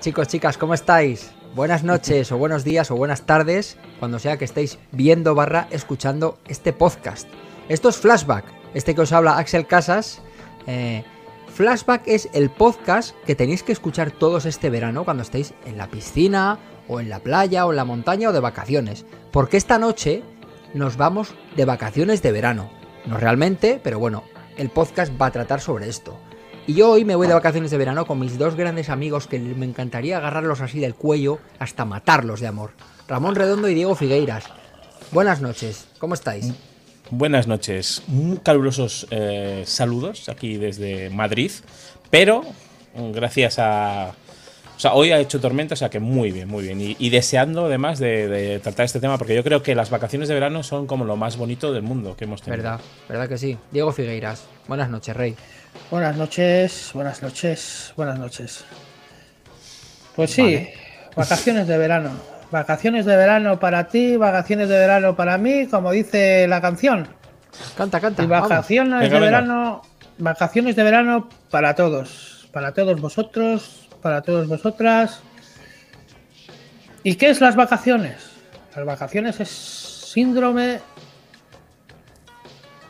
Chicos, chicas, ¿cómo estáis? Buenas noches o buenos días o buenas tardes, cuando sea que estéis viendo barra escuchando este podcast. Esto es Flashback, este que os habla Axel Casas. Eh, Flashback es el podcast que tenéis que escuchar todos este verano cuando estéis en la piscina o en la playa o en la montaña o de vacaciones. Porque esta noche nos vamos de vacaciones de verano. No realmente, pero bueno, el podcast va a tratar sobre esto. Y yo hoy me voy de vacaciones de verano con mis dos grandes amigos que me encantaría agarrarlos así del cuello hasta matarlos de amor. Ramón Redondo y Diego Figueiras. Buenas noches, ¿cómo estáis? Buenas noches, muy calurosos eh, saludos aquí desde Madrid, pero gracias a... O sea, hoy ha hecho tormenta, o sea que muy bien, muy bien. Y, deseando además de, tratar este tema, porque yo creo que las vacaciones de verano son como lo más bonito del mundo que hemos tenido. Verdad, verdad que sí. Diego Figueiras, buenas noches, Rey. Buenas noches, buenas noches, buenas noches. Pues sí, vacaciones de verano. Vacaciones de verano para ti, vacaciones de verano para mí, como dice la canción. Canta, canta. Y vacaciones de verano, vacaciones de verano para todos, para todos vosotros, para todos vosotras. ¿Y qué es las vacaciones? Las vacaciones es síndrome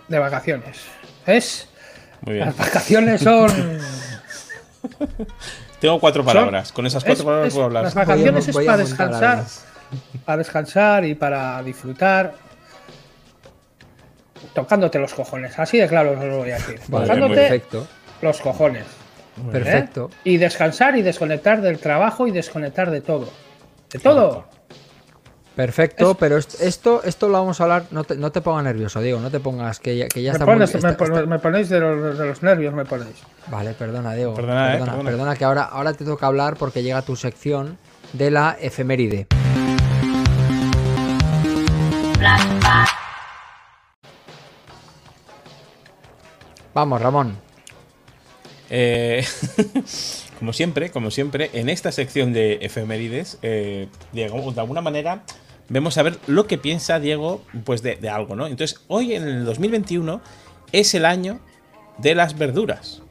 de vacaciones. Es las vacaciones son. Tengo cuatro palabras. Con esas cuatro palabras puedo hablar. Las vacaciones es para descansar. Para descansar y para disfrutar. Tocándote los cojones. Así de claro os lo voy a decir. Tocándote los cojones. Perfecto. Y descansar y desconectar del trabajo y desconectar de todo. De todo. Perfecto, pero esto, esto lo vamos a hablar. No te, no te pongas nervioso, Diego, no te pongas que ya, que ya me, me, ponéis de los, nervios, me ponéis. Vale, perdona, Diego. Perdona, eh, perdona, perdona, que ahora, ahora te toca hablar porque llega tu sección de la efeméride. Vamos, Ramón. Eh, como siempre, como siempre, en esta sección de efemérides, eh, de alguna manera vemos a ver lo que piensa Diego pues de, algo, ¿no? Entonces, hoy en el 2021 es el año de las verduras.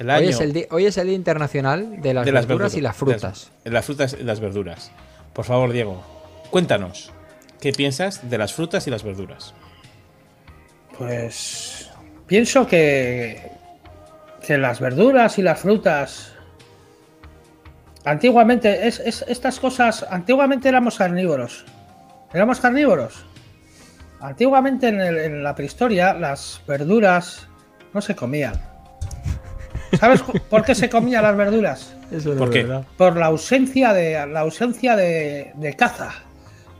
hoy, es el hoy, es el Día Internacional de las, verduras, y las frutas. De las, frutas y las verduras. Por favor, Diego, cuéntanos, ¿qué piensas de las frutas y las verduras? Pues pienso que, que las verduras y las frutas Antiguamente, es, estas cosas, antiguamente éramos carnívoros. Éramos carnívoros. Antiguamente en, la prehistoria las verduras no se comían. ¿Sabes por qué se comían las verduras? ¿Por qué? Por la ausencia de la ausencia de, de caza.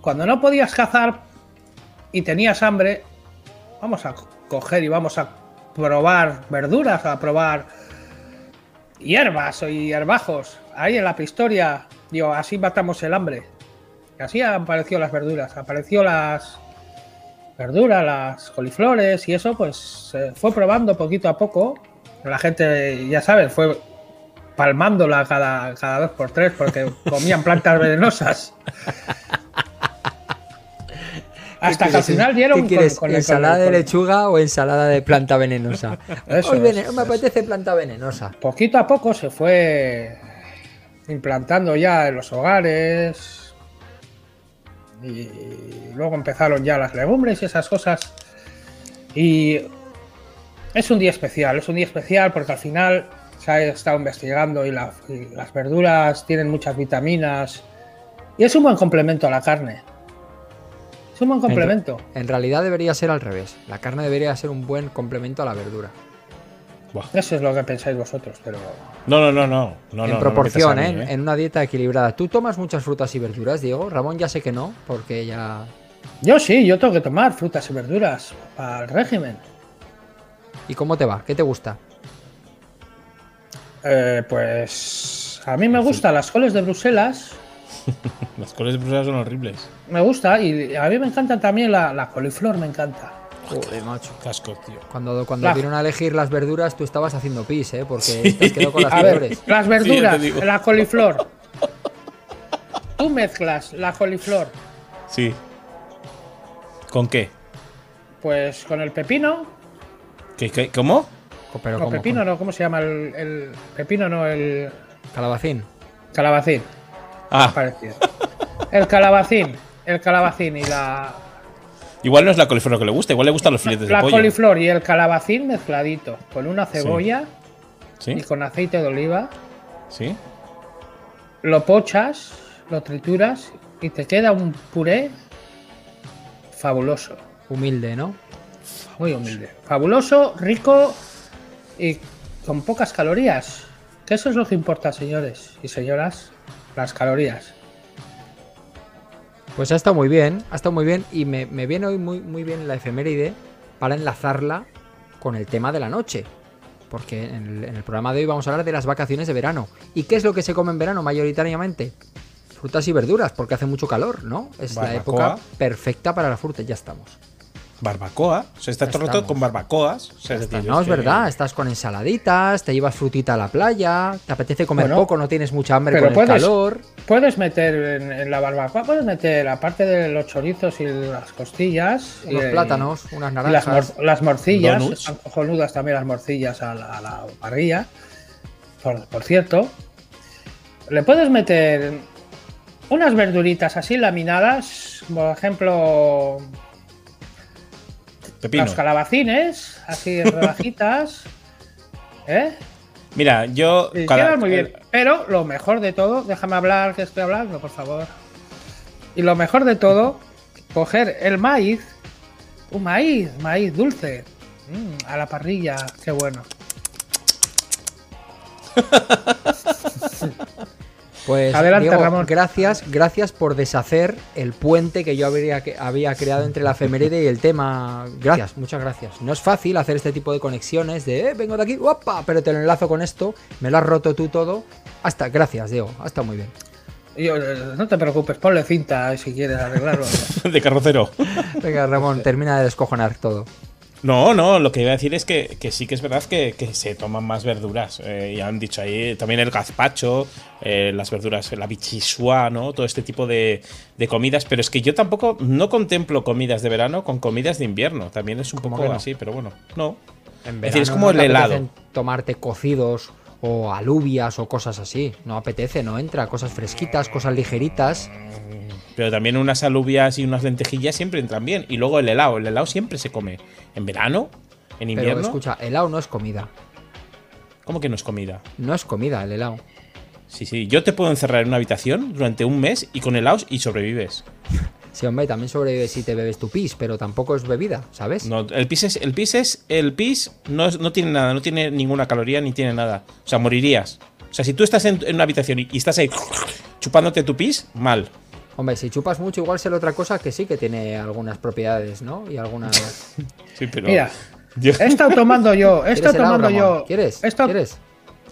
Cuando no podías cazar y tenías hambre, vamos a coger y vamos a probar verduras, a probar hierbas y hierbajos ahí en la prehistoria, digo, así matamos el hambre. Así han aparecido las verduras. Apareció las verduras, las coliflores y eso, pues se fue probando poquito a poco. La gente, ya sabes, fue palmándola cada, cada dos por tres porque comían plantas venenosas. Hasta que al final dieron ¿Qué quieres, ¿Ensalada de lechuga o ensalada de planta venenosa? Hoy me apetece planta venenosa. Poquito a poco se fue implantando ya en los hogares. Y luego empezaron ya las legumbres y esas cosas. Y es un día especial, es un día especial porque al final se ha estado investigando y, las verduras tienen muchas vitaminas y es un buen complemento a la carne. Es un buen complemento. en realidad debería ser al revés. La carne debería ser un buen complemento a la verdura. Eso es lo que pensáis vosotros, pero. No, no, no, no. no en proporción, ¿eh? ¿eh? En una dieta equilibrada. ¿Tú tomas muchas frutas y verduras, Diego? Ramón ya sé que no, porque ya. Yo sí, yo tengo que tomar frutas y verduras para el régimen. ¿Y cómo te va? ¿Qué te gusta? Eh, pues. A mí me gustan las coles de Bruselas. las coles de Bruselas son horribles. Me gusta y a mí me encanta también la, la coliflor, me encanta. Joder, macho. Casco, tío. Cuando, cuando a elegir las verduras, tú estabas haciendo pis, ¿eh? Porque te has quedado con las flores. las verduras, la coliflor. Tú mezclas la coliflor. Sí. ¿Con qué? Pues con el pepino. ¿Qué, cómo Pero, no, pepino no, ¿cómo se llama? El, pepino no, el. Calabacín. Calabacín. Ah, Parecido. El calabacín. El calabacín y la, igual no es la coliflor lo que le gusta, igual le gustan los filetes de la pollo. coliflor y el calabacín mezcladito. Con una cebolla ¿Sí? y con aceite de oliva. ¿Sí? Lo pochas, lo trituras y te queda un puré fabuloso. Humilde, ¿no? Muy humilde. Fabuloso, rico y con pocas calorías. Que eso es lo que importa, señores y señoras. Las calorías. Pues ha estado muy bien, ha estado muy bien y me, me viene hoy muy, muy bien la efeméride para enlazarla con el tema de la noche. Porque en el, en el programa de hoy vamos a hablar de las vacaciones de verano. ¿Y qué es lo que se come en verano mayoritariamente? Frutas y verduras, porque hace mucho calor, ¿no? Es la época perfecta para la fruta, ya estamos. Barbacoa. O sea, está todo estamos. con barbacoas. O sea, es Está- decir, no, es que- verdad, estás con ensaladitas, te llevas frutita a la playa, te apetece comer Bueno, poco, no tienes mucha hambre pero con el puedes- calor. Puedes meter en, en la barbacoa, puedes meter, aparte de los chorizos y las costillas, Unos y- plátanos, unas y las, naranjas. mor- las morcillas, Donuts. están cojonudas también las morcillas a la, a la parrilla. Por, por cierto, le puedes meter unas verduritas así laminadas, por ejemplo, Pepino. los calabacines, así en rodajitas. ¿Eh? Mira, yo. Cada- muy bien. Pero lo mejor de todo, déjame hablar que estoy hablando, por favor. Y lo mejor de todo, coger el maíz, un maíz, maíz dulce, mm, a la parrilla, qué bueno. Pues Adelante, Diego, Ramón. gracias, gracias por deshacer el puente que yo habría, que había creado entre la efeméride y el tema. Gracias, muchas gracias. No es fácil hacer este tipo de conexiones de eh, vengo de aquí, ¡opa! pero te lo enlazo con esto, me lo has roto tú todo. Hasta, gracias, Diego, ha estado muy bien. Yo, eh, no te preocupes, ponle cinta si quieres arreglarlo. de carrocero. Venga, Ramón, termina de descojonar todo. No, no, lo que iba a decir es que, que sí que es verdad que, que se toman más verduras. Eh, ya han dicho ahí también el gazpacho, eh, las verduras, la bichisua, ¿no? Todo este tipo de, de comidas. Pero es que yo tampoco no contemplo comidas de verano con comidas de invierno. También es un ¿Cómo poco no? así, pero bueno, no. En Es decir, es como no el helado. Tomarte cocidos o alubias o cosas así. No apetece, no entra. Cosas fresquitas, cosas ligeritas. Pero también unas alubias y unas lentejillas siempre entran bien. Y luego el helado. El helado siempre se come. ¿En verano? ¿En Pero invierno? escucha, helado no es comida. ¿Cómo que no es comida? No es comida el helado. Sí, sí. Yo te puedo encerrar en una habitación durante un mes y con helados y sobrevives. Sí, hombre, también sobrevive si te bebes tu pis, pero tampoco es bebida, ¿sabes? No, el pis es. El pis es. El pis no, es- no tiene nada, no tiene ninguna caloría ni tiene nada. O sea, morirías. O sea, si tú estás en, en una habitación y, y estás ahí chupándote tu pis, mal. Hombre, si chupas mucho, igual será otra cosa que sí que tiene algunas propiedades, ¿no? Y algunas. Sí, pero. Mira, Yo he estado tomando yo, he ¿Quieres estado tomando yo. ¿Quieres? estado- ¿Quieres?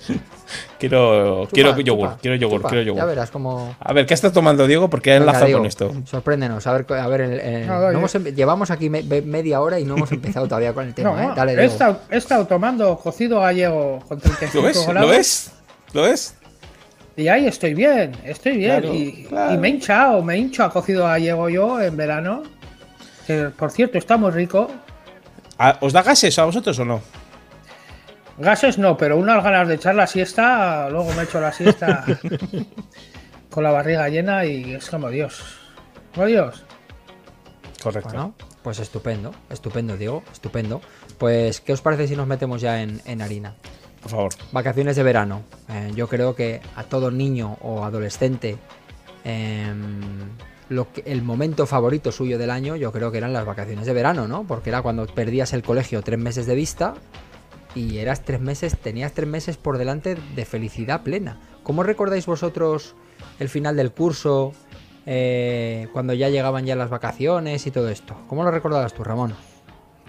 quiero. Chupa, quiero chupa, yogur. quiero yogur, chupa. quiero Ya yogur. verás cómo. A ver, ¿qué está tomando Diego? Porque ha enlazado Diego, con esto. Sorpréndenos, a ver, a ver el- el- No, no dale. hemos llevamos aquí me- me- media hora y no hemos empezado todavía con el tema, No, ¿eh? Dale, he, estado, he estado tomando cocido gallego con 35 ¿Lo ves? ¿Lo ves? ¿Lo ves? Y ahí estoy bien, estoy bien. Claro, y, claro. y me he hinchado, me he hinchado a cocido gallego yo en verano. Que por cierto está muy rico. ¿A- ¿Os da gases a vosotros o no? Gases no, pero unas ganas de echar la siesta, luego me echo la siesta con la barriga llena y es como Dios. Como Dios. Correcto. Bueno, pues estupendo, estupendo, Diego, estupendo. Pues, ¿qué os parece si nos metemos ya en, en harina? Por favor. Vacaciones de verano. Eh, yo creo que a todo niño o adolescente em, lo que, el momento favorito suyo del año yo creo que eran las vacaciones de verano, ¿no? Porque era cuando perdías el colegio tres meses de vista y eras tres meses, tenías tres meses por delante de felicidad plena. ¿Cómo recordáis vosotros el final del curso? eh, cuando ya llegaban ya las vacaciones y todo esto. ¿Cómo lo recordabas tú, Ramón?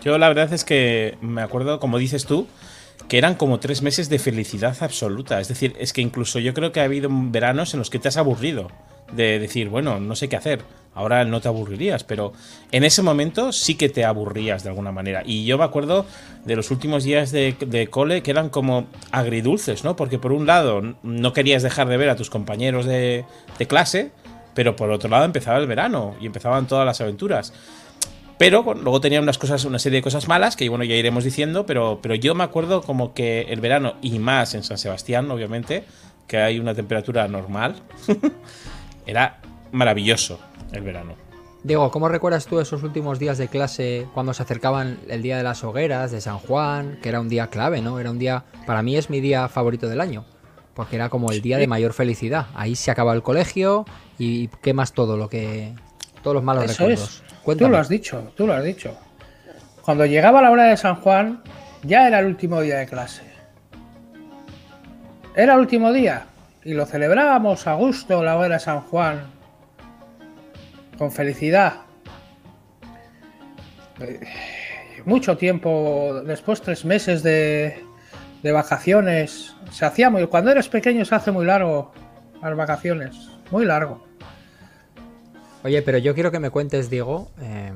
Yo la verdad es que me acuerdo, como dices tú, que eran como tres meses de felicidad absoluta. Es decir, es que incluso yo creo que ha habido veranos en los que te has aburrido. De decir, bueno, no sé qué hacer. Ahora no te aburrirías, pero en ese momento sí que te aburrías de alguna manera. Y yo me acuerdo de los últimos días de, cole que eran como agridulces, ¿no? Porque por un lado no querías dejar de ver a tus compañeros de clase, pero por otro lado empezaba el verano y empezaban todas las aventuras. Pero bueno, luego tenía unas cosas, una serie de cosas malas que bueno, ya iremos diciendo, pero, pero yo me acuerdo como que el verano, y más en San Sebastián, obviamente, que hay una temperatura normal, era maravilloso el verano. Diego, ¿cómo recuerdas tú esos últimos días de clase cuando se acercaban el día de las hogueras de San Juan, que era un día clave, ¿no? Era un día, para mí es mi día favorito del año, porque era como el día de mayor felicidad. Ahí se acaba el colegio y quemas todo lo que, todos los malos Eso recuerdos. es. Tú Cuéntame. lo has dicho, tú lo has dicho. Cuando llegaba la hora de San Juan, ya era el último día de clase. Era el último día y lo celebrábamos a gusto la hora de San Juan, con felicidad. Eh, Mucho tiempo, después tres meses de, de vacaciones, se hacía muy. Cuando eres pequeño se hace muy largo las vacaciones, muy largo. Oye, pero yo quiero que me cuentes, Diego. eh,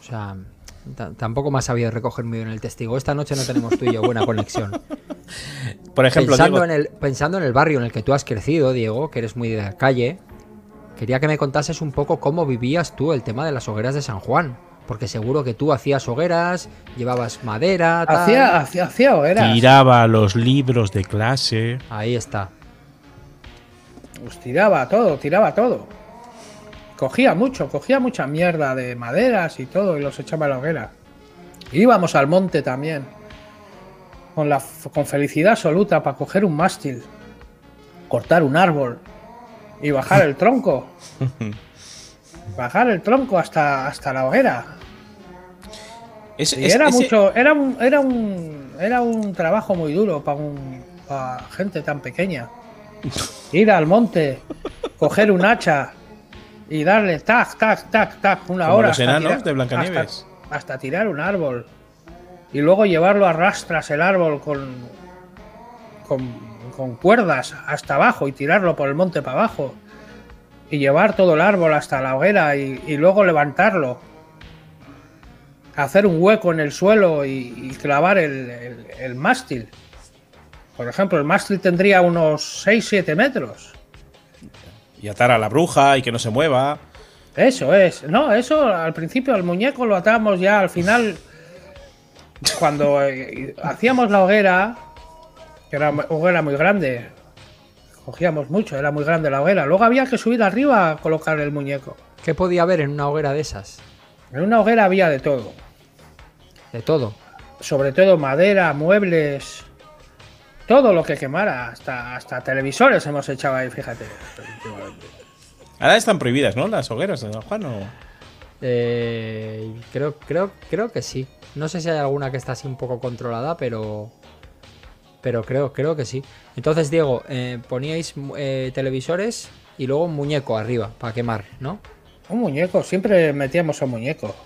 o sea, ta- tampoco me has sabido recoger muy bien el testigo. Esta noche no tenemos tú y yo buena conexión. Por ejemplo, pensando, Diego, en el, pensando en el barrio en el que tú has crecido, Diego, que eres muy de la calle, quería que me contases un poco cómo vivías tú el tema de las hogueras de San Juan. Porque seguro que tú hacías hogueras, llevabas madera, tal. Hacía, hacía, hacía hogueras. tiraba los libros de clase. Ahí está. Pues tiraba todo, tiraba todo. Cogía mucho, cogía mucha mierda de maderas y todo y los echaba a la hoguera. Íbamos al monte también. Con, la, con felicidad absoluta para coger un mástil, cortar un árbol y bajar el tronco. bajar el tronco hasta, hasta la hoguera. Es- Y es- era ese- mucho, era un, era un, era un trabajo muy duro para un, para gente tan pequeña. Ir al monte, coger un hacha y darle tac, tac, tac, tac, una Como hora. los hasta enanos tirar- de Blancanieves. Hasta, hasta tirar un árbol. Y luego llevarlo a rastras el árbol con, con, con cuerdas hasta abajo y tirarlo por el monte para abajo. Y llevar todo el árbol hasta la hoguera y, y luego levantarlo hacer un hueco en el suelo y, y clavar el, el- el mástil. Por ejemplo, el mástil tendría unos 6-7 metros. Y atar a la bruja y que no se mueva. Eso es. No, eso al principio el muñeco lo atábamos ya al final. Cuando eh, hacíamos la hoguera, que era una hoguera muy grande, cogíamos mucho, era muy grande la hoguera. Luego había que subir arriba a colocar el muñeco. ¿Qué podía haber en una hoguera de esas? En una hoguera había de todo. De todo. sobre todo madera, muebles, todo lo que quemara, hasta, hasta televisores hemos echado ahí, fíjate. Ahora están prohibidas, ¿no? Las hogueras de San Juan. ¿o? Eh, creo, creo, creo que sí. No sé si hay alguna que está así un poco controlada, pero. Pero creo, creo que sí. Entonces, Diego, eh, poníais eh, televisores y luego un muñeco arriba para quemar, ¿no? Un muñeco, siempre metíamos un muñeco.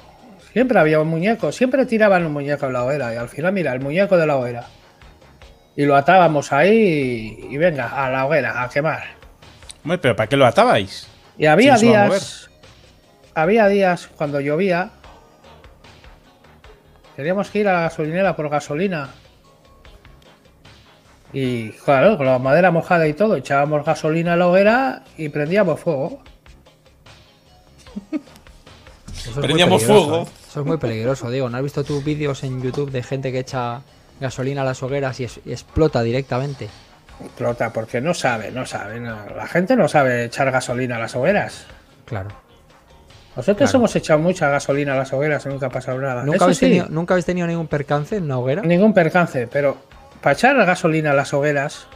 Siempre había un muñeco, siempre tiraban un muñeco en la hoguera. Y al final, mira, el muñeco de la hoguera. Y lo atábamos ahí y, y venga, a la hoguera, a quemar. Hombre, pero ¿para qué lo atabais? Y había días. Había días cuando llovía. Teníamos que ir a la gasolinera por gasolina. Y claro, con la madera mojada y todo, echábamos gasolina a la hoguera y prendíamos fuego. Eso es muy Prendíamos fuego. ¿eh? Eso es muy peligroso, Diego. ¿No has visto tus vídeos en YouTube de gente que echa gasolina a las hogueras y, es- y explota directamente? Explota, porque no sabe, no sabe. no. La gente no sabe echar gasolina a las hogueras. Claro. Nosotros Claro. hemos echado mucha gasolina a las hogueras y nunca ha pasado nada. ¿Nunca Eso habéis, sí, tenido, ¿Nunca habéis tenido ningún percance en una hoguera? ningún percance, pero para echar gasolina a las hogueras,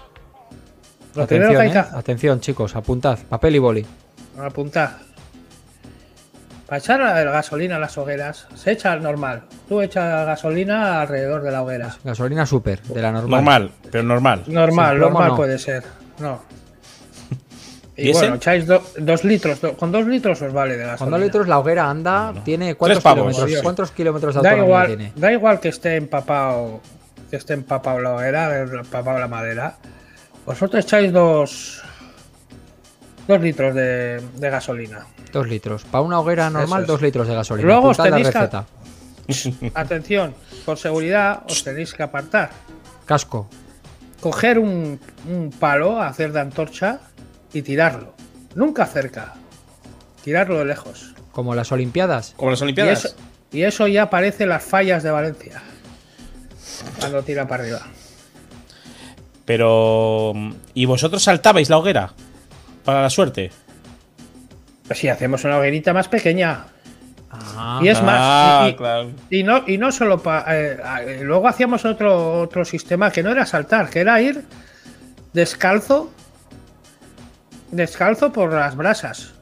lo primero Atención, que hay ¿eh? Atención, chicos, apuntad. Papel y boli. Apuntad. Para echar la gasolina a las hogueras, se echa normal. Tú echas gasolina alrededor de la hoguera. Gasolina super, de la normal. Normal, pero normal. Normal, plomo, normal no. puede ser. No. Y bueno, echáis do- dos litros. do- con dos litros os vale de Con gasolina. dos litros la hoguera anda, tiene ¿cuántos kilómetros? ¿Cuántos kilómetros de Da igual, tiene? da igual que esté empapado, que esté empapado la hoguera, empapado la madera. Vosotros echáis dos, dos litros de, de gasolina. Dos litros. Para una hoguera normal, es. dos litros de gasolina. Luego os la tenéis que- receta. Atención, por seguridad os tenéis que apartar. Casco. Coger un, un palo, hacer de antorcha y tirarlo. Nunca cerca. Tirarlo de lejos. Como las Olimpiadas. Como las Y Olimpiadas. eso, y eso ya parece las fallas de Valencia. Cuando tira para arriba. Pero. ¿Y vosotros saltabais la hoguera? Para la suerte. Pues si hacemos una hoguerita más pequeña. Ah, Y es más, Ah, y- y- claro. Y no, y no solo para. luego hacíamos otro, otro sistema que no era saltar, que era ir descalzo. Descalzo por las brasas.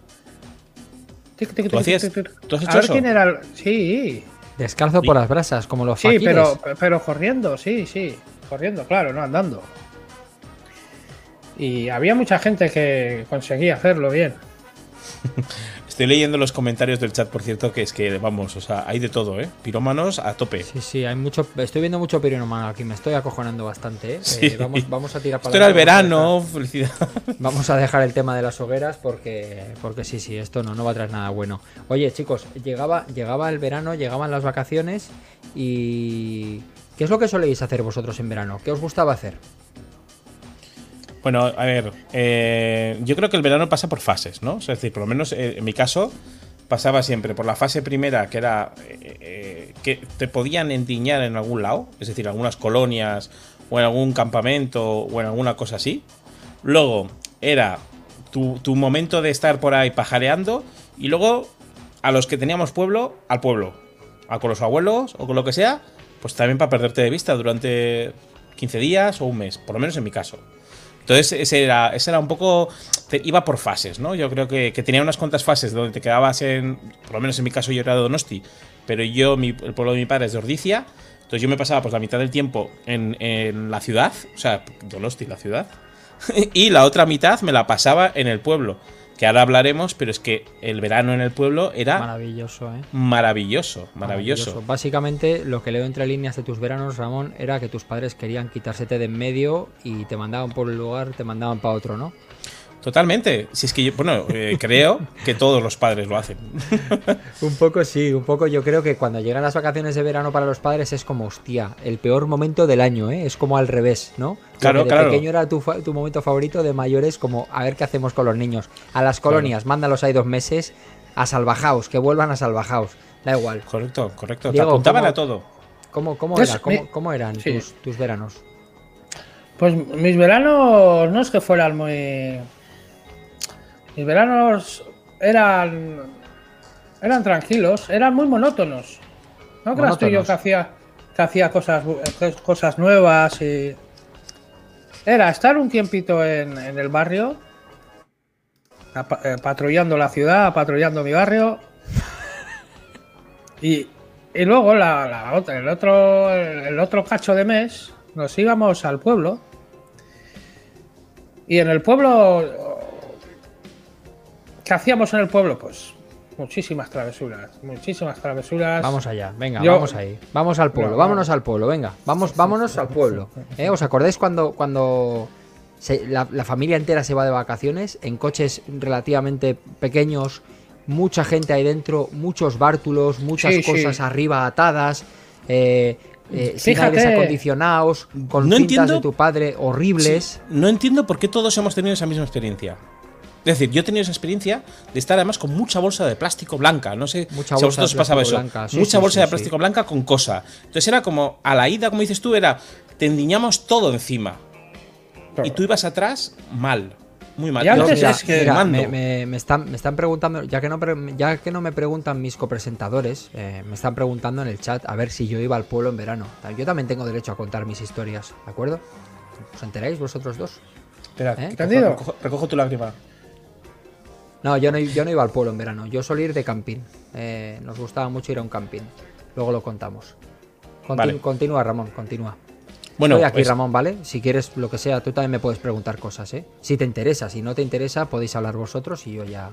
Tic, tic, ¿Tú tic, hacías- tic, tic. tú has A hecho ver eso? quién era el- Sí, Descalzo por las brasas, como los sí, faquires. pero, pero corriendo, sí, sí. Corriendo, claro, no andando. Y había mucha gente que conseguía hacerlo bien. Estoy leyendo los comentarios del chat, por cierto, que es que, vamos, o sea, hay de todo, ¿eh? Pirómanos a tope. Sí, sí, hay mucho. Estoy viendo mucho pirinómano aquí, me estoy acojonando bastante. ¿eh? Sí. Eh, vamos, vamos a tirar para Esto era el verano, felicidad. Vamos a dejar el tema de las hogueras porque, porque sí, sí, esto no, no va a traer nada bueno. Oye, chicos, llegaba, llegaba el verano, llegaban las vacaciones y. ¿Qué es lo que soléis hacer vosotros en verano? ¿Qué os gustaba hacer? Bueno, a ver, eh, yo creo que el verano pasa por fases, ¿no? Es decir, por lo menos eh, en mi caso pasaba siempre por la fase primera, que era eh, eh, que te podían endiñar en algún lado, es decir, algunas colonias o en algún campamento o en alguna cosa así. Luego era tu, tu momento de estar por ahí pajareando y luego a los que teníamos pueblo, al pueblo. A con los abuelos o con lo que sea, pues también para perderte de vista durante 15 días o un mes, por lo menos en mi caso. Entonces, ese era, ese era un poco. iba por fases, ¿no? Yo creo que, que tenía unas cuantas fases donde te quedabas en. Por lo menos en mi caso, yo era de Donosti, pero yo, mi- el pueblo de mi padre es de Ordicia. Entonces, yo me pasaba pues la mitad del tiempo en, en la ciudad, o sea, Donosti, la ciudad. y la otra mitad me la pasaba en el pueblo. Que ahora hablaremos, pero es que el verano en el pueblo era Maravilloso, ¿eh? maravilloso, maravilloso. Básicamente, lo que leo entre líneas de tus veranos, Ramón, era que tus padres querían quitársete de en medio y te mandaban por un lugar, te mandaban para otro, ¿no? Totalmente. Si es que yo, bueno, eh, creo que todos los padres lo hacen. Un poco sí, un poco yo creo que cuando llegan las vacaciones de verano para los padres es como, hostia, el peor momento del año, ¿eh? Es como al revés, ¿no? Claro, de claro. pequeño era tu, tu momento favorito, de mayores como, a ver qué hacemos con los niños. A las colonias, mándalos ahí dos meses a Salvajaos, que vuelvan a Salvajaos. Da igual. Correcto, correcto. Diego, Te apuntaban ¿cómo- a todo. ¿Cómo, cómo, Es- era? ¿Cómo, eran sí. tus, tus veranos? Pues mis veranos no es que fueran muy. Mis veranos eran. eran tranquilos, eran muy monótonos. No creas tú yo que hacía, que hacía cosas, eh, cosas nuevas y. Era estar un tiempito en, en el barrio, eh, patrullando la ciudad, patrullando mi barrio. Y, y luego la, la otra, el, otro, el otro cacho de mes nos íbamos al pueblo. Y en el pueblo. ¿Qué hacíamos en el pueblo? Pues muchísimas travesuras. Muchísimas travesuras. Vamos allá, venga, Yo- vamos ahí. Vamos al pueblo, No, vámonos no. al pueblo, venga. Vamos, vámonos al pueblo. ¿Eh? ¿Os acordáis cuando, cuando se- la, la familia entera se va de vacaciones en coches relativamente pequeños? Mucha gente ahí dentro, muchos bártulos, muchas Sí, sí. cosas arriba atadas, eh, eh, Fíjate. acondicionados, con No cintas entiendo- de tu padre horribles. Sí, no entiendo por qué todos hemos tenido esa misma experiencia. Es decir, yo he tenido esa experiencia de estar además con mucha bolsa de plástico blanca. No sé Mucha si a vosotros os pasaba eso. plástico blanca, sí, mucha sí, bolsa sí, de sí. plástico blanca con cosa. Entonces era como a la ida, como dices tú, era te endiñamos todo encima. Y tú ibas atrás mal. Muy mal. Y antes Mira, es que- mira, me, me- me están, me están preguntando, ya que no, pre- ya que no me preguntan mis copresentadores, eh, me están preguntando en el chat a ver si yo iba al pueblo en verano. Yo también tengo derecho a contar mis historias, ¿de acuerdo? ¿Os enteráis vosotros dos? Espera, ¿Eh? ¿Entendido? recojo, recojo tu lágrima. No, yo no, yo no iba al pueblo en verano, yo solía ir de camping. Eh, nos gustaba mucho ir a un camping. Luego lo contamos. Continu- Vale. Continúa, Ramón, continúa. Bueno, Estoy aquí, pues, Ramón, ¿vale? Si quieres lo que sea, tú también me puedes preguntar cosas, ¿eh? Si te interesa, si no te interesa, podéis hablar vosotros y yo ya...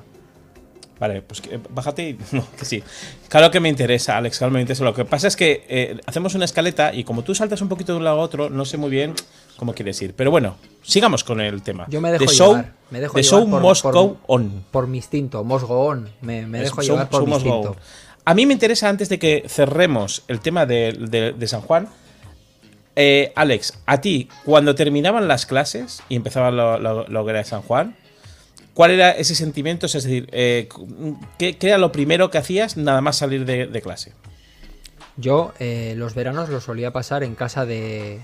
Vale, pues que- bájate y. No, que sí. Claro que me interesa, Alex, claro que me interesa. Lo que pasa es que eh, hacemos una escaleta y como tú saltas un poquito de un lado a otro, no sé muy bien cómo quieres ir. Pero bueno, sigamos con el tema. Yo me dejo The show, llevar, me dejo the llevar show por- go on. Por mi instinto, mosgoón. Me, me Es- dejo show- llevar por show mi instinto. on. A mí me interesa, antes de que cerremos el tema de, de- de San Juan, eh, Alex, a ti, cuando terminaban las clases y empezaba la hoguera de San Juan, ¿cuál era ese sentimiento? Es decir, eh, ¿qué, era lo primero que hacías nada más salir de, clase? Yo eh, los veranos los solía pasar en casa de,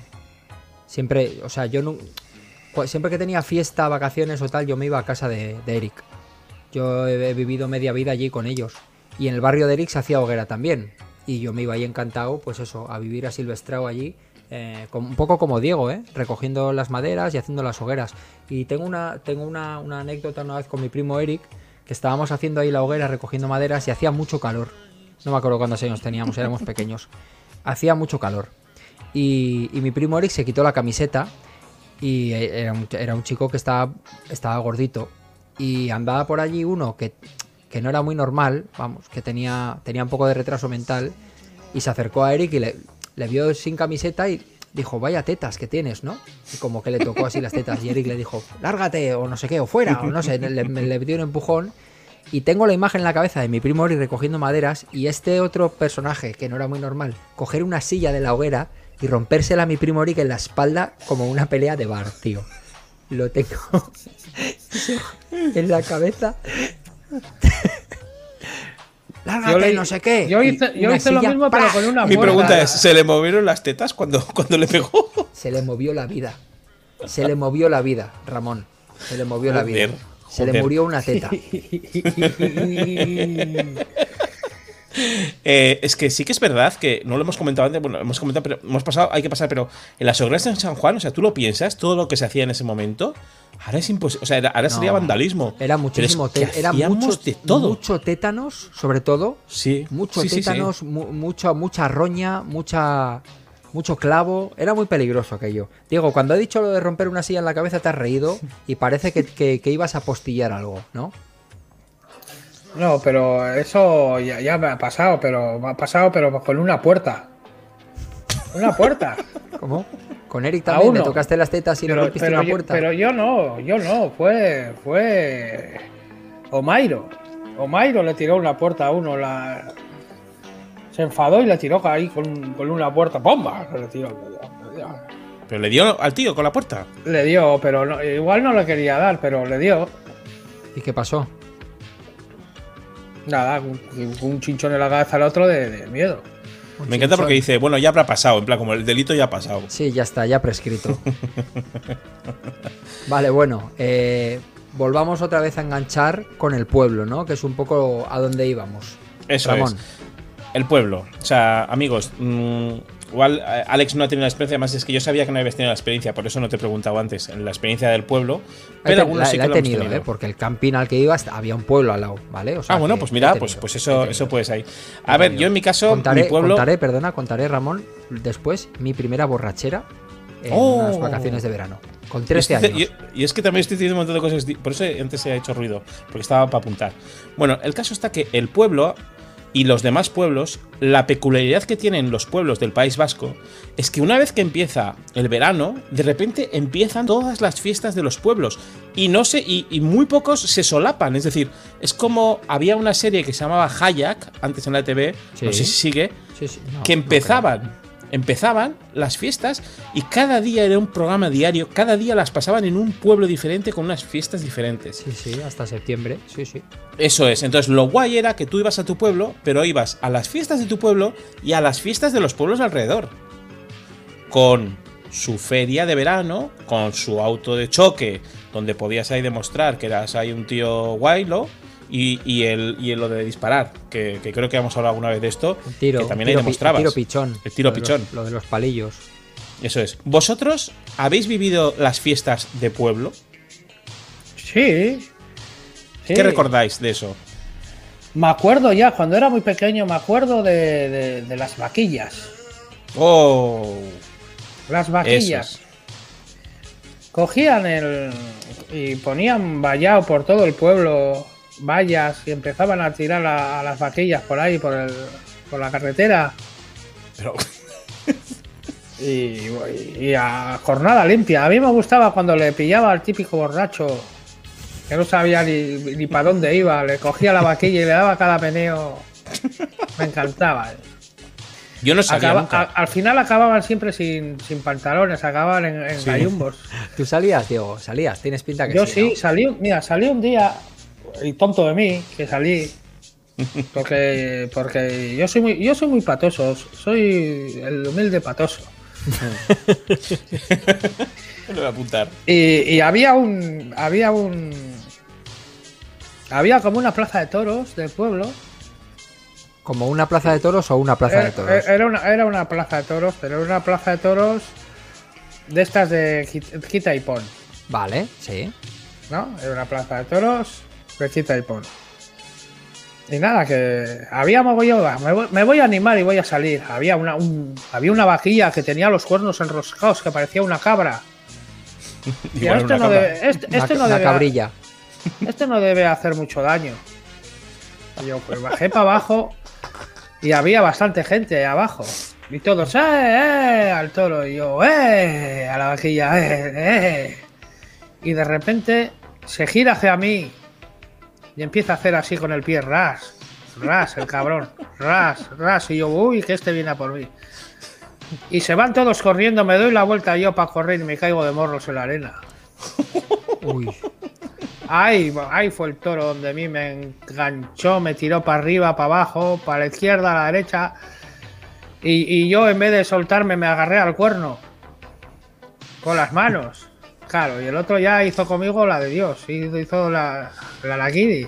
Siempre, o sea, yo no, siempre que tenía fiesta, vacaciones o tal, yo me iba a casa de, Eric. Yo he, he vivido media vida allí con ellos. Y en el barrio de Eric se hacía hoguera también. Y yo me iba ahí encantado, pues eso, a vivir a Silvestrao allí. Eh, un poco como Diego, ¿eh? Recogiendo las maderas y haciendo las hogueras. Y tengo una, tengo una, anécdota una vez con mi primo Eric, que estábamos haciendo ahí la hoguera, recogiendo maderas y hacía mucho calor. No me acuerdo cuántos años teníamos, éramos pequeños. Hacía mucho calor. Y, y mi primo Eric se quitó la camiseta y eh, era un, era un chico que estaba, estaba gordito. Y andaba por allí uno que, que no era muy normal, vamos, que tenía, tenía un poco de retraso mental. Y se acercó a Eric y le, le vio sin camiseta y dijo, vaya tetas que tienes, ¿no? Y como que le tocó así las tetas. Y Eric le dijo, lárgate, o no sé qué, o fuera, o no sé, le, le dio un empujón. Y tengo la imagen en la cabeza de mi primo Eric recogiendo maderas y este otro personaje, que no era muy normal, coger una silla de la hoguera y rompérsela a mi primo Eric en la espalda como una pelea de bar, tío. Lo tengo en la cabeza. Lárgate, Yo le- no sé qué. Yo hice, yo una hice lo mismo, pero con una Mi puerta. pregunta es, ¿se le movieron las tetas cuando, cuando le pegó? Se le movió la vida. Se le movió la vida, Ramón. Se le movió la vida. Joder, Se le murió una teta. Eh, es que sí que es verdad que no lo hemos comentado antes, bueno, hemos comentado, pero hemos pasado, hay que pasar, pero en las hogueras en San Juan, o sea, tú lo piensas, todo lo que se hacía en ese momento, ahora es imposible, o sea, era- ahora sería vandalismo. Era muchísimo es que te- era mucho, de todo. mucho tétanos, sobre todo. sí, Mucho sí, sí, sí. tétanos, mu- mucha, mucha roña, mucha, mucho clavo. Era muy peligroso aquello. Diego, cuando he dicho lo de romper una silla en la cabeza, te has reído y parece que, que- que ibas a postillar algo, ¿no? No, pero eso ya, ya me ha pasado, pero me ha pasado, pero con una puerta. Una puerta. ¿Cómo? Con Eric A también le uno. tocaste las tetas y le pero, rompiste pero una yo, puerta. pero yo no, yo no, fue, fue Omairo. Omairo le tiró una puerta a uno, la se enfadó y le tiró ahí con, con una puerta, ¡bomba! Le tiró. Pero le dio al tío con la puerta. Le dio, pero no- igual no le quería dar, pero le dio. ¿Y qué pasó? Nada, un, un chinchón en la cabeza al otro de, de miedo. Un Me encanta porque dice, bueno, ya habrá pasado, en plan, como el delito ya ha pasado. Sí, ya está, ya prescrito. vale, bueno, eh, volvamos otra vez a enganchar con el pueblo, ¿no? Que es un poco a donde íbamos. Eso Ramón. es. El pueblo. O sea, amigos, mm, igual eh, Alex no ha tenido la experiencia, además es que yo sabía que no habías tenido la experiencia, por eso no te he preguntado antes, en la experiencia del pueblo. Pero algunos la, sí la que he lo hemos tenido, tenido. ¿eh? Porque el camping al que ibas había un pueblo al lado, ¿vale? O sea Ah, bueno, pues he mira, tenido, pues, pues he eso, eso puedes ahí. He A ver, yo en mi caso, contaré, mi pueblo. contaré, perdona, contaré, Ramón, después mi primera borrachera en Oh. unas vacaciones de verano. Con Y 13 es que- años. Y, y es que también estoy diciendo un montón de cosas. Por eso antes se ha hecho ruido. Porque estaba para apuntar. Bueno, el caso está que el pueblo y los demás pueblos, la peculiaridad que tienen los pueblos del País Vasco es que una vez que empieza el verano, de repente empiezan todas las fiestas de los pueblos. Y no sé, y, y muy pocos se solapan. Es decir, es como había una serie que se llamaba Hayak, antes en la TV, Sí. no sé si sigue, Sí, sí, no, que no empezaban. Las fiestas y cada día era un programa diario, cada día las pasaban en un pueblo diferente con unas fiestas diferentes. Sí, sí, hasta septiembre. Sí, sí. Eso es, entonces lo guay era que tú ibas a tu pueblo, pero ibas a las fiestas de tu pueblo y a las fiestas de los pueblos alrededor. Con su feria de verano, con su auto de choque, donde podías ahí demostrar que eras ahí un tío guaylo. Y, y el, y el lo de disparar, que, que creo que hemos hablado alguna vez de esto, Un tiro. que también ahí tiro pi- demostrabas. un tiro pichón. El tiro Lo de los- pichón. lo de los palillos. Eso es. ¿Vosotros habéis vivido las fiestas de pueblo? Sí. sí. ¿Qué recordáis de eso? Me acuerdo ya, cuando era muy pequeño, me acuerdo de, de- de las vaquillas. Oh, Las vaquillas. esos. Cogían el. y ponían vallado por todo el pueblo, vallas, y empezaban a tirar a, a las vaquillas por ahí, por, el, por la carretera. Pero, Y, y a jornada limpia. A mí me gustaba cuando le pillaba al típico borracho que no sabía ni, ni para dónde iba. Le cogía la vaquilla y le daba cada meneo. Me encantaba. yo no sabía Acaba- nunca. a- al final acababan siempre sin, sin pantalones, acababan en, en Sí. gallumbos. ¿Tú salías, Diego? ¿Salías? Tienes pinta que Yo sí. sí, ¿no? salí, mira, salí un día, y tonto de mí, que salí, porque, porque yo soy muy, yo soy muy patoso, soy el humilde patoso. Lo voy a apuntar. Y, y había un. Había un. Había como una plaza de toros del pueblo. ¿Como una plaza de toros o una plaza de Era, toros? era una, era una plaza de toros, pero era una plaza de toros de estas de quit- quita y pon. Vale, sí. ¿no? Era una plaza de toros, de quita y pon. Y nada, que había mogollón, me voy, me voy a animar y voy a salir. Había una, un- había una vaquilla que tenía los cuernos enroscados, que parecía una cabra. Y Igual este, una no cabra. debe, este, Una, este no una debe- cabrilla. este no debe hacer mucho daño. Y yo pues bajé para abajo y había bastante gente abajo. Y todos, ¡eh, eh! Al toro. Y yo, ¡eh! A la vaquilla, ¡eh, eh! Y de repente se gira hacia mí y empieza a hacer así con el pie, ras, ras, el cabrón, ras, ras. Y yo, uy, que este viene a por mí. Y se van todos corriendo, me doy la vuelta yo para correr y me caigo de morros en la arena. Uy. Ahí, ahí fue el toro donde a mí me enganchó, me tiró para arriba, para abajo, para la izquierda, a la derecha. Y, y yo en vez de soltarme me agarré al cuerno. Con las manos. Claro, y el otro ya hizo conmigo la de Dios. Hizo, la, la Lakiri.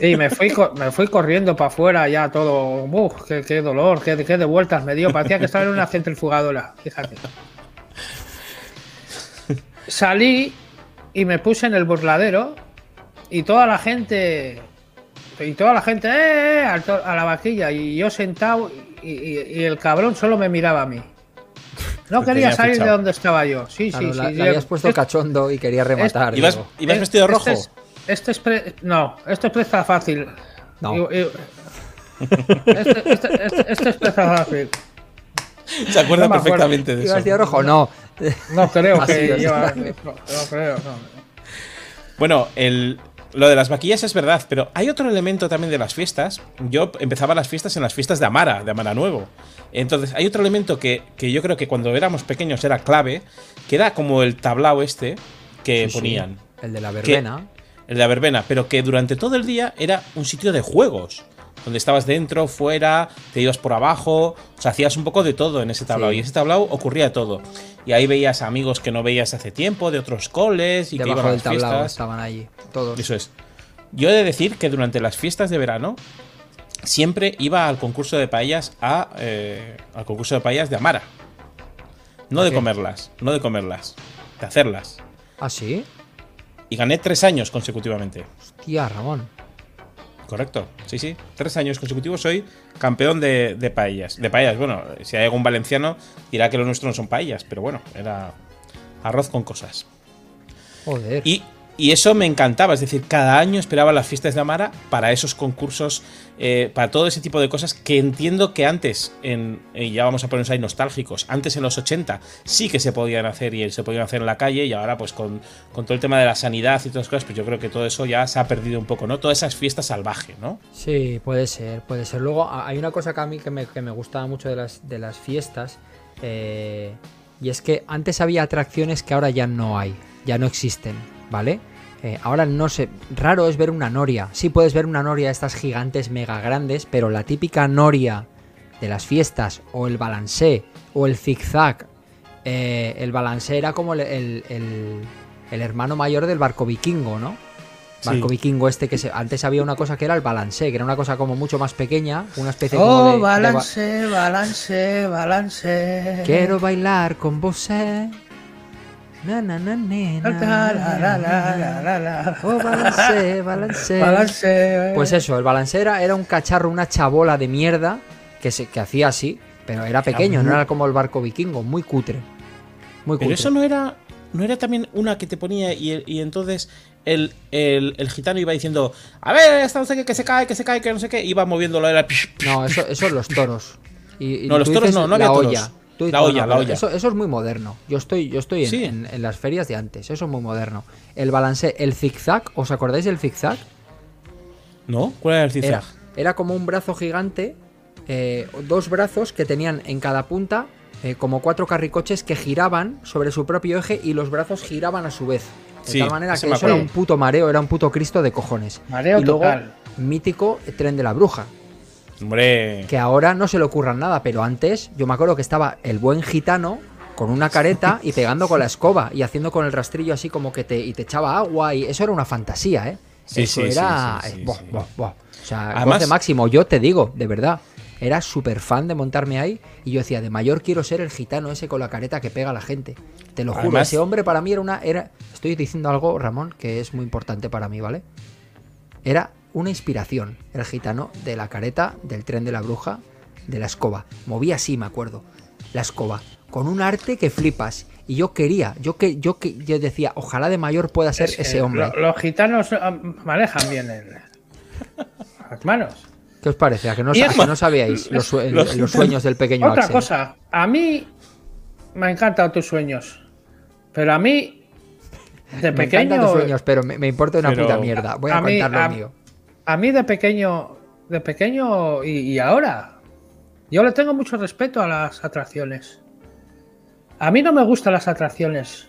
Y me fui, me fui corriendo para afuera ya todo. Uf, qué, dolor, qué, qué de vueltas me dio. Parecía que estaba en una centrifugadora, fíjate. Salí y me puse en el burladero y toda la gente y toda la gente ¡eh, eh! to- a la vaquilla y yo sentado y el cabrón solo me miraba a mí no quería salir de donde estaba yo sí Claro, sí la- sí sí. habías puesto Este- cachondo y quería rematar. ¿Ibas, ibas vestido este rojo? es- este es pre- no este es presta fácil No. Y- y- este, este- este- este es presta fácil Se acuerda no me acuerdo. perfectamente de ¿Ibas eso. vestido rojo? No. no creo que es. lleva- no, no creo no. Bueno, el, lo de las vaquillas es verdad, pero hay otro elemento también de las fiestas. Yo empezaba las fiestas en las fiestas de Amara, de Amara Nuevo. Entonces, hay otro elemento que, que yo creo que cuando éramos pequeños era clave, que era como el tablao este que Sí, sí. ponían, El de la verbena. el de la verbena, pero que durante todo el día era un sitio de juegos. Donde estabas dentro, fuera, te ibas por abajo, o sea, hacías un poco de todo en ese tablao. Sí. Y ese tablao ocurría todo. Y ahí veías amigos que no veías hace tiempo, de otros coles, y que iban a del las tablao fiestas. estaban allí. Todos. Eso es. Yo he de decir que durante las fiestas de verano siempre iba al concurso de paellas a, eh, al concurso de paellas de Amara. No ¿A de qué? comerlas, no de comerlas, de hacerlas. ¿Ah, sí? Y gané tres años consecutivamente. Hostia, Ramón. Correcto, sí, sí. Tres años consecutivos soy campeón de, de paellas. De paellas, bueno, si hay algún valenciano dirá que lo nuestro no son paellas, pero bueno, era arroz con cosas. Joder. Y, y eso me encantaba, es decir, cada año esperaba las fiestas de Amara para esos concursos, eh, para todo ese tipo de cosas que entiendo que antes, en, ya vamos a ponernos ahí nostálgicos, antes en los 80 sí que se podían hacer y se podían hacer en la calle y ahora pues con, todo el tema de la sanidad y todas las cosas, pues yo creo que todo eso ya se ha perdido un poco, ¿no? Todas esas fiestas salvajes, ¿no? Sí, puede ser, puede ser. Luego hay una cosa que a mí que me, que me gustaba mucho de las, de las fiestas. eh, y es que antes había atracciones que ahora ya no hay, ya no existen, ¿vale? Eh, ahora no sé, raro es ver una noria. Sí puedes ver una noria de estas gigantes mega grandes, pero la típica noria de las fiestas, o el balancé, o el zigzag. eh, el balancé era como el, el- el- el hermano mayor del barco vikingo, ¿no? Barco Sí. vikingo este que se, antes había una cosa que era el balancé, que era una cosa como mucho más pequeña, una especie como de, Oh, de ba- balance, balance, balance. Quiero bailar con vos. eh. Na, na, na, ne, na, La, la, la, la, na, la, la. Oh, balancé, balancé. Balance. Pues eso, el balancé era, era un cacharro, una chabola de mierda que, se, que hacía así, pero era pequeño, no muy- era como el barco vikingo, muy cutre. Muy Pero cutre. eso no era, no era también una que te ponía y, y entonces el, el- el gitano iba diciendo, a ver, esta no sé qué, que se cae, que se cae, que no sé qué, iba moviéndolo, era... No, eso, eso es los toros. Y, y No, los toros dices no, no había toros. olla. Tú- La no, olla, no, la olla. Eso, eso es muy moderno. Yo estoy, yo estoy en, Sí. en- en las ferias de antes. Eso es muy moderno. El balancé, el zigzag, ¿os acordáis del zigzag? ¿No? ¿Cuál era el zigzag? era como un brazo gigante, eh, dos brazos que tenían en cada punta eh, como cuatro carricoches que giraban sobre su propio eje y los brazos giraban a su vez. De Sí, tal manera que eso era un puto mareo, era un puto Cristo de cojones. Mareo y luego, total. mítico eh, tren de la bruja. Hombre. Que ahora no se le ocurra nada, pero antes yo me acuerdo que estaba el buen gitano con una careta y pegando con la escoba y haciendo con el rastrillo así como que te, y te echaba agua y eso era una fantasía, ¿eh? Sí, eso sí, era... sí. O sea, Además- goce máximo, yo te digo, de verdad. Era súper fan de montarme ahí y yo decía, de mayor quiero ser el gitano ese con la careta que pega a la gente. Te lo juro, Además- ese hombre para mí era una... Era, estoy diciendo algo, Ramón, que es muy importante para mí, ¿vale? Era una inspiración, el gitano de la careta, del tren de la bruja, de la escoba. Movía así, me acuerdo, la escoba, con un arte que flipas. Y yo quería, yo que yo que yo decía, ojalá de mayor pueda ser Es que ese hombre. lo- los gitanos ah, manejan bien el- las manos. ¿Qué os parece? ¿A que no, a que no sabíais los, sue- los los sueños del pequeño Otra Axel? cosa, a mí me encantan tus sueños, pero a mí de Me encantan pequeño, tus sueños, pero me, me importa una Pero- puta mierda. Voy a, a mí- contar lo a- mío. A mí de pequeño, de pequeño y, y ahora, yo le tengo mucho respeto a las atracciones. A mí no me gustan las atracciones.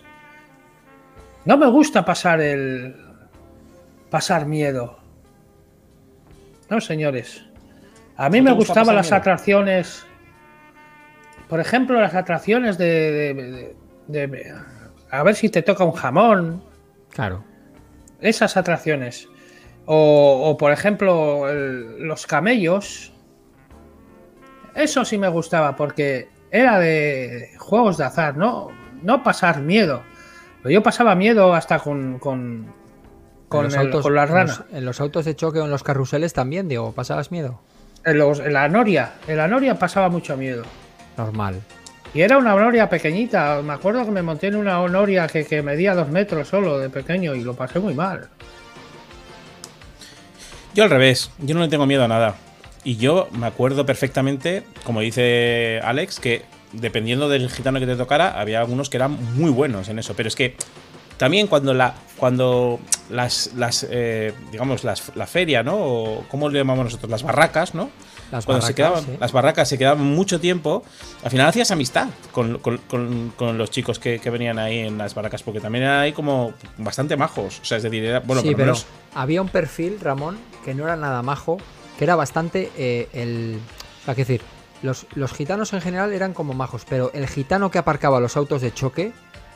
No me gusta pasar el pasar miedo. No, señores. A mí ¿No me gusta gustaban las miedo? atracciones. Por ejemplo, las atracciones de, de- de- a ver si te toca un jamón. Claro. Esas atracciones. O, o, por ejemplo, el- los camellos. Eso sí me gustaba porque era de juegos de azar, no, no pasar miedo. Pero yo pasaba miedo hasta con, con, con, el- autos, con la en los- en los autos de choque o en los carruseles también, digo, ¿pasabas miedo? En, los- en la noria. En la noria pasaba mucho miedo. Normal. Y era una noria pequeñita. Me acuerdo que me monté en una noria que, que medía dos metros solo de pequeño y lo pasé muy mal. Yo al revés, yo no le tengo miedo a nada. Y yo me acuerdo perfectamente, como dice Alex, que dependiendo del gitano que te tocara, había algunos que eran muy buenos en eso. Pero es que también cuando la cuando las, las eh, digamos, las, la feria, ¿no? O, ¿Cómo le llamamos nosotros? Las barracas, ¿no? Las cuando se barracas, quedaban, sí. las barracas se quedaban mucho tiempo, al final hacías amistad con, con- con- con los chicos que, que venían ahí en las barracas, porque también eran ahí como bastante majos. O sea, es decir, era, bueno, sí, pero menos había un perfil, Ramón, que no era nada majo, que era bastante eh, el... O sea, que decir, los, los gitanos en general eran como majos, pero el gitano que aparcaba los autos de choque,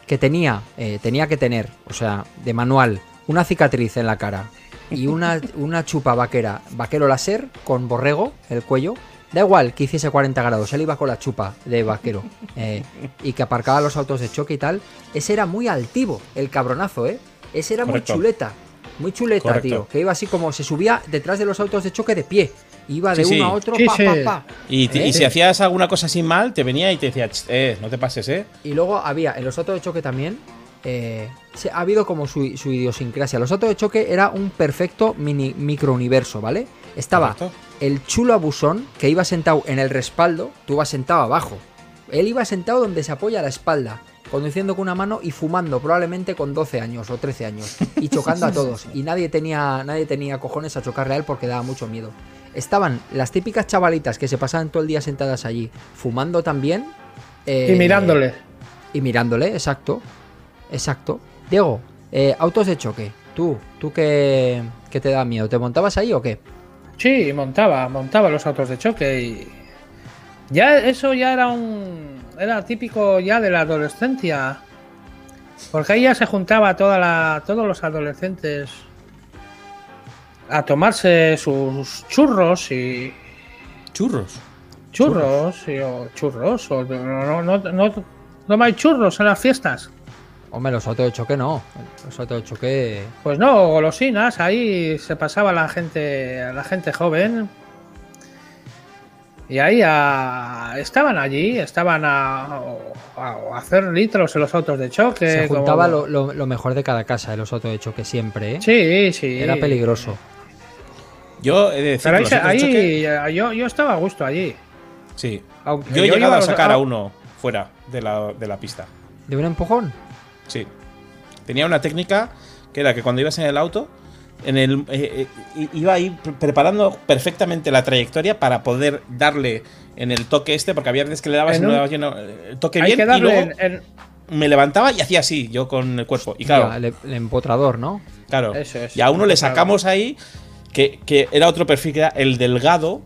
que tenía, eh, tenía que tener, o sea, de manual, una cicatriz en la cara y una, una chupa vaquera, vaquero láser con borrego, el cuello, Da igual que hiciese 40 grados, él iba con la chupa de vaquero eh, y que aparcaba los autos de choque y tal. Ese era muy altivo, el cabronazo, ¿eh? Ese era Correcto. muy chuleta, muy chuleta, Correcto. tío. Que iba así como se subía detrás de los autos de choque de pie. Iba de Sí, uno sí. a otro, Sí, pa, sí. pa, pa. Y, te- y ¿Eh? si hacías alguna cosa así mal, te venía y te decía, "Ch, eh, no te pases, eh. Y luego había en los autos de choque también. eh, se- ha habido como su, su idiosincrasia. Los autos de choque era un perfecto mini microuniverso, ¿vale? Estaba Correcto. el chulo abusón que iba sentado en el respaldo, tú vas sentado abajo. Él iba sentado donde se apoya la espalda, conduciendo con una mano y fumando, probablemente con 12 años o 13 años, y chocando a todos. Y nadie tenía, nadie tenía cojones a chocarle a él porque daba mucho miedo. Estaban las típicas chavalitas que se pasaban todo el día sentadas allí, fumando también. eh, y mirándole. y mirándole, exacto. Exacto. Diego, eh, autos de choque. Tú, tú que, que te da miedo. ¿Te montabas ahí o qué? Sí, montaba, montaba los autos de choque y. Ya eso ya era un. Era típico ya de la adolescencia. Porque ahí ya se juntaba toda la, todos los adolescentes a tomarse sus churros y. Churros. Churros, y- o churros, o no, no, no, no, no hay churros en las fiestas. Hombre, los de choque no. Los de choque. Pues no, golosinas, ahí se pasaba la gente, la gente joven. Y ahí a- estaban allí, estaban a, a- a hacer litros en los autos de choque. Se como- juntaba lo, lo- lo mejor de cada casa de los autos de choque siempre, ¿eh? Sí, sí. Era peligroso. Yo he de decir Pero que ahí, choque- eh, yo, yo estaba a gusto allí. Sí. Aunque Yo he llegado a sacar a uno fuera de la, de la pista. ¿De un empujón? Sí. Tenía una técnica que era que cuando ibas en el auto, en el, eh, eh, iba ahí pre- preparando perfectamente la trayectoria para poder darle en el toque este, porque había veces que le dabas y En no un- le dabas lleno, eh, el toque Hay bien que y luego en- en- me levantaba y hacía así, yo con el cuerpo. Y claro, Ya, el, el empotrador, ¿no? claro. Eso es, y a uno le sacamos ahí que, que era otro perfil, que era el delgado,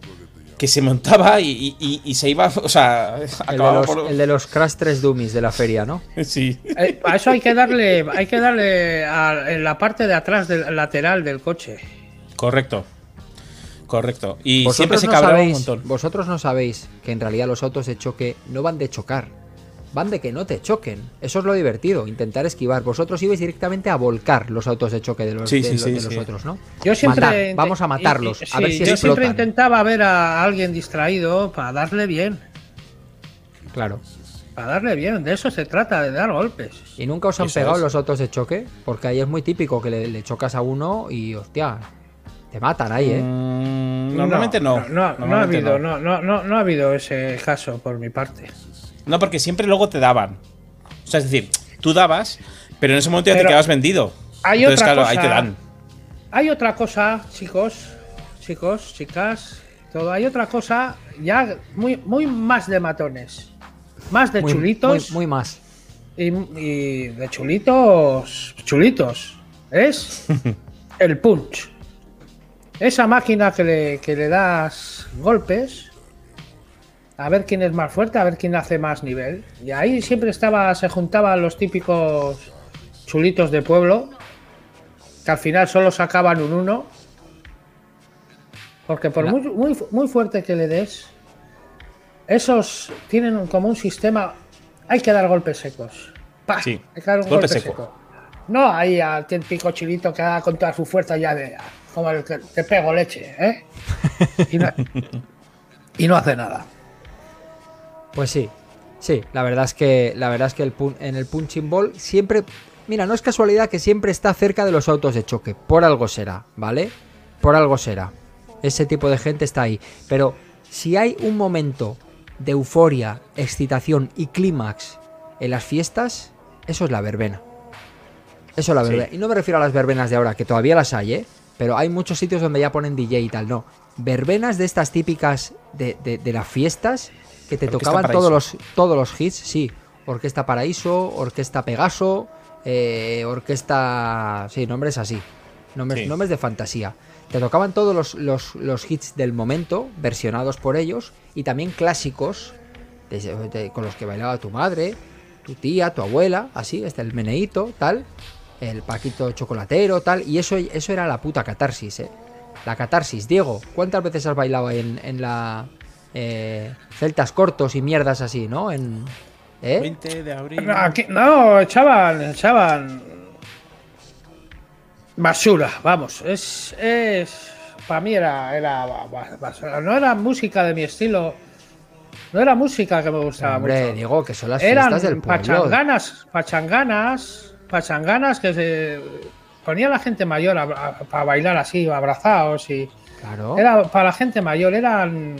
que se montaba y, y- y se iba, o sea, El de, los, por- el de los Crash 3 Dummies de la feria, ¿no? Sí. Eh, a eso hay que darle, hay que darle a- en la parte de atrás del lateral del coche. Correcto. Correcto. Y siempre se no cabreaba un montón. vosotros no sabéis que en realidad los autos de choque no van de chocar, van de que no te choquen. Eso es lo divertido, intentar esquivar. Vosotros ibais directamente a volcar los autos de choque de los, Sí, de, sí, los- sí, de los sí. otros, ¿no? Yo siempre Matar, vamos a matarlos, y- a ver si yo siempre explotan. intentaba ver a alguien distraído para darle bien, Claro. para darle bien. De eso se trata, de dar golpes. ¿Y nunca os han Eso pegado es. los autos de choque? Porque ahí es muy típico que le, le chocas a uno y, hostia, te matan ahí, ¿eh? Mm, normalmente no. No, no, no ha habido. No, no, no ha habido ese caso por mi parte. No, porque siempre luego te daban. O sea, es decir, tú dabas, pero en ese momento ya te quedabas vendido. hay Entonces, otra claro, ahí cosa- te dan. Hay otra cosa, chicos, chicos, chicas, todo. Hay otra cosa ya muy, muy más de matones, más de Muy- chulitos Muy, muy más. y, y de chulitos, chulitos. Es el punch. Esa máquina que le, que le das golpes. A ver quién es más fuerte, a ver quién hace más nivel. Y ahí siempre estaba, se juntaban los típicos chulitos de pueblo. Que al final solo sacaban un uno. Porque por muy, muy, muy fuerte que le des, esos tienen como un sistema. Hay que dar golpes secos. ¡Pah! Sí, Hay que dar un golpe golpe, seco. seco. No ahí al típico chilito que da con toda su fuerza ya de. Como el que te pego leche, ¿eh? Y no, y no hace nada. Pues sí, sí, la verdad es que, la verdad es que el pun- en el punching ball siempre, mira, no es casualidad que siempre está cerca de los autos de choque, por algo será, ¿vale? Por algo será. Ese tipo de gente está ahí. Pero si hay un momento de euforia, excitación y clímax en las fiestas, eso es la verbena. Eso es la Sí. verbena. Y no me refiero a las verbenas de ahora, que todavía las hay, ¿eh? Pero hay muchos sitios donde ya ponen DJ y tal, no. Verbenas de estas típicas de, de- de las fiestas que te tocaban Paraíso. todos los, todos los hits, sí. Orquesta Paraíso, Orquesta Pegaso, eh, Orquesta... Sí, nombres así. Nombres, Sí. nombres de fantasía. Te tocaban todos los, los- los hits del momento, versionados por ellos, y también clásicos de- de- con los que bailaba tu madre, tu tía, tu abuela, así, este el meneíto, tal, el paquito chocolatero, tal, y eso, eso era la puta catarsis, eh. La catarsis, Diego, ¿cuántas veces has bailado en, en la eh, celtas cortos y mierdas así, ¿no? En, ¿eh? 20 de abril. No, aquí- no, echaban, echaban. Basura, vamos. Es. es para mí era, era ba- ba- basura. No era música de mi estilo. No era música que me gustaba Hombre, mucho. Diego, que son las Eran fiestas del pueblo. pachanganas, pachanganas, pachanganas que se ponía la gente mayor para bailar así, abrazados y. Claro. Era para la gente mayor, eran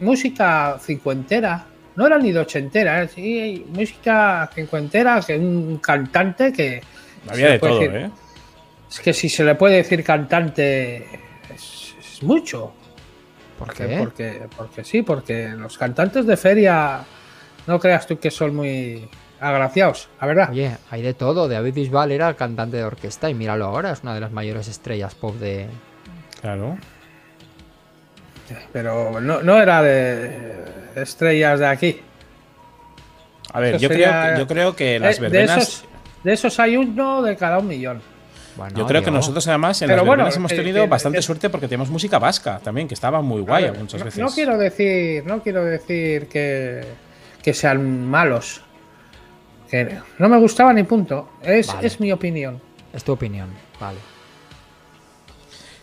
música cincuentera. No era ni de ochentera, ¿eh? sí, música cincuentera, que un cantante que. Había de todo, decir- ¿eh? Es que si se le puede decir cantante, es, es mucho. ¿Por Porque, qué? porque, porque sí, porque los cantantes de feria, no creas tú que son muy agraciados, la verdad. Oye, hay de todo. David Bisbal era cantante de orquesta y míralo ahora, es una de las mayores estrellas pop de. Claro. Pero no, no era de estrellas de aquí. A ver, yo sería- creo, que- yo creo que las Eh, de, esos, de esos hay uno de cada un millón. Bueno, Yo creo que nosotros además en Pero las bueno, verbenas hemos que- tenido que- bastante que- suerte porque tenemos música vasca también, que estaba muy guay ver, muchas veces. no quiero decir, no quiero decir que, que sean malos. Que no me gustaban ni punto. Es, Vale. es mi opinión. Es tu opinión, vale.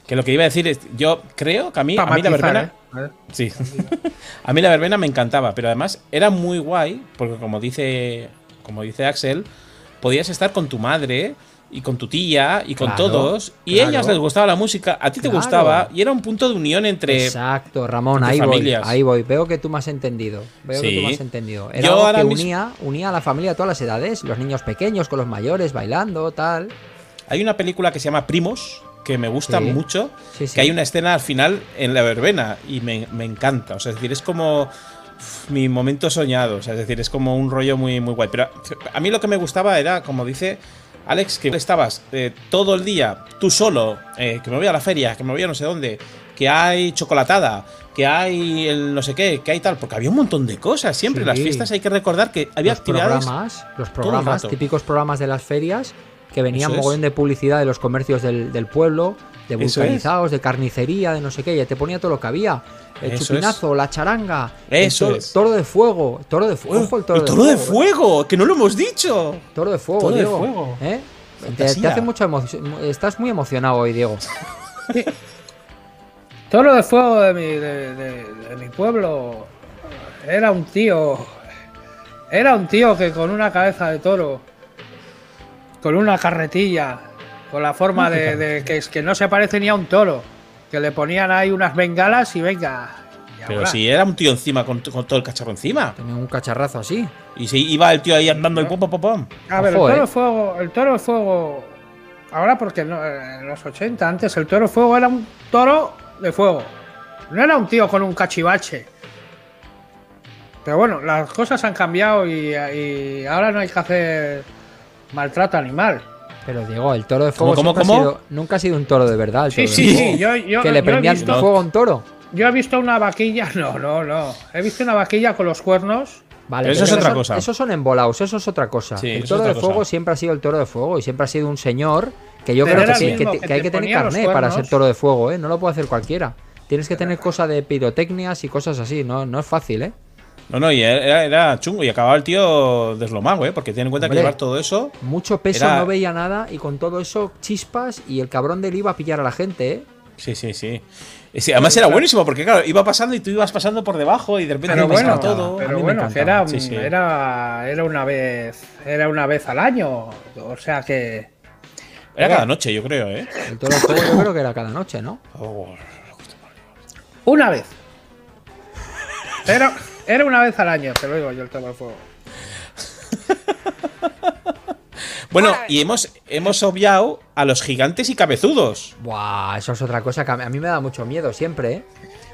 Que lo que iba a decir es, yo creo que a mí, a mí la verbena. ¿eh? Sí. a mí la verbena me encantaba, pero además era muy guay, porque como dice, como dice Axel, podías estar con tu madre y con tu tía y con Claro, todos, y a claro. ellas les gustaba la música, a ti te gustaba, y era un punto de unión entre. Exacto, Ramón, entre ahí voy, ahí voy. Veo que tú me has entendido. Veo que Sí. tú me has entendido. Era Yo algo ahora que mismo- unía, unía a la familia de todas las edades, los niños pequeños con los mayores, bailando, tal. Hay una película que se llama Primos, que me gusta Sí. mucho, Sí, sí. que hay una escena al final en la verbena, y me, me encanta. O sea, es decir, es como mi momento soñado. O sea, es decir, es como un rollo muy, muy guay. Pero a mí lo que me gustaba era, como dice Alex, que estabas eh, todo el día tú solo, eh, que me voy a la feria, que me voy a no sé dónde, que hay chocolatada, que hay el no sé qué, que hay tal, porque había un montón de cosas. Siempre en las fiestas hay que recordar que había los actividades. programas, los programas, típicos programas de las ferias, que venían Eso es. mogollón de publicidad de los comercios del, del pueblo, de vulcanizados, de carnicería, de no sé qué, ya te ponía todo lo que había. El Eso chupinazo, la charanga, el Eso toro, es. toro de fuego, toro de fuego, ¡Oh, ojo, el toro, el toro de fuego, fuego, que no lo hemos dicho. eh. Toro de fuego, Toro de Diego. fuego. ¿eh? Te, hace mucha emoción. Estás muy emocionado hoy, Diego. Toro de fuego de mi, de, de- de mi pueblo era un tío. Era un tío que con una cabeza de toro, con una carretilla, con la forma de, de- que, es que no se parece ni a un toro, que le ponían ahí unas bengalas y venga. y Pero ahora. si era un tío encima, con, con todo el cacharro encima. Tenía un cacharrazo así. Y si iba el tío ahí andando y pum, pum, pum, pum. A ver, Ojo, el toro eh. de fuego, el toro de fuego. Ahora porque no, en los 80, antes el toro de fuego era un toro de fuego. No era un tío con un cachivache. Pero bueno, las cosas han cambiado y, y ahora no hay que hacer maltrato animal. Pero Diego, el toro de fuego ¿Cómo, siempre cómo, ha cómo? sido- nunca ha sido un toro de verdad. el Sí, toro sí, sí. Yo, yo- que le prendían visto- fuego a un toro. Yo he visto una vaquilla. No, no, no. He visto una vaquilla con los cuernos. Vale, Pero eso pero es otra son- cosa. Esos son embolados, eso es otra cosa. Sí, el toro de fuego cosa. siempre ha sido el toro de fuego y siempre ha sido un señor que yo Pero creo que, que, que que hay que tener carné para ser toro de fuego, ¿eh? No lo puede hacer cualquiera. Tienes que tener cosas de pirotecnias y cosas así, no, no es fácil, ¿eh? No, no, y era, era chungo. Y acababa el tío deslomado, ¿eh? Porque ten en cuenta Hombre. que llevar todo eso. Mucho peso, Era- no veía nada y con todo eso chispas y el cabrón de él iba a pillar a la gente, ¿eh? Sí, sí, sí. Además era buenísimo porque, claro, iba pasando y tú ibas pasando por debajo y de repente Pero bueno, todo. a pero mí me bueno, era, Sí, sí. era, era una vez, era una vez al año. O sea que. Era cada noche, yo creo, ¿eh? El toro de fuego yo creo que era cada noche, ¿no? Oh. Una vez. Era, era una vez al año, te lo digo yo, el tema del fuego. Bueno, y hemos, hemos obviado a los gigantes y cabezudos. Buah, eso es otra cosa que a mí a mí me da mucho miedo siempre, ¿eh?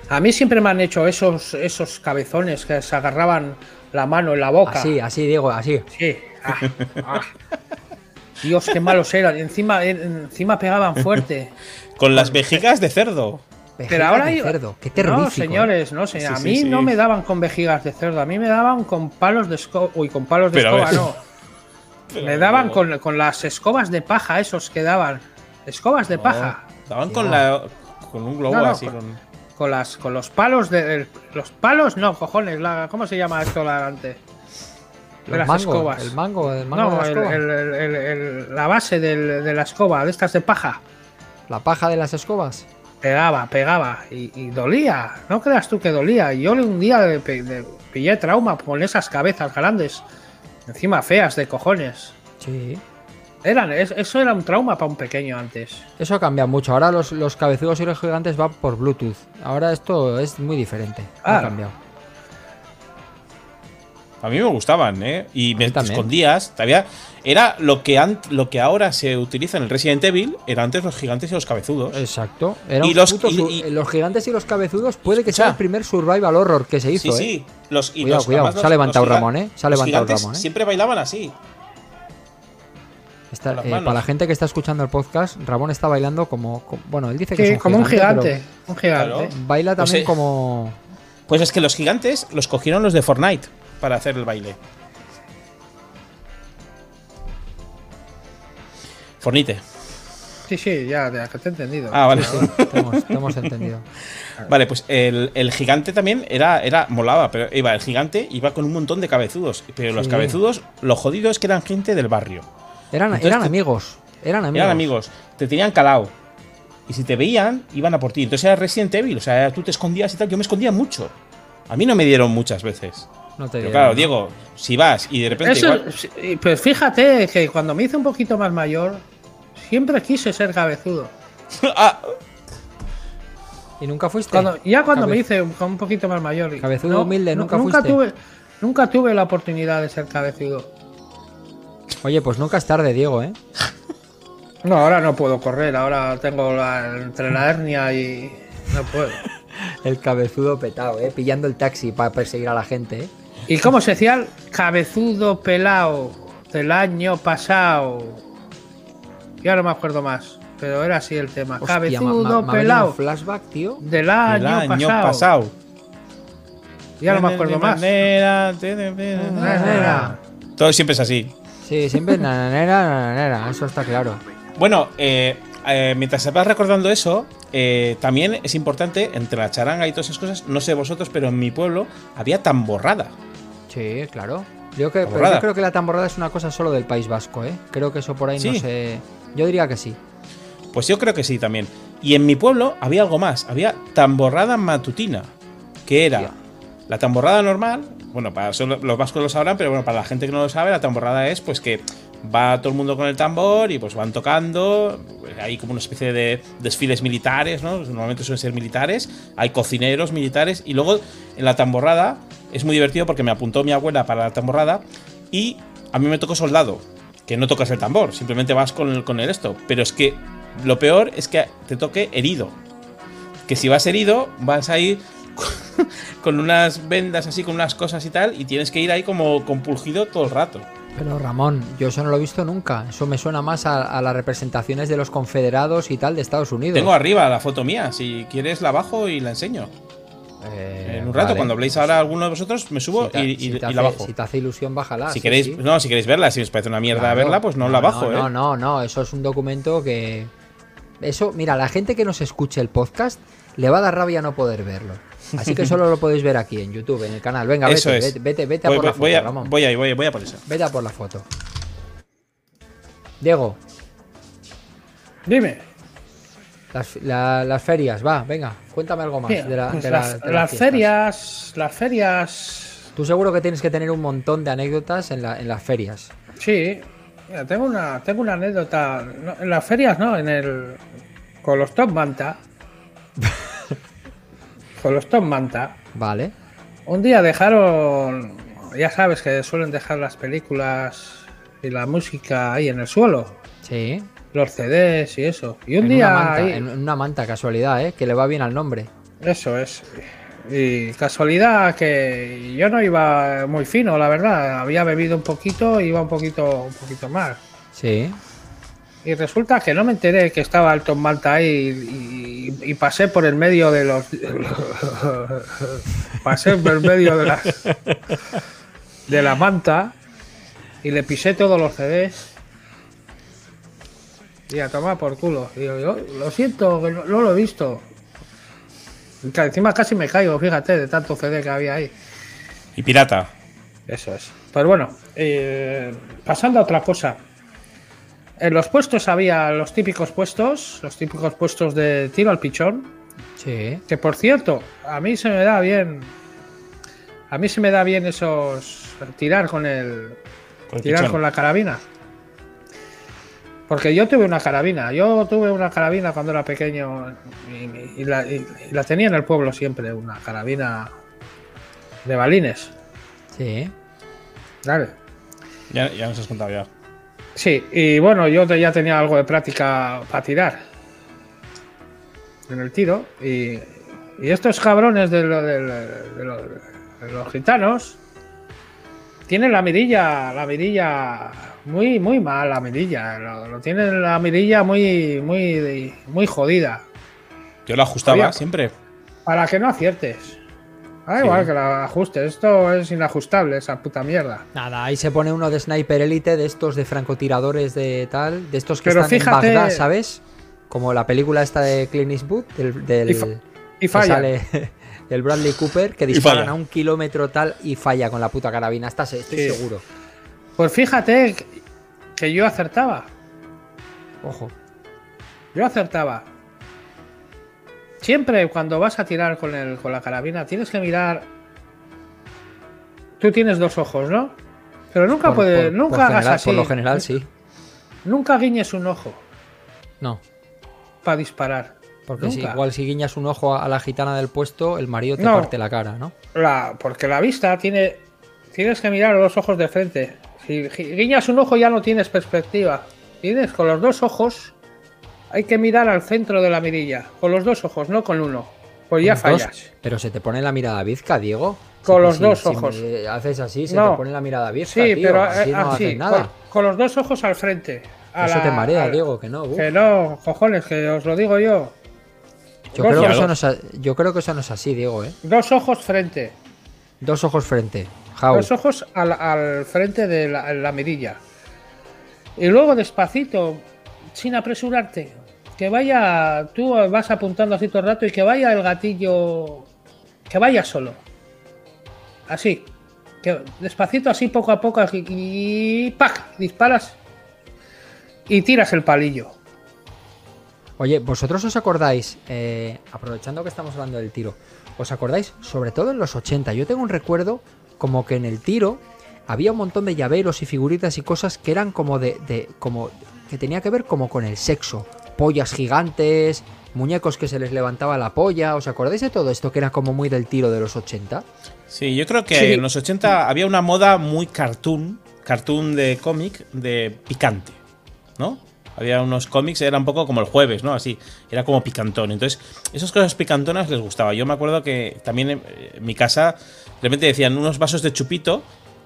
A mí siempre me han hecho esos, esos cabezones que se agarraban la mano en la boca. Así, así, Diego, así. Sí. Ah, ah. Dios, qué malos eran. Encima, en- encima pegaban fuerte. Con las vejigas de cerdo. Pero ahora de hay- cerdo, qué terrorífico. No, señores, no sé. Sí, a mí sí. no me daban con vejigas de cerdo, a mí me daban con palos de escoba. Uy, con palos de Pero escoba, no. Me daban con, con las escobas de paja, esos que daban. Escobas de paja. Daban con la. con un globo No, no, así. con- Con, Con las con los palos de. el- los palos, no, cojones. La, ¿Cómo se llama esto la delante? De Los las escobas. El mango, el mango de No, la el- escoba. el- el- el- el- la base del- de la escoba, de estas de paja. La paja de las escobas. Pegaba, pegaba y, y dolía. No creas tú que dolía. Yo un día le pe- le pillé trauma con esas cabezas grandes, encima feas de cojones. Sí. Eran, es- eso era un trauma para un pequeño antes. Eso ha cambiado mucho. Ahora los, los cabezudos y los gigantes van por Bluetooth. Ahora esto es muy diferente. Ha Claro. cambiado. A mí me gustaban, ¿eh? Y me también. escondías. Todavía. Era lo que, lo que ahora se utiliza en el Resident Evil. Era antes los gigantes y los cabezudos. Exacto. Era Y un los- y- y- los gigantes y los cabezudos puede que sea el primer survival horror que se hizo, sí, ¿eh? sí. Los, y Cuidado, los- cuidado. Se ha levantado Ramón, ¿eh? Se ha levantado Ramón, ¿eh? Siempre bailaban así. Está- eh, para la gente que está escuchando el podcast, Ramón está bailando como, como- bueno, él dice que Sí, es un como un gigante, gigante. Un gigante. Claro. pero baila Pues, también como Pues es que los gigantes los cogieron los de Fortnite para hacer el baile. Fornite. Sí, sí, ya, ya que te he entendido. Ah, vale. te hemos, te hemos entendido. Vale, pues el, el gigante también era, era, molaba, pero iba, el gigante iba con un montón de cabezudos. Pero los cabezudos, lo jodido es que eran gente del barrio. Eran, Entonces eran te- amigos. Eran amigos. Eran amigos, te tenían calado. Y si te veían, iban a por ti. Entonces era Resident Evil, o sea, tú te escondías y tal. Yo me escondía mucho. A mí no me dieron muchas veces. No te Pero dieron, claro, ¿no? Diego, si vas y de repente. Eso, igual- pues fíjate que cuando me hice un poquito más mayor, siempre quise ser cabezudo. Ah, ¿Y nunca fuiste? Cuando, ya cuando me hice un, un poquito más mayor. Cabezudo humilde, nunca nunca fuiste. tuve Nunca tuve la oportunidad de ser cabezudo. Oye, pues nunca es tarde, Diego, ¿eh? No, ahora no puedo correr, ahora tengo la, entre la hernia y no puedo. El cabezudo petado, ¿eh? Pillando el taxi para perseguir a la gente, ¿eh? ¿Y cómo se decía? el Cabezudo pelao del año pasado. Ya no me acuerdo más. pero era así el tema. Hostia, Cabezudo, ma- un flashback, tío. Del El año, año pasado. pasado. Ya no me acuerdo más. Manera, Manera. Todo siempre es así. Sí, siempre nananera, nananera, eso está claro. Bueno, eh, eh, mientras se vas recordando eso, eh, también es importante, entre la charanga y todas esas cosas, no sé vosotros, pero en mi pueblo había tamborrada. Sí, claro. Yo, que, pero Tamborrada. yo creo que la tamborrada es una cosa solo del País Vasco, ¿eh? Creo que eso por ahí no sé. Yo diría que sí. Pues yo creo que sí también. Y en mi pueblo había algo más, había tamborrada matutina, que era la tamborrada normal, bueno, para solo- los vascos lo sabrán, pero bueno, para la gente que no lo sabe, la tamborrada es pues que va todo el mundo con el tambor y pues van tocando, hay como una especie de desfiles militares, ¿no? Normalmente suelen ser militares, hay cocineros militares y luego en la tamborrada es muy divertido porque me apuntó mi abuela para la tamborrada y a mí me tocó soldado, que no tocas el tambor, simplemente vas con el, con el esto, pero es que lo peor es que te toque herido. Que si vas herido, vas ahí con unas vendas así, con unas cosas y tal, y tienes que ir ahí como compulgido todo el rato. Pero Ramón, yo eso no lo he visto nunca. Eso me suena más a, a las representaciones de los confederados y tal de Estados Unidos. Tengo arriba la foto mía, si quieres la bajo y la enseño. Eh, en un rato, vale. cuando habléis ahora alguno de vosotros, me subo Si te- y, y- si te y hace- la bajo. Si te hace ilusión, bájala. si sí, queréis, sí. no, si queréis verla, si os parece una mierda Claro. verla, pues no, la bajo, no, ¿eh? No, no, no, eso es un documento que. Eso, mira, la gente que nos escuche el podcast le va a dar rabia no poder verlo. Así que solo lo podéis ver aquí en YouTube, en el canal. Venga, vete, Eso es. vete, vete, vete a voy, por la foto, voy a, Ramón. voy ahí, voy, voy a por eso. Vete a por la foto. Diego, Dime. Las, la- las ferias, va, venga, cuéntame algo más Mira, de, la- pues de las, la- de las ferias, las ferias, Tú seguro que tienes que tener un montón de anécdotas en, la- en las ferias. sí. Mira, tengo una, tengo una anécdota. no, en las ferias, no, en el con los Top Manta. con los Top Manta. Vale. Un día dejaron, ya sabes que suelen dejar las películas y la música ahí en el suelo, Sí. Los CDs y eso. Y un en día una manta, ahí- en una manta, casualidad, ¿eh? Que le va bien al nombre. Eso es. Y casualidad que yo no iba muy fino, la verdad. Había bebido un poquito, iba un poquito, un poquito más. Sí. Y resulta que no me enteré que estaba el Tom Malta ahí y, y- y pasé por el medio de los. pasé por el medio de la, de la manta y le pisé todos los CDs. Y a tomar por culo. Y yo, yo, lo siento, que no, no lo he visto. Y encima casi me caigo, fíjate, de tanto CD que había ahí. Y pirata. Eso es. Pues bueno, eh, pasando a otra cosa. En los puestos había los típicos puestos, los típicos puestos de tiro al pichón. Sí. Que por cierto, a mí se me da bien. A mí se me da bien esos. tirar con el. Con el tirar pichón. con la carabina. Porque yo tuve una carabina. Yo tuve una carabina cuando era pequeño y, y la, y- y la tenía en el pueblo siempre, una carabina de balines. Sí. ¿Vale? Ya, ya nos has contado ya. Sí, y bueno, yo ya tenía algo de práctica para tirar en el tiro. Y, y estos cabrones de, lo- de lo- de lo- de los gitanos tienen la mirilla, la mirilla muy, muy mal, la mirilla. Lo, lo tienen la mirilla muy, muy, muy jodida. Yo lo ajustaba Había- siempre. Para que no aciertes. Da Sí. igual que la ajustes. Esto es inajustable, esa puta mierda. Nada, ahí se pone uno de sniper elite, de estos de francotiradores de tal, de estos que Pero están fíjate- en Bagdad, ¿sabes? Como la película esta de Clint Eastwood, del, del- Y fa- y que falla. sale el Bradley Cooper, que disparan a un kilómetro tal y falla con la puta carabina. Estás, estoy Sí. seguro. Pues fíjate que- yo acertaba. Ojo. Yo acertaba. Siempre cuando vas a tirar con, el, con la carabina tienes que mirar. Tú tienes dos ojos, ¿no? Pero nunca Por- puedes, por- nunca por hagas general- así. Por lo general, sí. Nunca guiñes un ojo No. para disparar. Porque si, igual si guiñas un ojo a la gitana del puesto, el marido te No. parte la cara, ¿no? La, porque la vista tiene. Tienes que mirar los ojos de frente. Si guiñas un ojo ya no tienes perspectiva. Tienes con los dos ojos. Hay que mirar al centro de la mirilla. Con los dos ojos, no con uno. Pues ya dos- fallas. pero se te pone la mirada bizca, Diego. Con Si- los si- dos si ojos. haces así, se No. te pone la mirada bizca, Sí, tío. pero así eh, no así, haces nada. Con, con los dos ojos al frente. a Eso la- te marea, a Diego, que no. uf. Que no, cojones, que os lo digo yo. Yo, creo que eso no es, yo creo que eso no es así, Diego, ¿eh? Dos ojos frente. Dos ojos frente. Los ojos al, al frente de la, la mirilla. Y luego despacito, sin apresurarte. Que vaya, tú vas apuntando así todo el rato y que vaya el gatillo, que vaya solo. Así. Que despacito, así poco a poco, y, y ¡pac! Disparas y tiras el palillo. Oye, ¿vosotros os acordáis, eh, aprovechando que estamos hablando del tiro, os acordáis, sobre todo en los 80, yo tengo un recuerdo como que en el tiro había un montón de llaveros y figuritas y cosas que eran como de, de- como que tenía que ver como con el sexo, pollas gigantes, muñecos que se les levantaba la polla, ¿os acordáis de todo esto que era como muy del tiro de los 80? Sí, yo creo que Sí. en los 80 había una moda muy cartoon, cartoon de cómic, de picante, ¿no? Había unos cómics, era un poco como el jueves, ¿no? Así, era como picantón. Entonces, esas cosas picantonas les gustaba. Yo me acuerdo que también en, en mi casa, de repente decían unos vasos de chupito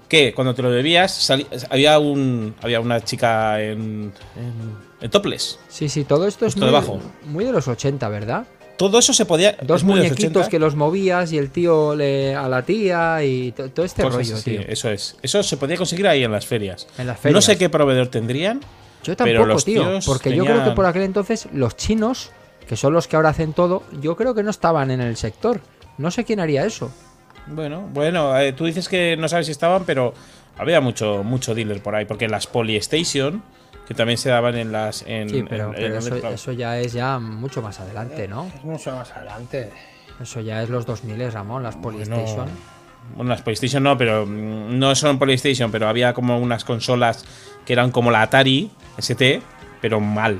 que cuando te lo bebías, había, un, había una chica en, en, en topless. Sí, sí, todo esto es muy, debajo. muy de los 80, ¿verdad? Todo eso se podía. Dos muñequitos 80. que los movías y el tío le, a la tía y to- todo este Cosas rollo, así, tío. Eso es. Eso se podía conseguir ahí en las ferias. En las No ferias. sé qué proveedor tendrían. Yo Pero tampoco, los tío. Porque yo creo que por aquel entonces los chinos, que son los que ahora hacen todo, yo creo que no estaban en el sector. No sé quién haría eso. Bueno, bueno, eh, tú dices que no sabes si estaban, pero había mucho, mucho dealer por ahí, porque las Polystation, que también se daban en las. En, Sí, pero, en- pero en- eso, en- eso ya es ya mucho más adelante, ¿no? Es mucho más adelante. Eso ya es los 2000, Ramón, las Polystation. Bueno, las PlayStation no, pero mm, no son PlayStation, pero había como unas consolas que eran como la Atari ST, pero mal.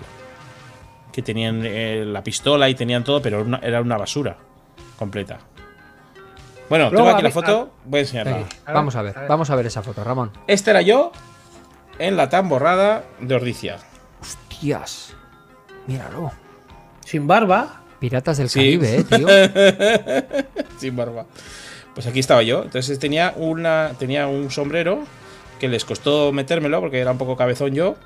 Que tenían eh, la pistola y tenían todo, pero una- era una basura completa. Bueno, Luego tengo aquí la foto, voy a enseñarla. Vamos a ver, a ver. vamos a ver esa foto, Ramón. Este era yo en la tan borrada de Ordicia. Hostias. Míralo. Sin barba. Piratas del Sí. Caribe, eh, tío. Sin barba. Pues aquí estaba yo. Entonces tenía una tenía un sombrero que les costó metérmelo porque era un poco cabezón yo.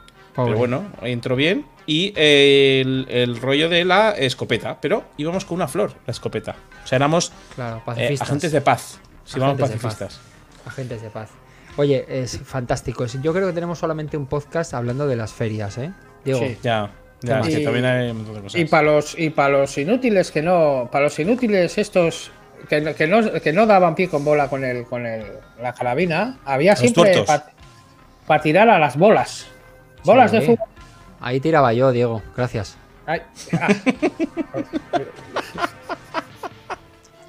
Pobre. Pero bueno, entró bien. Y eh, el, el rollo de la escopeta. Pero íbamos con una flor, la escopeta. O sea, éramos Claro, eh, pacifistas. agentes de paz. Sí, vamos Agentes de pacifistas. Agentes de paz. Oye, es fantástico. Yo creo que tenemos solamente un podcast hablando de las ferias, ¿eh? Diego, Sí. Ya, ya, ¿Qué es que más? también hay un montón de cosas. Y para los, y para los inútiles que no. Para los inútiles estos. Que, no- que, no, que no daban pie con bola con el, con el, la carabina. Había Los siempre para tirar a las bolas. Bolas Sí. de fútbol. ahí tiraba yo, Diego. Gracias. Ay, ah,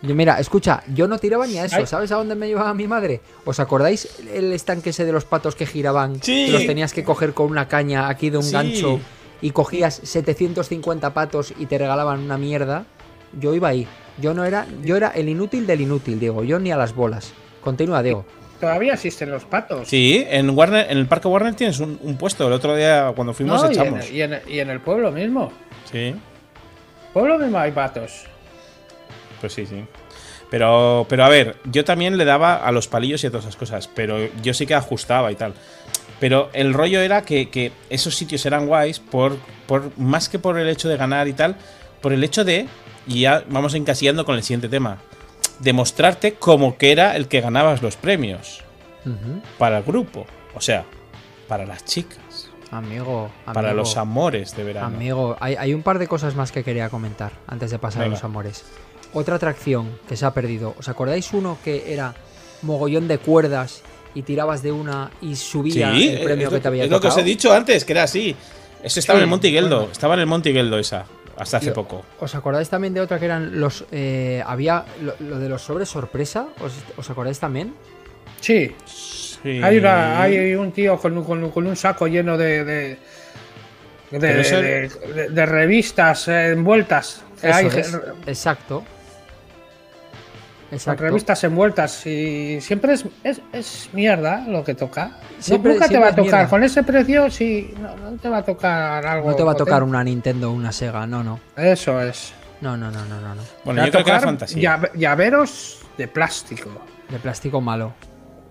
Yo, mira, escucha, yo no tiraba ni a eso. Ay. ¿Sabes a dónde me llevaba mi madre? ¿Os acordáis el estanque ese de los patos que giraban? Sí. Que los tenías que coger con una caña aquí de un Sí. gancho y cogías 750 patos y te regalaban una mierda. Yo iba ahí. Yo no era, yo era el inútil del inútil, Diego. Yo ni a las bolas. Continúa, Diego. Todavía existen los patos. Sí, en Warner, en el Parque Warner tienes un, un puesto. El otro día cuando fuimos No, y, echamos. en, y en- y en el pueblo mismo. Sí. Pueblo mismo hay patos. Pues sí, sí. Pero, pero a ver, yo también le daba a los palillos y a todas esas cosas, pero yo sí que ajustaba y tal. Pero el rollo era que, que esos sitios eran guays por, por más que por el hecho de ganar y tal, por el hecho de, y ya vamos encasillando con el siguiente tema, demostrarte como que era el que ganabas los premios para el grupo. O sea, para las chicas, Amigo, para los amores de verano. Amigo, hay, hay un par de cosas más que quería comentar antes de pasar Venga. a los amores. Otra atracción que se ha perdido. ¿Os acordáis uno que era mogollón de cuerdas y tirabas de una y subía Sí, el premio es, que lo, te había es lo que os he dicho antes, que era así. Eso estaba Sí, en el bueno. estaba en el Monte Higueldo esa, hasta hace poco. ¿Os acordáis también de otra que eran los... eh, había lo, lo de los sobres sorpresa? ¿Os, os acordáis también? Sí. Sí. Hay, una- hay un tío con, un- con un- con un saco lleno de. de, de, Pero eso- de- de- de revistas eh, envueltas. Eso Hay es, re- exacto. Exacto. revistas envueltas y siempre es, es, es mierda lo que toca. Siempre- nunca te va a tocar. mierda. Con ese precio, sí, no, no te va a tocar algo. No te va a tocar potente. una Nintendo o una Sega, no, no. Eso es. No, no, no, no, no. no. Bueno, yo creo que era tocar fantasía. llave- Llaveros de plástico. De plástico malo.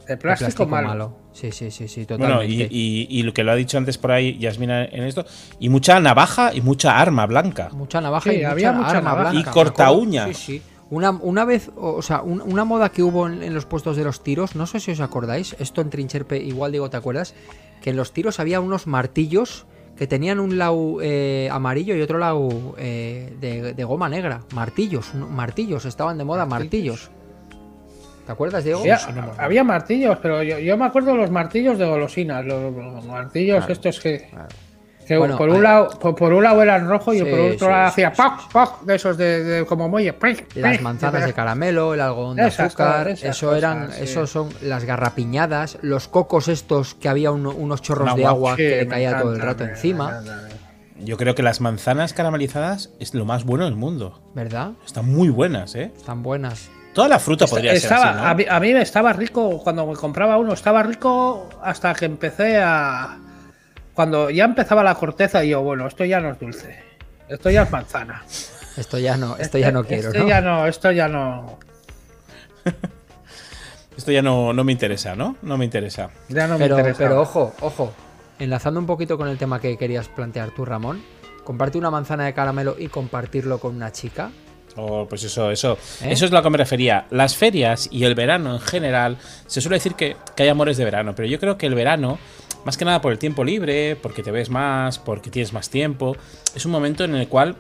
De plástico, malo. Sí, sí, sí, sí, Bueno, totalmente. y, y- y lo que lo ha dicho antes por ahí Yasmina en esto, y mucha navaja y mucha arma blanca. Mucha navaja Sí, y había mucha mucha arma navaja. blanca. Y corta uñas. Sí, sí. Una, una vez, o sea, un- una moda que hubo en, en los puestos de los tiros, no sé si os acordáis, esto en Trincherpe, igual digo, ¿te acuerdas? Que en los tiros había unos martillos que tenían un lado eh, amarillo y otro lado eh, de, de goma negra. Martillos, martillos, estaban de moda martillos. Martillos. ¿Te acuerdas, Diego? Había, no había martillos, pero yo, yo me acuerdo de los martillos de golosinas, los, los martillos Claro, estos que, claro. Que Bueno, por, un lado, por, por un lado eran rojos y Sí, por otro sí, lado sí, hacía sí, ¡poc! ¡poc! de esos de, de- como muelle. Las manzanas de caramelo, el algodón de Esas azúcar, cosas, eso eran, cosas, esos son las garrapiñadas, los cocos estos que había uno- unos chorros de agua. que le caía todo el rato encima, Yo creo que las manzanas caramelizadas es lo más bueno del mundo. ¿verdad? Están muy buenas, ¿eh? Están buenas. Toda la fruta podría estaba, ser así, ¿no? a, mí, a mí me estaba rico cuando me compraba uno, estaba rico hasta que empecé a. Cuando ya empezaba la corteza, yo, bueno, esto ya no es dulce, esto ya es manzana. Esto ya no, esto ya no quiero, Esto ¿no? ya no, esto ya no. Esto ya no, no me interesa, ¿no? No me interesa. Ya no Pero, me interesa. pero ojo, ojo. Enlazando un poquito con el tema que querías plantear tú, Ramón. Comparte una manzana de caramelo y compartirlo con una chica. Oh, pues eso, eso. ¿Eh? Eso es lo que me refería. Las ferias y el verano en general, se suele decir que, que hay amores de verano, pero yo creo que el verano, más que nada por el tiempo libre, porque te ves más, porque tienes más tiempo, es un momento en el cual,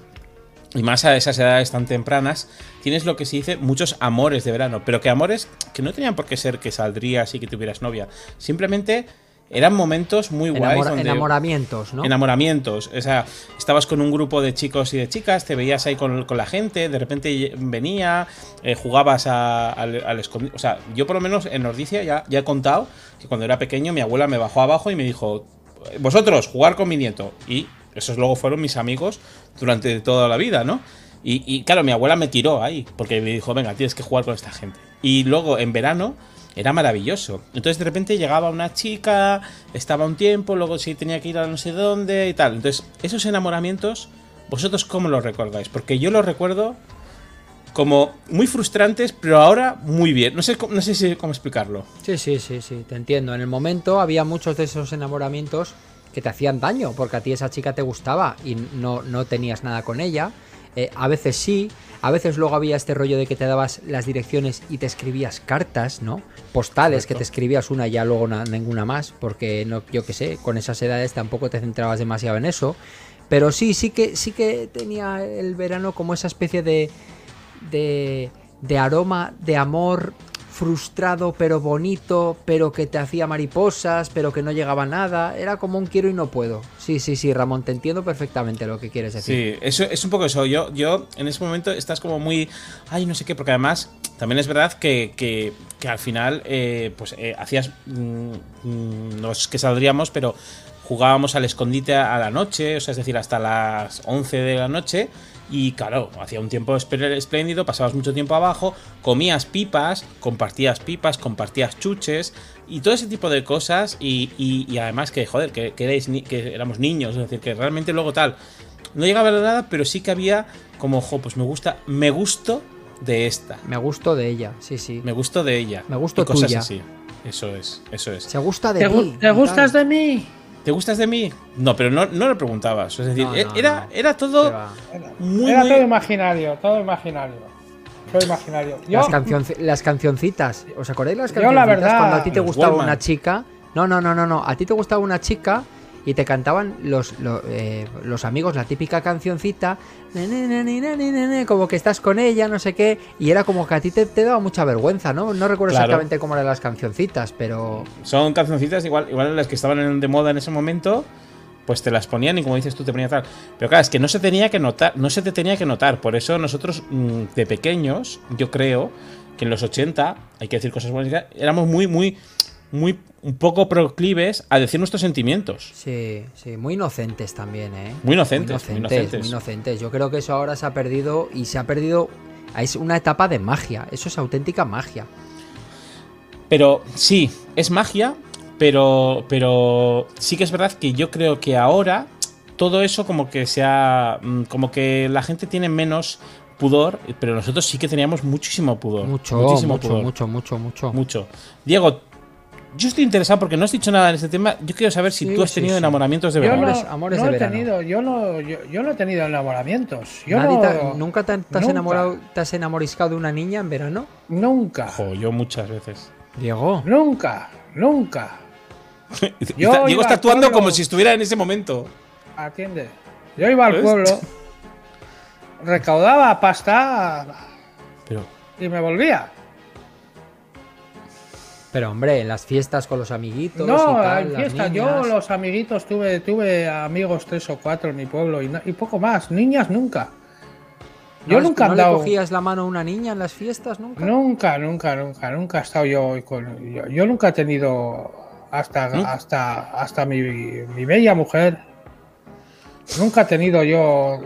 y más a esas edades tan tempranas, tienes lo que se dice muchos amores de verano, pero que amores que no tenían por qué ser que saldrías y que tuvieras novia. Simplemente eran momentos muy guays. Enamora- donde- enamoramientos, ¿no? Enamoramientos. O sea, estabas con un grupo de chicos y de chicas, te veías ahí con, con la gente, de repente venía, eh, jugabas a- al, al escondi- O sea, yo por lo menos en Nordicia ya, ya he contado que cuando era pequeño mi abuela me bajó abajo y me dijo, vosotros, jugar con mi nieto. Y esos luego fueron mis amigos durante toda la vida, ¿no? Y, y, claro, mi abuela me tiró ahí, porque me dijo, venga, tienes que jugar con esta gente. Y luego en verano era maravilloso. Entonces de repente llegaba una chica, estaba un tiempo, luego sí tenía que ir a no sé dónde y tal. Entonces, esos enamoramientos, ¿vosotros cómo los recordáis? Porque yo los recuerdo como muy frustrantes, pero ahora muy bien. No sé, no sé si cómo explicarlo. Sí, sí, sí, sí, te entiendo. En el momento había muchos de esos enamoramientos que te hacían daño, porque a ti esa chica te gustaba y no, no tenías nada con ella. Eh, a veces sí, a veces luego había este rollo de que te dabas las direcciones y te escribías cartas, ¿no? Postales que te escribías una y ya luego na- ninguna más, porque no, yo qué sé, con esas edades tampoco te centrabas demasiado en eso. Pero sí, sí que, sí que tenía el verano como esa especie de, de, de aroma de amor frustrado pero bonito, pero que te hacía mariposas, pero que no llegaba a nada. Era como un quiero y no puedo. Sí, sí, sí, Ramón, te entiendo perfectamente lo que quieres decir. Sí, eso es un poco eso. Yo, yo en ese momento estás como muy. Ay, no sé qué, porque además también es verdad que, que, que al final, eh, pues eh, hacías. mm, mm, no es que saldríamos, pero jugábamos al escondite a la noche, o sea, es decir, hasta las 11 de la noche. Y claro, hacía un tiempo espléndido, pasabas mucho tiempo abajo, comías pipas, compartías pipas, compartías chuches y todo ese tipo de cosas. Y, y- y además que, joder, que, que erais ni- que éramos niños, es decir, que realmente luego tal. No llegaba a nada, pero sí que había como, ojo, pues me gusta, me gusto de esta. Me gusto de ella, sí, sí. Me gusto de ella. Me gusto y cosas tuya. así. Eso es, eso es. Se gusta de ¿Te, te gustas tal. de mí? ¿Te gustas de mí? No, pero no, no le preguntabas. Es decir, No, e- no, era, no. era todo muy, Era muy- todo imaginario, todo imaginario. Todo imaginario. Yo, Las, cancionci- las cancioncitas. ¿Os acordáis las Yo, cancioncitas la verdad- cuando a ti te gustaba una chica? No, no, no, no, no. A ti te gustaba una chica y te cantaban los, lo- eh, los amigos la típica cancioncita. Como que estás con ella, no sé qué. Y era como que a ti te, te daba mucha vergüenza, ¿no? No recuerdo Claro. exactamente cómo eran las cancioncitas, pero. Son cancioncitas igual, igual las que estaban de moda en ese momento, pues te las ponían y como dices tú te ponían tal. Pero claro, es que no se tenía que notar, no se te tenía que notar. Por eso nosotros mm, de pequeños, yo creo que en los 80, hay que decir cosas buenas, éramos muy, muy, muy un poco proclives a decir nuestros sentimientos. Sí, sí, muy inocentes también, ¿eh? Muy inocentes, muy muy inocentes, inocentes. muy inocentes. Yo creo que eso ahora se ha perdido y se ha perdido. Es una etapa de magia. Eso es auténtica magia. Pero sí, es magia, pero, pero sí que es verdad que yo creo que ahora todo eso como que se ha, mm, como que la gente tiene menos pudor, pero nosotros sí que teníamos muchísimo pudor. Mucho, muchísimo mucho, pudor. mucho, mucho, mucho. Mucho. Diego, Yo estoy interesado porque no has dicho nada en este tema. Yo quiero saber si Sí, tú has sí, tenido sí. enamoramientos de Yo verano. no, Amores- amores no de he verano. tenido, yo no, yo, yo no he tenido enamoramientos. Yo Nadie no, ¿Nunca te, te has enamorado, te has enamoriscado de una niña en verano? Nunca, Ojo, yo muchas veces. Diego. nunca, nunca. Está- Yo Diego está actuando pueblo- como si estuviera en ese momento. Atiende. Yo iba al pueblo, recaudaba pasta Pero, y me volvía. Pero hombre, en las fiestas con los amiguitos y No, tal, en las fiesta, yo los amiguitos tuve, tuve amigos tres o cuatro en mi pueblo y, y poco más. Niñas nunca. ¿No Yo nunca he ¿No le andado. cogías la mano a una niña en las fiestas nunca? Nunca, nunca, nunca, nunca he estado yo con. Yo, yo nunca he tenido hasta, hasta, hasta mi, mi bella mujer. Nunca he tenido yo.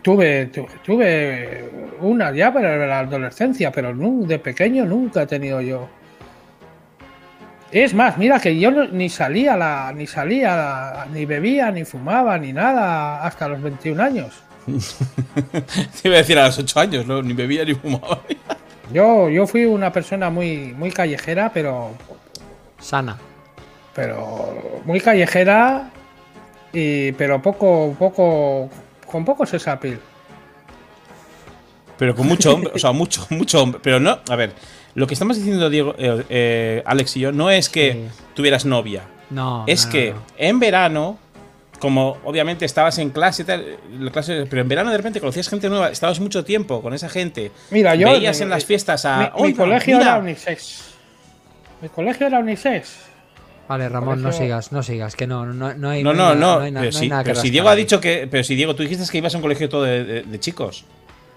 Tuve, tu- tuve una ya para la adolescencia, pero de pequeño nunca he tenido yo. Es más, mira que yo no- ni salía a la, ni salía, la- ni bebía, ni fumaba, ni nada hasta los 21 años. te iba a decir a los 8 años, ¿no? ni bebía ni fumaba. Yo, yo fui una persona muy, muy callejera, pero Sana. pero muy callejera y pero poco poco con poco sesapil Pero con mucho hombre, o sea, mucho, mucho hombre. Pero no, a ver, lo que estamos diciendo Diego, eh, eh, Alex y yo, no es que Sí. tuvieras novia. No. es no, que no, no. en verano, como obviamente estabas en clase y tal, clase, pero en verano de repente conocías gente nueva, estabas mucho tiempo con esa gente. mira yo veías mi- en las fiestas a. mi, mi "Oiga, colegio mira". era unisex mi colegio era unisex Vale, Ramón, no sigas, no sigas, que no, no, no hay No, hay no, no, hay na- pero, no hay nada que pero si Diego ha dicho que. Pero si Diego, tú dijiste que ibas a un colegio todo de, de- de chicos.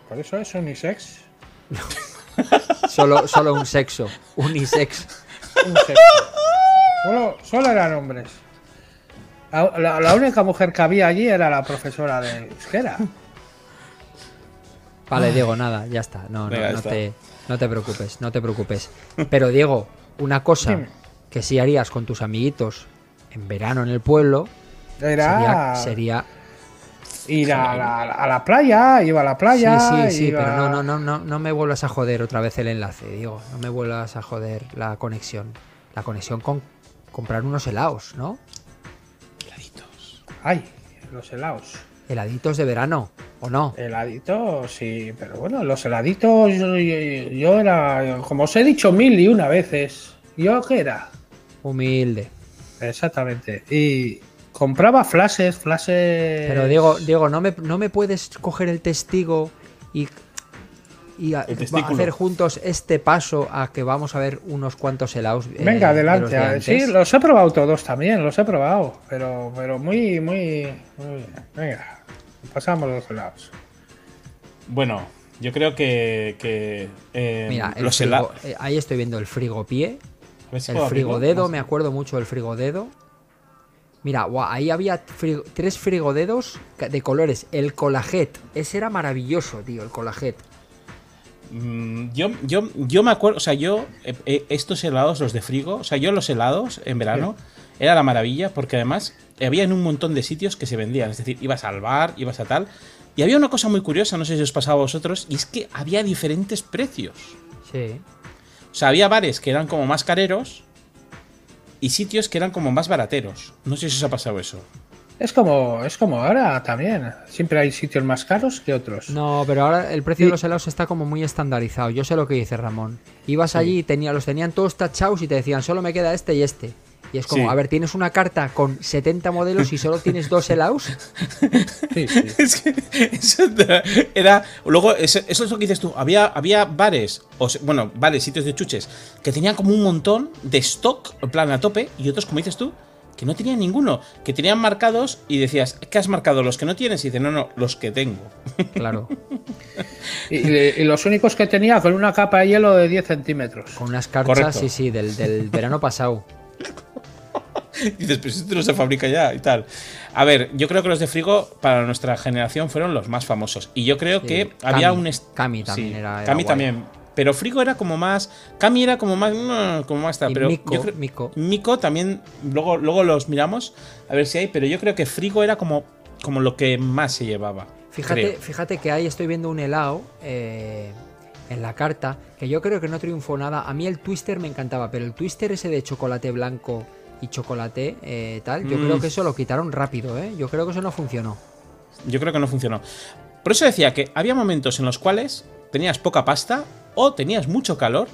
por eso es unisex Solo, solo un sexo, unisex. un sexo. solo, solo eran hombres la, la- la única mujer que había allí era la profesora de euskera Vale, Diego, nada, ya está. No, no, Venga, no está. te, no te preocupes, no te preocupes. Pero Diego, una cosa Dime. que sí harías con tus amiguitos en verano en el pueblo era sería, sería ir a la, a la playa iba a la playa sí, sí, sí, iba- pero no, no, no, no, no me vuelvas a joder otra vez el enlace, Diego. No me vuelvas a joder la conexión. La conexión con comprar unos helados, ¿no? ay los helados Heladitos de verano, ¿o no? Heladitos, sí, pero bueno, los heladitos yo, yo- yo era, como os he dicho mil y una veces, ¿yo qué era? Humilde. Exactamente. Y compraba flashes, flashes... Pero Diego, Diego, no me, no me puedes coger el testigo y, y a- hacer juntos este paso a que vamos a ver unos cuantos helados. eh, Venga, de adelante. de sí, los he probado todos también, los he probado, pero, pero muy, muy, muy bien. Venga, pasamos los helados. Bueno, yo creo que. que eh, Mira, los frigo- helados. eh, ahí estoy viendo el si el abrirlo. frigodedo, me acuerdo mucho del frigodedo. Mira, ahí había tres frigodedos de colores. El colajet, ese era maravilloso, tío, el colajet. Mm, Yo, yo, yo me acuerdo, o sea, yo, eh, eh, estos helados, los de frigo, o sea, yo los helados en verano, era la maravilla, porque además había en un montón de sitios que se vendían, es decir, ibas al bar, ibas a tal, y había una cosa muy curiosa, no sé si os pasaba a vosotros, y es que había diferentes precios. Sí. O sea, había bares que eran como más careros y sitios que eran como más barateros. No sé si os ha pasado eso. Es como, es como ahora también. Siempre hay sitios más caros que otros. No, pero ahora el precio Y- de los helados está como muy estandarizado. Yo sé lo que dice Ramón. Ibas allí y tenía, los tenían todos tachados y te decían, solo me queda este y este. Y es como, Sí. a ver, tienes una carta con 70 modelos y solo tienes dos helados. Sí, sí. Es que eso era. Luego, eso, eso es lo que dices tú. Había, había bares, o se- bueno, bares, sitios de chuches, que tenían como un montón de stock, en plan a tope, y otros, como dices tú, que no tenían ninguno. Que tenían marcados y decías, ¿qué has marcado? ¿Los que no tienes? Y dice, no, no, los que tengo. Claro, Y, y- y los únicos que tenía con una capa de hielo de 10 centímetros. con unas cartas, Correcto. sí, sí, del, del verano pasado. Dices, pero esto no se fabrica ya y tal. A ver, yo creo que los de frigo para nuestra generación fueron los más famosos. Y yo creo Sí, que había un. Cami también era- era guay. también. Pero frigo era como más. Cami era como más. mm, Como más tal. Pero Mico, yo creo-. Mico también. Luego, luego los miramos a ver si hay. Pero yo creo que frigo era como, como lo que más se llevaba. Fíjate, creo. fíjate que ahí estoy viendo un helado eh, en la carta, que yo creo que no triunfó nada. A mí el twister me encantaba, pero el twister ese de chocolate blanco y chocolate eh, tal, yo Mm. creo que eso lo quitaron rápido, ¿eh? Yo creo que eso no funcionó. Yo creo que no funcionó. Por eso decía que había momentos en los cuales tenías poca pasta o tenías mucho calor,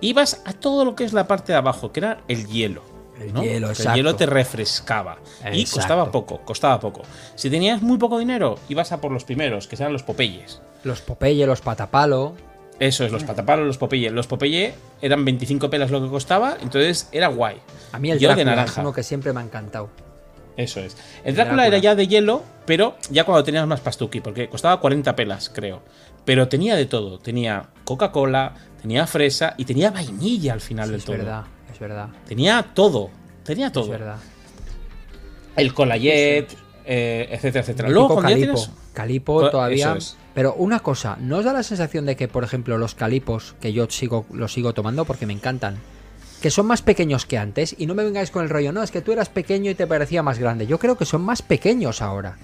ibas a todo lo que es la parte de abajo, que era el hielo. El ¿no? hielo, exacto. El hielo te refrescaba. Y costaba poco, costaba poco. Si tenías muy poco dinero, ibas a por los primeros, que eran los Popeyes. Los Popeye, los Patapalo. Eso es, los patapalos, los Popeye. Los Popeye eran 25 pelas lo que costaba, entonces era guay. A mí el Yo de Drácula es naranja. uno que siempre me ha encantado. Eso es. El El Drácula Drácula. era ya de hielo, pero ya cuando tenías más pastuqui, porque costaba 40 pelas, creo. Pero tenía de todo. Tenía Coca-Cola, tenía fresa y tenía vainilla al final Sí, del es todo. verdad, es verdad, Tenía todo. Tenía es todo. verdad. El Colayet, eh, etcétera, etcétera. El Luego, ya Calipo. tienes- Calipo To- todavía. es. Pero una cosa, ¿no os da la sensación de que, por ejemplo, los calipos, que yo sigo, los sigo tomando porque me encantan, que son más pequeños que antes? Y no me vengáis con el rollo, no, es que tú eras pequeño y te parecía más grande. Yo creo que son más pequeños ahora.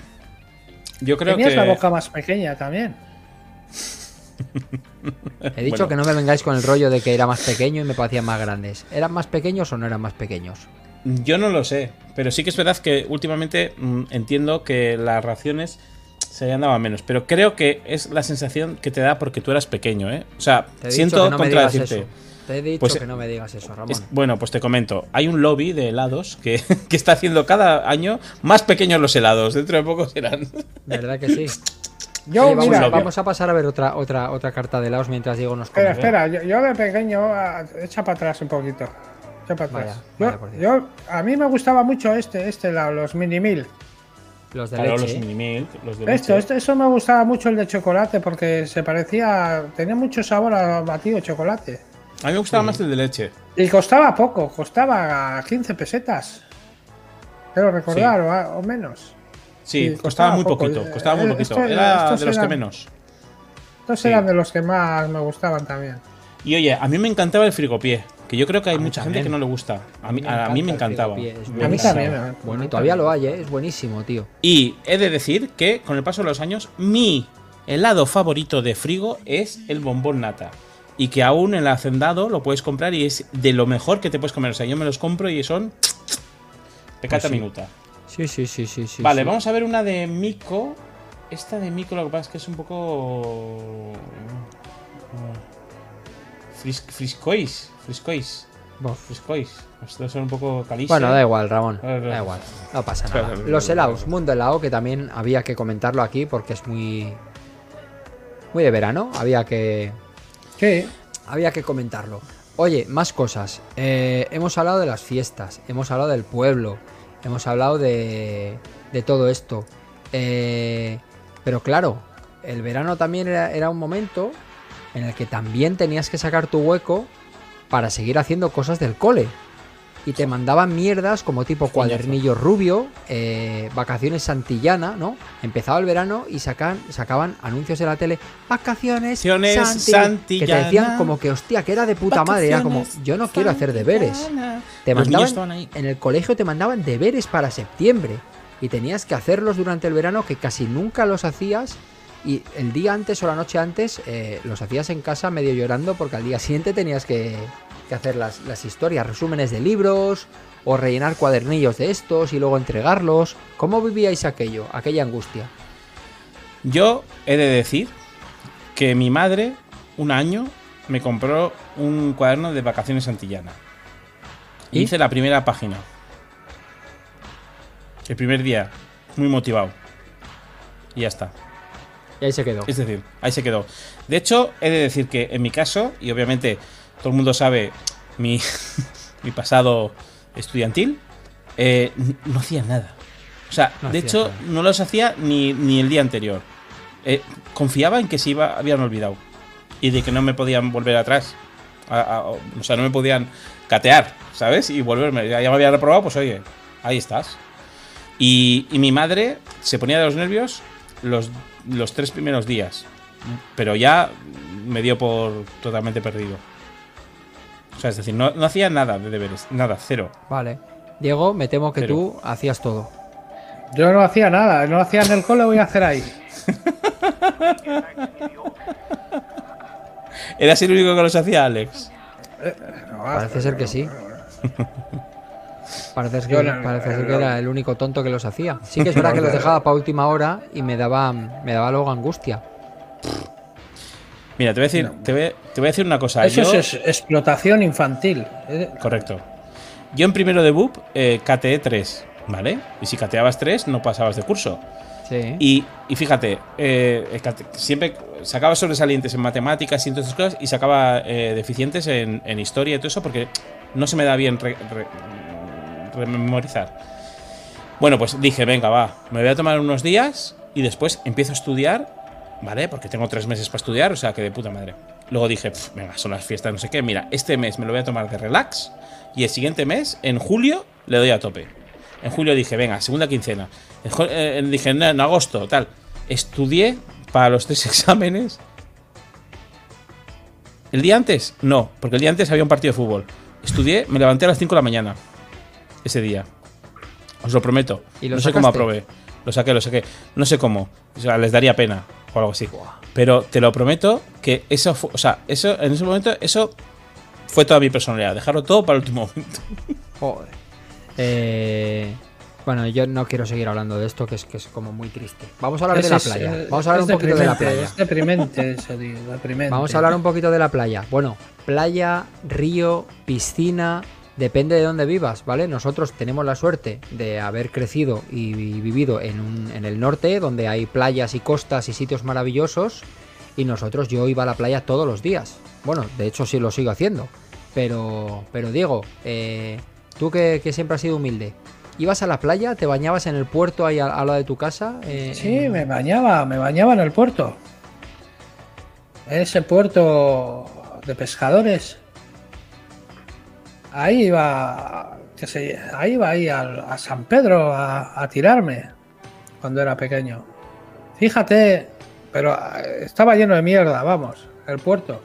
Yo creo Tenías que. la boca más pequeña también. He dicho Bueno. que no me vengáis con el rollo de que era más pequeño y me parecían más grandes. ¿Eran más pequeños o no eran más pequeños? Yo no lo sé. Pero sí que es verdad que últimamente mm, entiendo que las raciones se hayan dado a menos. Pero creo que es la sensación que te da porque tú eras pequeño, ¿eh? O sea, Te he siento dicho que no me digas contradecirte. eso. Te he dicho Pues, que no me digas eso, Ramón. Es- bueno, pues te comento. Hay un lobby de helados que, que está haciendo cada año más pequeños los helados. Dentro de poco serán. ¿Verdad que sí? Yo, Oye, vamos, mira, Lobby. vamos a pasar a ver otra, otra, otra carta de helados mientras Diego nos espera, come. espera, yo, yo de pequeño, ah, echa para atrás un poquito. Echa para atrás. Vaya, yo, vaya por Dios. yo- a mí me gustaba mucho este, este, la- los mini mil. Los de Claro, leche. los ¿eh? mini los de Esto, leche. este, eso me gustaba mucho el de chocolate porque se parecía, tenía mucho sabor a batido de chocolate. A mí me gustaba más el de leche. Y costaba poco, costaba 15 pesetas. Quiero recordar, o, a- o menos. Sí, costaba, costaba muy poco. poquito. Costaba muy Eh, poquito. esto- Era de los que menos. Estos Sí. eran de los que más me gustaban también. Y oye, a mí me encantaba el frigopié. Que yo creo que hay mucha gente que no le gusta. A mí, a, mí me encantaba. A mí también. eh. Bueno, y todavía lo hay, ¿eh? es buenísimo, tío. Y he de decir que con el paso de los años, mi helado favorito de frigo es el bombón nata. Y que aún en el hacendado lo puedes comprar y es de lo mejor que te puedes comer. O sea, yo me los compro y son. Pecata Pues sí. minuta. Sí, sí, sí, sí. sí vale, sí. vamos a ver una de Mico. Esta de Mico lo que pasa es que es un poco. Fris- Friscois. Friscois. Bof. Friscois. Estos son un poco calices. Bueno, da igual, Ramón. Da igual. No pasa nada. Los helados, mundo helado, que también había que comentarlo aquí porque es muy. Muy de verano. Había que. Sí, Había que comentarlo. Oye, más cosas. Eh, hemos hablado de las fiestas, hemos hablado del pueblo, hemos hablado de, de todo esto. Eh, pero claro, el verano también era, era un momento en el que también tenías que sacar tu hueco para seguir haciendo cosas del cole. Y te mandaban mierdas como tipo cuadernillo rubio, eh, vacaciones santillana, ¿no? Empezaba el verano y sacan, sacaban anuncios en la tele, vacaciones, Santi", que te decían Santillana. como que hostia, que era de puta madre, era como yo no quiero hacer deberes. Te mandaban en el colegio te mandaban deberes para septiembre y tenías que hacerlos durante el verano que casi nunca los hacías y el día antes o la noche antes eh, los hacías en casa medio llorando porque al día siguiente tenías que, que hacer las, las historias, resúmenes de libros o rellenar cuadernillos de estos y luego entregarlos. ¿Cómo vivíais aquello, aquella angustia? Yo he de decir que mi madre, un año, me compró un cuaderno de vacaciones antillana. Y ¿Y? hice la primera página. El primer día, muy motivado. Y ya está. Y ahí se quedó. Es decir, ahí se quedó. De hecho, he de decir que en mi caso, y obviamente todo el mundo sabe mi, mi pasado estudiantil, eh, no hacía nada. O sea, No de hecho, nada. no los hacía ni, ni el día anterior. Eh, confiaba en que se iba, habían olvidado. Y de que no me podían volver atrás. A- a- o sea, no me podían catear, ¿sabes? Y volverme. Ya, ya me había reprobado, pues oye, ahí estás. Y, y mi madre se ponía de los nervios los, los tres primeros días. Pero ya me dio por totalmente perdido. O sea, es decir, no, no hacía nada de deberes. Nada, cero. Vale. Diego, me temo que tú hacías todo. yo no hacía nada, no hacía en el cole, voy a hacer ahí. ¿Eras el único que los hacía, Alex? Parece ser que sí. Parece que, parece que era el único tonto que los hacía. Sí que es verdad que los dejaba para última hora y me daba, me daba luego angustia. Mira, te voy a decir, te voy, te voy a decir una cosa. Eso Yo- es explotación infantil. Eh, Correcto. Yo en primero de BUP eh, cateé 3, ¿vale? Y si cateabas 3, no pasabas de curso. Sí. Y, y fíjate, eh, siempre sacaba sobresalientes en matemáticas y en todas esas cosas y sacaba eh, deficientes en, en historia y todo eso porque no se me da bien re- re- rememorizar. Bueno, pues dije, venga, va, me voy a tomar unos días y después empiezo a estudiar, ¿vale? Porque tengo tres meses para estudiar, o sea que de puta madre. Luego dije, "Pf, venga, son las fiestas, no sé qué. Mira, este mes me lo voy a tomar de relax y el siguiente mes, en julio, le doy a tope. En julio dije, venga, segunda quincena. En eh, dije, en, en agosto, tal. Estudié para los tres exámenes. ¿El día antes? No, porque el día antes había un partido de fútbol. Estudié, me levanté a las 5 de la mañana. Ese día. Os lo prometo. ¿Y lo no sé cómo aprobé. Lo saqué, lo saqué. No sé cómo. O sea, les daría pena o algo así. Pero te lo prometo que eso fue. O sea, eso, en ese momento, eso fue toda mi personalidad. Dejarlo todo para el último momento. Joder. Eh, bueno, yo no quiero seguir hablando de esto, que es, que es como muy triste. Vamos a hablar de la es- playa. Vamos a hablar un poquito de la playa. Es deprimente eso, tío. Deprimente. Vamos a hablar un poquito de la playa. Bueno, playa, río, piscina, depende de dónde vivas, ¿vale? Nosotros tenemos la suerte de haber crecido y vivido en, un- en el norte, donde hay playas y costas y sitios maravillosos. Y nosotros, yo iba a la playa todos los días. Bueno, de hecho sí lo sigo haciendo. Pero, pero Diego, eh, tú que, que siempre has sido humilde, ¿ibas a la playa? ¿Te bañabas en el puerto ahí al, al lado de tu casa? Eh, Sí, en- me bañaba, me bañaba en el puerto. Ese puerto de pescadores. Ahí iba, que se, ahí iba ahí a, San Pedro a, a tirarme cuando era pequeño. Fíjate, pero eh, estaba lleno de mierda, vamos, el puerto.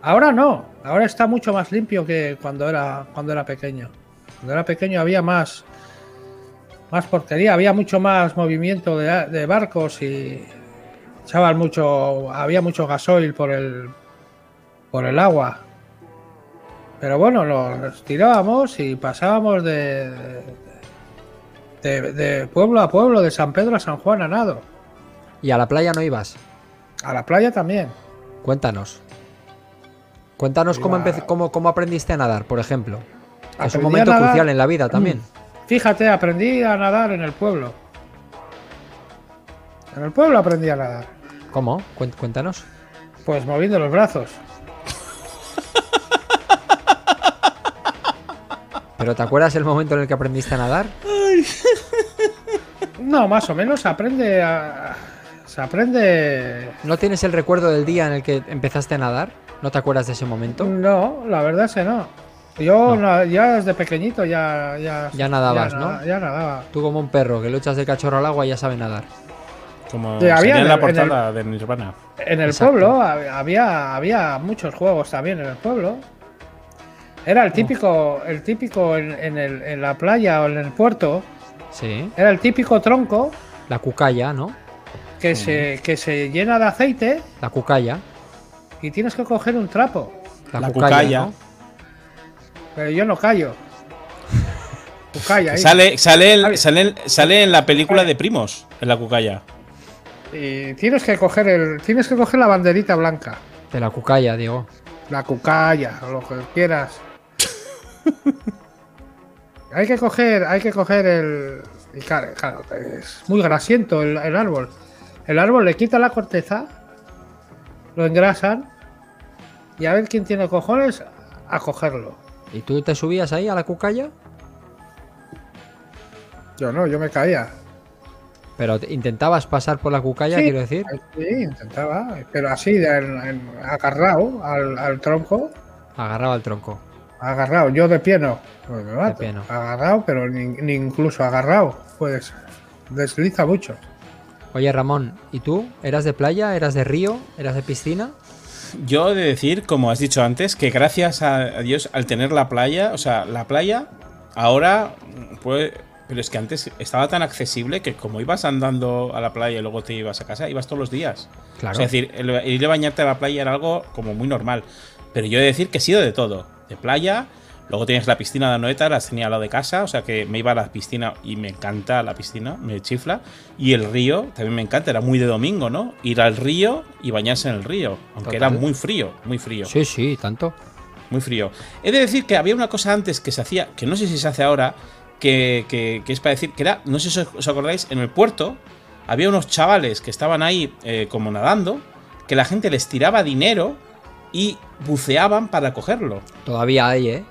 Ahora no, ahora está mucho más limpio que cuando era, cuando era pequeño. Cuando era pequeño había más, más porquería, había mucho más movimiento de, de barcos y echaban mucho, había mucho gasoil por el, por el agua. Pero bueno, nos tirábamos y pasábamos de, de, de pueblo a pueblo, de San Pedro a San Juan a nado. ¿Y a la playa no ibas? A la playa también. Cuéntanos. Cuéntanos cómo, Iba- cómo, cómo aprendiste a nadar, por ejemplo. es un momento nadar- crucial en la vida también. Fíjate, aprendí a nadar en el pueblo. En el pueblo aprendí a nadar. ¿Cómo? Cuéntanos. Pues moviendo los brazos. ¿Pero te acuerdas el momento en el que aprendiste a nadar? No, más o menos se aprende a. Se aprende. ¿No tienes el recuerdo del día en el que empezaste a nadar? ¿No te acuerdas de ese momento? No, la verdad es que no. Yo na- ya desde pequeñito ya. Ya, Ya nadabas, ya ¿no? nada- Ya nadaba. Tú como un perro que lo echas de cachorro al agua y ya sabe nadar. Como Sí, había en la el- en el- portada de Nirvana. En el Exacto. pueblo hab- había, había muchos juegos también en el pueblo. Era el típico, el típico en, en el- en la playa o en el puerto, Sí. era el típico tronco La cucaya, ¿no? que, se, que se llena de aceite La cucaya. y tienes que coger un trapo. La, La cucaya. cucaya. ¿no? Pero yo no callo. Cucaya ahí. Sale, sale, el- sale, sale en la película de Primos, en la cucaya. Y tienes que coger el, tienes que coger la banderita blanca, De la cucaya, digo. la cucaya o lo que quieras. hay que coger, hay que coger el, y claro, claro, es muy grasiento el, el árbol. El árbol le quita la corteza, lo engrasan y a ver quién tiene cojones a cogerlo. ¿Y tú te subías ahí a la cucaya? Yo no, yo me caía. Pero te- intentabas pasar por la cucaya, Sí. quiero decir. Sí, intentaba, pero así, de- en- en- agarrado al, al tronco, Agarraba el tronco. Agarrado. Yo de pie no, pues me mato. pie no. Agarrado, pero ni, ni incluso agarrado, pues desliza mucho. Oye, Ramón, ¿y tú? ¿Eras de playa? ¿Eras de río? ¿Eras de piscina? Yo he de decir, como has dicho antes, que gracias a Dios al tener la playa, o sea, la playa ahora puede Pero es que antes estaba tan accesible que como ibas andando a la playa y luego te ibas a casa, ibas todos los días. Claro. O sea, es decir, el, el ir a bañarte a la playa era algo como muy normal. Pero yo he de decir que he sido de todo. De playa, luego tienes la piscina de Anoeta, las tenía al lado de casa, o sea que me iba a la piscina y me encanta la piscina, me chifla. Y el río también me encanta, era muy de domingo, ¿no? Ir al río y bañarse en el río, aunque era muy frío, muy frío. Sí, sí, tanto. Muy frío. He de decir que había una cosa antes que se hacía, que no sé si se hace ahora, que, que- que es para decir que era, no sé si os- os acordáis, en el puerto había unos chavales que estaban ahí eh, como nadando, que la gente les tiraba dinero y buceaban para cogerlo. Todavía hay, ¿eh?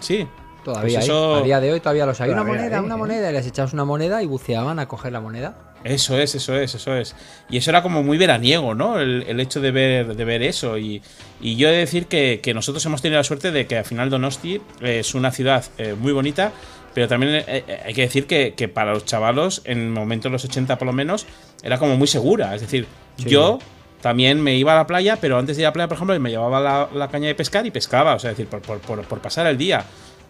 Sí. Todavía Pues hay. A día de hoy todavía los hay. Una moneda, hay, una ¿eh? moneda. Y les echabas una moneda y buceaban a coger la moneda. Eso es, eso es, eso es. Y eso era como muy veraniego, ¿no? El, el hecho de ver, de ver eso. Y, y yo he de decir que, que nosotros hemos tenido la suerte de que al final Donosti es una ciudad eh, muy bonita, pero también eh, eh, hay que decir que, que para los chavalos, en el momento de los 80 por lo menos, era como muy segura. Es decir, Sí. yo también me iba a la playa, pero antes de ir a la playa, por ejemplo, me llevaba la, la caña de pescar y pescaba, o sea, es decir, por, por- por- por pasar el día.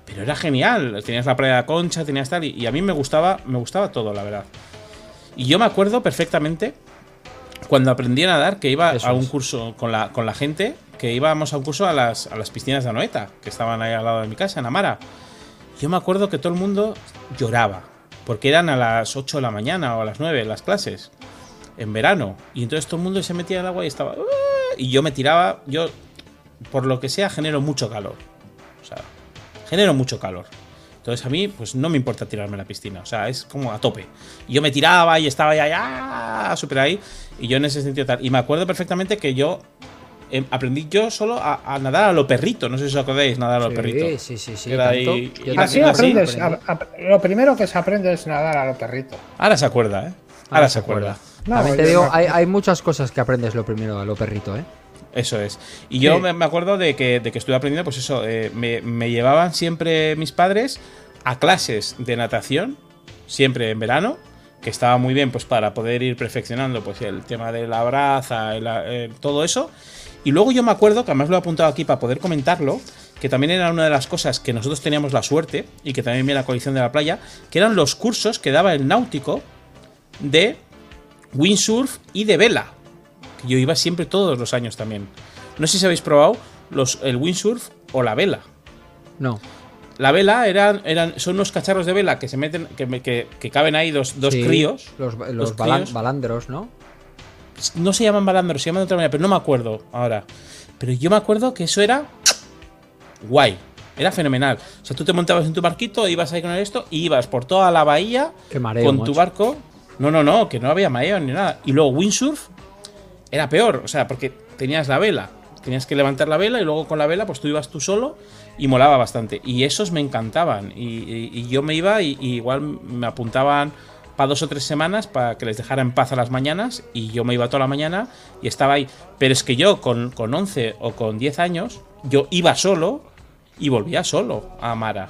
Pero era genial. Tenías la playa de la Concha, tenías tal, y, y a mí me gustaba, me gustaba todo, la verdad. Y yo me acuerdo perfectamente cuando aprendí a nadar que iba Eso a un es. curso con la, con la gente, que íbamos a un curso a las, a las piscinas de Anoeta, que estaban ahí al lado de mi casa, en Amara. Yo me acuerdo que todo el mundo lloraba, porque eran a las 8 de la mañana o a las 9 las clases, en verano. Y entonces todo el mundo se metía al agua y estaba... "Ah", Y yo me tiraba, yo, por lo que sea, genero mucho calor. O sea, genero mucho calor. Entonces a mí, pues no me importa tirarme a la piscina. O sea, es como a tope. Y yo me tiraba y estaba ya, ya, súper ahí. Y yo en ese sentido tal. Y me acuerdo perfectamente que yo eh, aprendí yo solo a, a nadar a lo perrito. No sé si os acordáis, nadar a lo perrito. Sí, sí, sí, sí. Era tanto. y Así aprendes. aprendí. a- a- lo primero que se aprende es nadar a los perritos. Ahora se acuerda, ¿eh? Ahora se acuerda. No, También te digo, no- hay, hay muchas cosas que aprendes lo primero a lo perrito, ¿eh? Eso es. Y yo Sí. me, me acuerdo de que, de que estuve aprendiendo, pues eso, eh, me, me llevaban siempre mis padres a clases de natación, siempre en verano, que estaba muy bien pues para poder ir perfeccionando pues el tema de la braza, el- eh, todo eso. Y luego yo me acuerdo, que además lo he apuntado aquí para poder comentarlo, que también era una de las cosas que nosotros teníamos la suerte, y que también viene la coalición de la playa, que eran los cursos que daba el náutico de windsurf y de vela. Que yo iba siempre todos los años también. No sé si habéis probado los, el windsurf o la vela. No. La vela eran, eran, son unos cacharros de vela que se meten, que, que, que caben ahí dos, dos Sí, críos. Los, los Dos balan- críos. balandros, ¿no? No se llaman balandros, se llaman de otra manera, pero no me acuerdo ahora. Pero yo me acuerdo que eso era guay. Era fenomenal. O sea, tú te montabas en tu barquito, ibas ahí con esto, y ibas por toda la bahía Qué mareo, con tu macho. barco. No, no, no, que no había mareo ni nada. Y luego windsurf era peor, o sea, porque tenías la vela. Tenías que levantar la vela y luego con la vela pues tú ibas tú solo y molaba bastante. Y esos me encantaban. Y, y- yo me iba y, igual me apuntaban para dos o tres semanas para que les dejara en paz a las mañanas y yo me iba toda la mañana y estaba ahí. Pero es que yo con, con 11 o con 10 años, yo iba solo y volvía solo a Amara.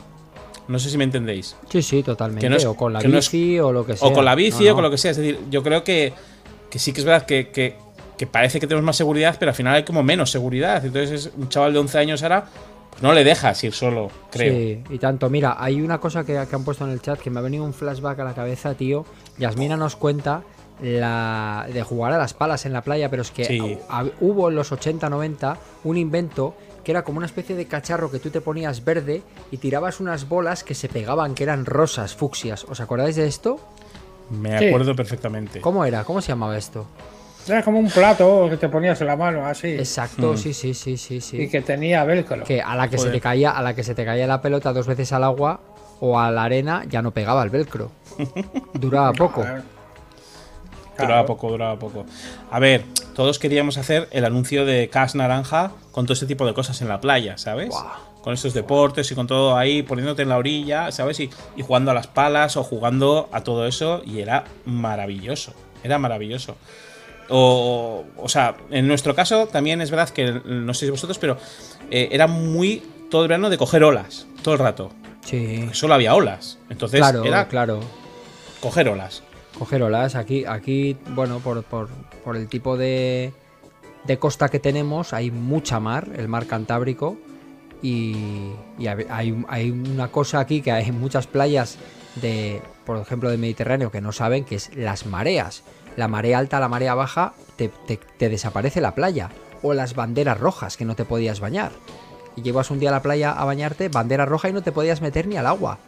No sé si me entendéis. Sí, sí, totalmente. Que no es- o con la que no es- bici o lo que sea. O con la bici No, o con lo que sea. Es decir, yo creo que, que sí que es verdad que, que- que parece que tenemos más seguridad, pero al final hay como menos seguridad. Entonces, es- un chaval de 11 años ahora, pues no le dejas ir solo, creo. Sí, y tanto. Mira, hay una cosa que, que han puesto en el chat que me ha venido un flashback a la cabeza, tío. Yasmina nos cuenta la de jugar a las palas en la playa, pero es que Sí. hubo en los 80-90 un invento que era como una especie de cacharro que tú te ponías verde y tirabas unas bolas que se pegaban, que eran rosas, fucsias. ¿Os acordáis de esto? Me Sí. acuerdo perfectamente. ¿Cómo era? ¿Cómo se llamaba esto? Era como un plato que te ponías en la mano, así. Exacto, Mm. sí, sí, sí, sí, sí. Y que tenía velcro. que a la que se te caía a la que se te caía la pelota dos veces al agua o a la arena ya no pegaba el velcro duraba poco Claro. Duraba poco, duraba poco. A ver, todos queríamos hacer el anuncio de Cas Naranja con todo este tipo de cosas en la playa, ¿sabes? Buah. Con estos deportes y con todo ahí, poniéndote en la orilla, ¿sabes? Y, y jugando a las palas o jugando a todo eso. Y era maravilloso. Era maravilloso. O, o sea, en nuestro caso también es verdad que, no sé si vosotros, pero eh, era muy todo el verano de coger olas, todo el rato. sí Solo había olas. Entonces claro era claro coger olas. Coger olas aquí aquí bueno por, por, por el tipo de de costa que tenemos hay mucha mar el mar Cantábrico y, y hay, hay- una cosa aquí que hay muchas playas de, por ejemplo, del Mediterráneo que no saben, que es las mareas. La marea alta, la marea baja, te, te- te desaparece la playa. O las banderas rojas, que no te podías bañar. Y llevas un día a la playa a bañarte, bandera roja y no te podías meter ni al agua.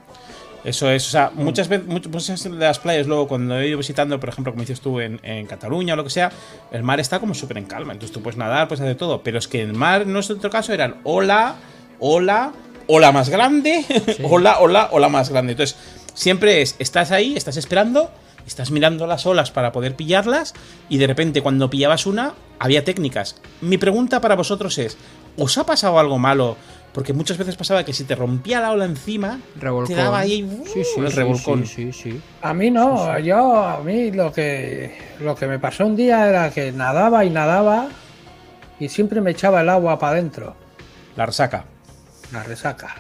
Eso es, o sea, muchas veces, much- muchas de las playas, luego cuando he ido visitando, por ejemplo, como dices tú, en, en Cataluña o lo que sea, el mar está como súper en calma. Entonces tú puedes nadar, puedes hacer todo. Pero es que el mar, en nuestro caso, eran ola, ola, ola más grande, ola, ola, ola más grande. Entonces, siempre es, estás ahí, estás esperando, estás mirando las olas para poder pillarlas, y de repente, cuando pillabas una, había técnicas. Mi pregunta para vosotros es: ¿os ha pasado algo malo? Porque muchas veces pasaba que si te rompía la ola encima, Revolcón. te daba ahí uh, Sí, sí, el sí, revolcón. Sí, sí, sí. A mí no, yo a mí lo que lo que me pasó un día era que nadaba y nadaba y siempre me echaba el agua para adentro, La resaca. la resaca.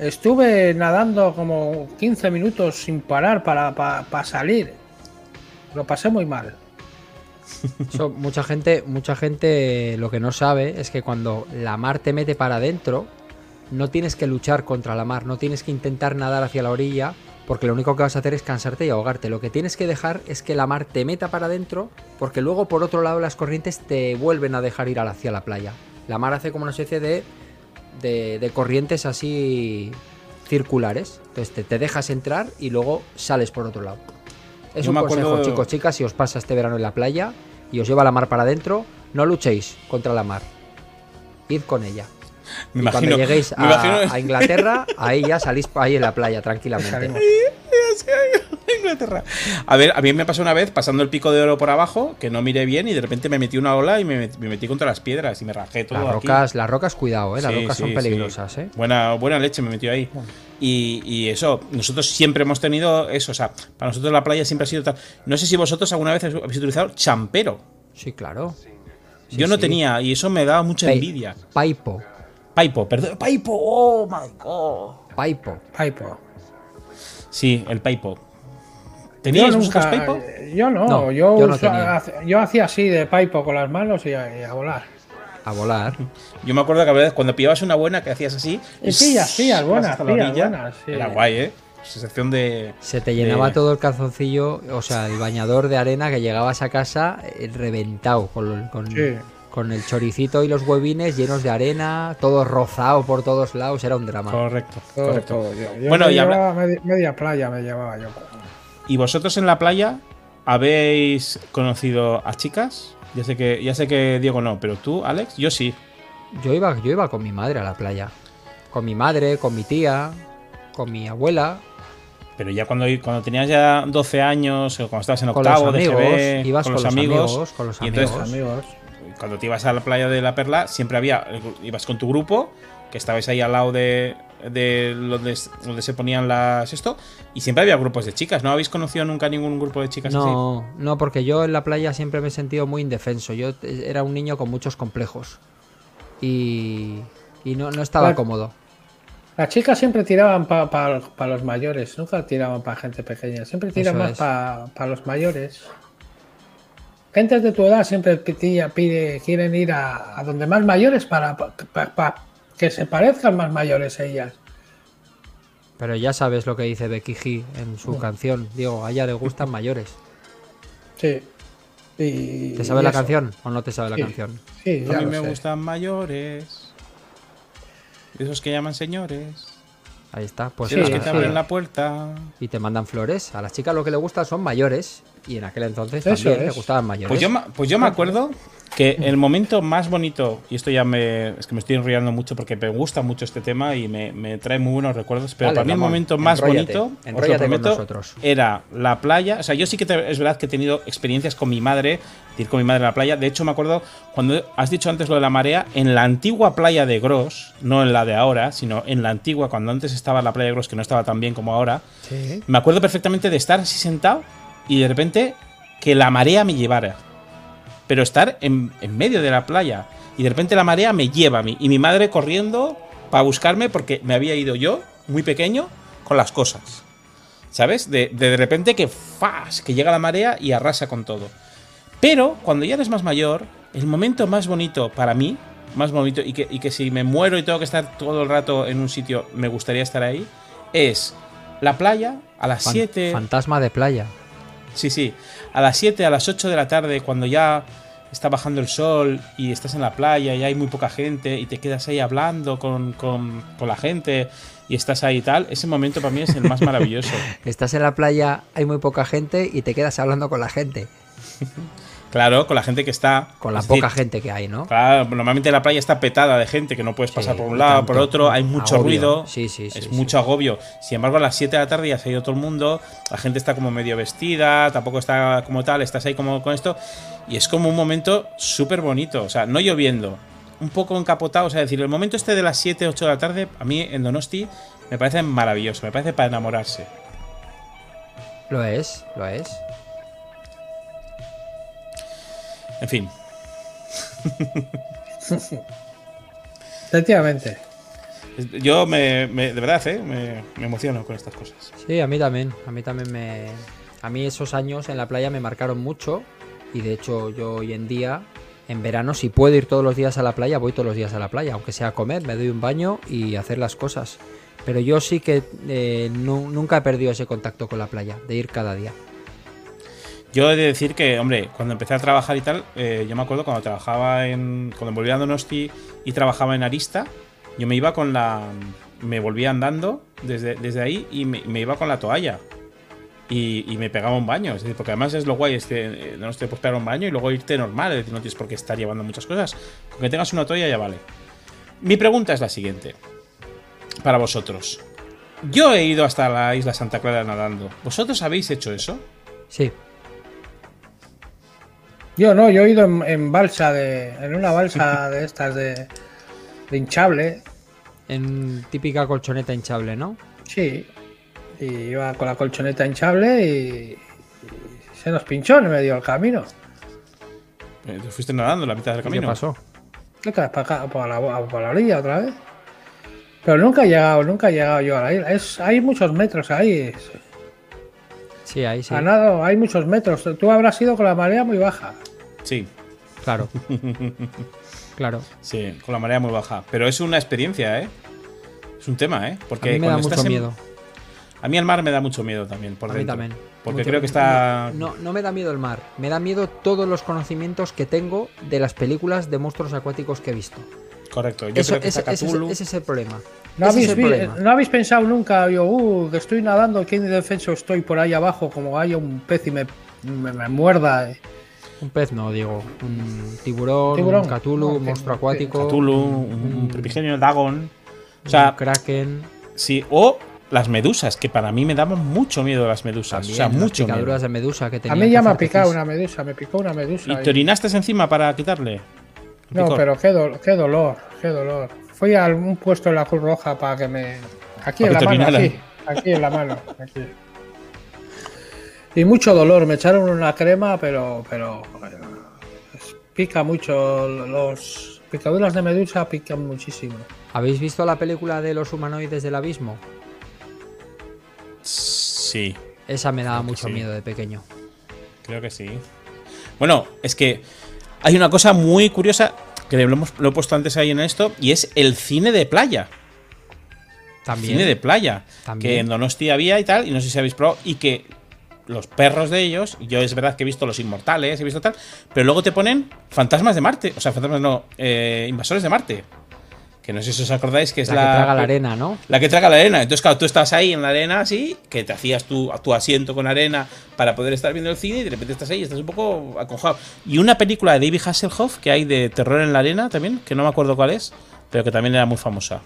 Estuve nadando como 15 minutos sin parar para, para, para salir. Lo pasé muy mal. Eso, mucha gente, mucha gente lo que no sabe es que cuando la mar te mete para adentro, no tienes que luchar contra la mar, no tienes que intentar nadar hacia la orilla, porque lo único que vas a hacer es cansarte y ahogarte. Lo que tienes que dejar es que la mar te meta para adentro, porque luego por otro lado las corrientes te vuelven a dejar ir hacia la playa. La mar hace como una especie de, de, corrientes así circulares. Entonces te dejas entrar y luego sales por otro lado. Es Yo un me consejo, acuerdo- chicos, chicas, si os pasa este verano en la playa y os lleva la mar para adentro, no luchéis contra la mar. Id con ella. Me y imagino. cuando lleguéis me a, imagino- a Inglaterra, ahí ya salís ahí en la playa tranquilamente. Inglaterra. A ver, a mí me pasó una vez pasando el pico de oro por abajo, que no miré bien y de repente me metí una ola y me, met- me metí contra las piedras y me rajé todo. Las aquí. rocas, las rocas, cuidado, ¿eh? Las Sí, rocas sí, son sí. peligrosas, ¿eh? Buena, buena leche me metió ahí. Y, y eso, nosotros siempre hemos tenido eso. O sea, para nosotros la playa siempre ha sido tal. No sé si vosotros alguna vez habéis utilizado champero. Sí, claro. Sí, Yo no sí. tenía y eso me daba mucha Pe- envidia. Paipo. Paipo, perdón. Paipo, oh my god. Paipo. Paipo. Sí, el paipo. ¿Teníais Yo vosotros nunca- paipo? Yo no, No, yo, yo no hace- yo hacía así de paipo con las manos y a, y a volar. A volar. Yo me acuerdo que a veces cuando pillabas una buena que hacías así. Y pillas, pillas, buenas, hasta la pillas, orilla, buenas, sí. Era guay, ¿eh? Sensación de. Se te llenaba de- todo el calzoncillo, o sea, el bañador de arena que llegabas a casa eh, reventado con, con, Sí. con el choricito y los huevines llenos de arena, todo rozado por todos lados, era un drama. Correcto, Todo, correcto. todo. Yo, yo Bueno, me y habla- media playa me llevaba yo. ¿Y vosotros en la playa habéis conocido a chicas? Ya sé que, ya sé que Diego no, pero tú, Alex, yo sí. Yo iba, yo iba con mi madre a la playa. Con mi madre, con mi tía, con mi abuela, Pero ya cuando, cuando tenías ya 12 años, o cuando estabas en con los octavo de amigos, GB, ibas con los amigos, con los y entonces, amigos. Amigos. cuando te ibas a la playa de la Perla, siempre había, ibas con tu grupo, que estabais ahí al lado de, de donde, donde se ponían las esto, y siempre había grupos de chicas. ¿No habéis conocido nunca ningún grupo de chicas así? No, no, porque yo en la playa siempre me he sentido muy indefenso. Yo eh, era un niño con muchos complejos. Y, y no, no estaba cómodo. Las chicas siempre tiraban para los mayores, nunca tiraban para gente pequeña, siempre tiran Eso más para los mayores. Gentes de tu edad siempre pide, pide- quieren ir a, a donde más mayores para, pa- pa- pa- que se parezcan más mayores ellas. Pero ya sabes lo que dice Becky G en su canción. Digo, a ella le gustan mayores. Sí. Y, ¿Te sabes y la eso. canción o no te sabes la canción? Sí, A mí lo me sé. gustan mayores. Esos que llaman señores. Ahí está. Pues Sí, los que te abren la puerta. Y te mandan flores. A las chicas lo que le gusta son mayores. Y en aquel entonces Eso también es. gustaban mayores. Pues yo, pues yo me acuerdo que el momento más bonito, y esto ya me. Es que me estoy enrollando mucho porque me gusta mucho este tema y me, me trae muy buenos recuerdos. Pero Dale, para mí el momento más enróllate, bonito, os lo con prometo, nosotros. era la playa. O sea, yo sí que te- es verdad que he tenido experiencias con mi madre, de ir con mi madre a la playa. De hecho, me acuerdo cuando has dicho antes lo de la marea, en la antigua playa de Gros, no en la de ahora, sino en la antigua, cuando antes estaba la playa de Gros, que no estaba tan bien como ahora. Sí. Me acuerdo perfectamente de estar así sentado y de repente que la marea me llevara. Pero estar en, en medio de la playa y de repente la marea me lleva a mí. Y mi madre corriendo para buscarme porque me había ido yo, muy pequeño, con las cosas. ¿Sabes? De, de, de repente que ¡fas! que llega la marea y arrasa con todo. Pero cuando ya eres más mayor, el momento más bonito para mí, más bonito, y que, y que si me muero y tengo que estar todo el rato en un sitio, me gustaría estar ahí, es la playa a las Fan- 7. Fantasma de playa. Sí, sí. A las 7, a las 8 de la tarde, cuando ya está bajando el sol y estás en la playa y hay muy poca gente y te quedas ahí hablando con, con- con la gente y estás ahí y tal, ese momento para mí es el más maravilloso. Estás en la playa, hay muy poca gente y te quedas hablando con la gente. Claro, con la gente que está. Con la es decir, poca gente que hay, ¿no? Claro, normalmente la playa está petada de gente que no puedes pasar Sí, por un lado, tanto. por otro, hay mucho Agobio. ruido. Sí, Es mucho agobio. Sin embargo, a las 7 de la tarde ya se ha ido todo el mundo, la gente está como medio vestida, tampoco está como tal, estás ahí como con esto. Y es como un momento súper bonito. O sea, no lloviendo, un poco encapotado. O sea, es decir, el momento este de las 7, 8 de la tarde, a mí en Donosti me parece maravilloso, me parece para enamorarse. Lo es, lo es. En fin, Efectivamente. yo me, me- de verdad, ¿eh? me, me emociono con estas cosas. Sí, a mí también. A mí también me. A mí esos años en la playa me marcaron mucho. Y de hecho, yo hoy en día, en verano, si puedo ir todos los días a la playa, voy todos los días a la playa. Aunque sea a comer, me doy un baño y hacer las cosas. Pero yo sí que eh, nu- nunca he perdido ese contacto con la playa, de ir cada día. Yo he de decir que, hombre, cuando empecé a trabajar y tal, eh, yo me acuerdo cuando trabajaba en. Cuando volví a Donosti y trabajaba en Arista, yo me iba con la. Me volvía andando desde, desde ahí y me, iba con la toalla. Y, me pegaba un baño. Es decir, porque además es lo guay, es que eh, no te puedes pegar un baño y luego irte normal. Es decir, no tienes por qué estar llevando muchas cosas. Con que tengas una toalla ya vale. Mi pregunta es la siguiente. Para vosotros. Yo he ido hasta la isla Santa Clara nadando. ¿Vosotros habéis hecho eso? Sí, Yo no, yo he ido en, en balsa de. en una balsa de estas de. de hinchable. en típica colchoneta hinchable, ¿no? Sí. Y iba con la colchoneta hinchable y. y se nos pinchó en medio del camino. Eh, te fuiste nadando en la mitad del ¿Y camino. ¿Qué pasó? Para acá, por la, por la orilla otra vez. Pero nunca he llegado, nunca he llegado yo a la isla. Es, hay muchos metros ahí. Sí, ahí sí. A hay muchos metros. Tú habrás ido con la marea muy baja. Sí, Claro. claro. sí, con la marea muy baja. Pero es una experiencia, ¿eh? Es un tema, ¿eh? A Porque mí me da cuando mucho estás en- miedo. A mí el mar me da mucho miedo también, por A mí también. Porque Mucho- creo que está. No, no me da miedo el mar. Me da miedo todos los conocimientos que tengo de las películas de monstruos acuáticos que he visto. Correcto. Yo Eso, creo que ese es el problema. ¿No habéis, es el vi- problema. ¿No habéis pensado nunca, yo, uh, que estoy nadando, que indefenso estoy por ahí abajo, como haya un pez y me, me, me muerda? eh? Un pez no, digo. Un tiburón, Tiburón. un Cthulhu, No, un monstruo acuático. Cthulhu, un, un primigenio Dagon. O sea, un kraken. sí. O las medusas, que para mí me daban mucho miedo las medusas. También, o sea, las mucho miedo. de medusa que A mí ya me ha picado una medusa, me picó una medusa. ¿Y y- te orinaste encima para quitarle? No, Picor. pero qué, do- qué dolor, qué dolor. Fui a algún puesto en la Cruz Roja para que me. Aquí Para en la mano, aquí, aquí en la mano, aquí. Y mucho dolor, me echaron una crema, pero. pero eh, es- pica mucho. Los picaduras de medusa pican muchísimo. ¿Habéis visto la película de los humanoides del abismo? Sí. Esa me daba Creo mucho sí. miedo de pequeño. Creo que sí. Bueno, es que hay una cosa muy curiosa que lo, hemos, lo he puesto antes ahí en esto y es el cine de playa. También. Cine de playa. También. Que en Donosti había y tal, y no sé si habéis probado, y que los perros de ellos, yo es verdad que he visto los inmortales, he visto tal, pero luego te ponen fantasmas de Marte, o sea, fantasmas no, eh, invasores de Marte. Que no sé si os acordáis que es la, la, que traga la arena, ¿no? la que traga la arena. Entonces, claro, tú estás ahí en la arena así, que te hacías tu, tu asiento con arena para poder estar viendo el cine y de repente estás ahí y estás un poco aconjado. Y una película de David Hasselhoff que hay de terror en la arena también, que no me acuerdo cuál es, pero que también era muy famosa.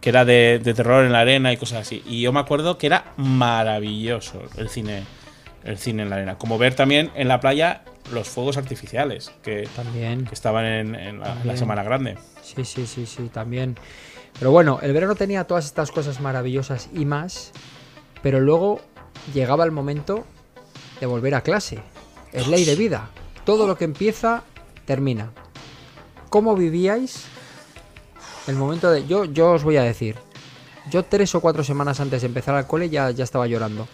Que era de, de terror en la arena y cosas así. Y yo me acuerdo que era maravilloso el cine, el cine en la arena. Como ver también en la playa los fuegos artificiales que, También. que estaban en, en la- en la. Semana Grande. Sí, sí, sí, sí, también. Pero bueno, el verano tenía todas estas cosas maravillosas y más, pero luego llegaba el momento de volver a clase. Es ley de vida. Todo lo que empieza, termina. ¿Cómo vivíais el momento de... Yo, yo os voy a decir, yo tres o cuatro semanas antes de empezar al cole ya, ya estaba llorando.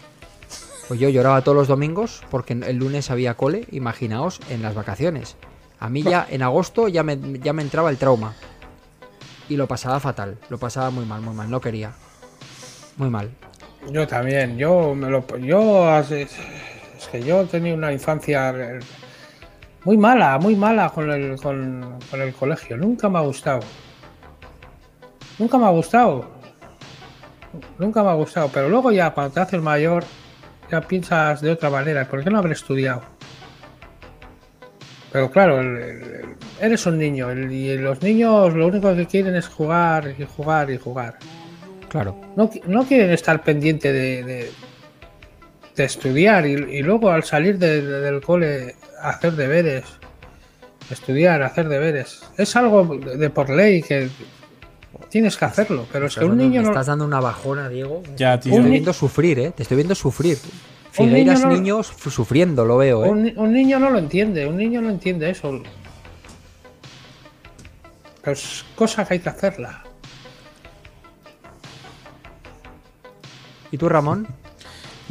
Pues yo lloraba todos los domingos porque el lunes había cole, imaginaos, en las vacaciones. A mí ya en agosto ya me, ya me entraba el trauma. Y lo pasaba fatal, lo pasaba muy mal, muy mal, no quería. muy mal. Yo también, yo me lo yo es que yo tenía una infancia muy mala, muy mala con el, con, con el colegio. Nunca me ha gustado. Nunca me ha gustado. Nunca me ha gustado. Pero luego ya cuando te haces mayor, ya piensas de otra manera. ¿Por qué no haber estudiado? Pero claro, el- el- eres un niño el- y los niños lo único que quieren es jugar y jugar y jugar. Claro. No, no quieren estar pendiente de, de, de estudiar y, y luego al salir de- de- del cole hacer deberes. Estudiar, hacer deberes. Es algo de por ley que tienes que hacerlo, pero es que un niño me no... estás dando una bajona, Diego. Ya, Te tío. estoy Un ni- viendo sufrir, ¿eh? Te estoy viendo sufrir. Figueiras niño no- niños sufriendo, lo veo, ¿eh? Un, ni- un niño no lo entiende, un niño no entiende eso. Pero es cosa que hay que hacerla. ¿Y tú, Ramón?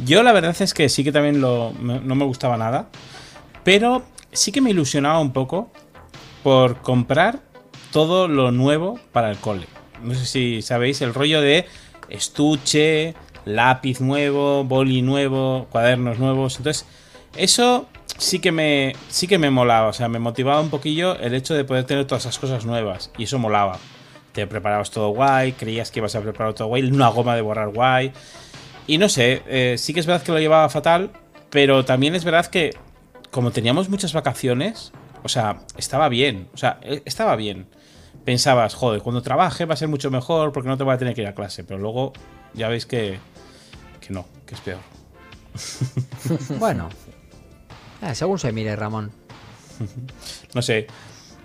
Yo la verdad es que sí que también lo, me- no me gustaba nada. Pero sí que me ilusionaba un poco por comprar todo lo nuevo para el cole. No sé si sabéis el rollo de estuche, lápiz nuevo, boli nuevo, cuadernos nuevos. Entonces, eso sí que me sí que me molaba, o sea, me motivaba un poquillo el hecho de poder tener todas esas cosas nuevas y eso molaba. Te preparabas todo guay, creías que ibas a preparar todo guay, una goma de borrar guay. Y no sé, eh, sí que es verdad que lo llevaba fatal, pero también es verdad que como teníamos muchas vacaciones, o sea, estaba bien, o sea, eh, estaba bien. Pensabas, joder, cuando trabaje va a ser mucho mejor porque no te voy a tener que ir a clase, pero luego ya veis que, que no, que es peor. Bueno. Eh, según se mire, Ramón. No sé.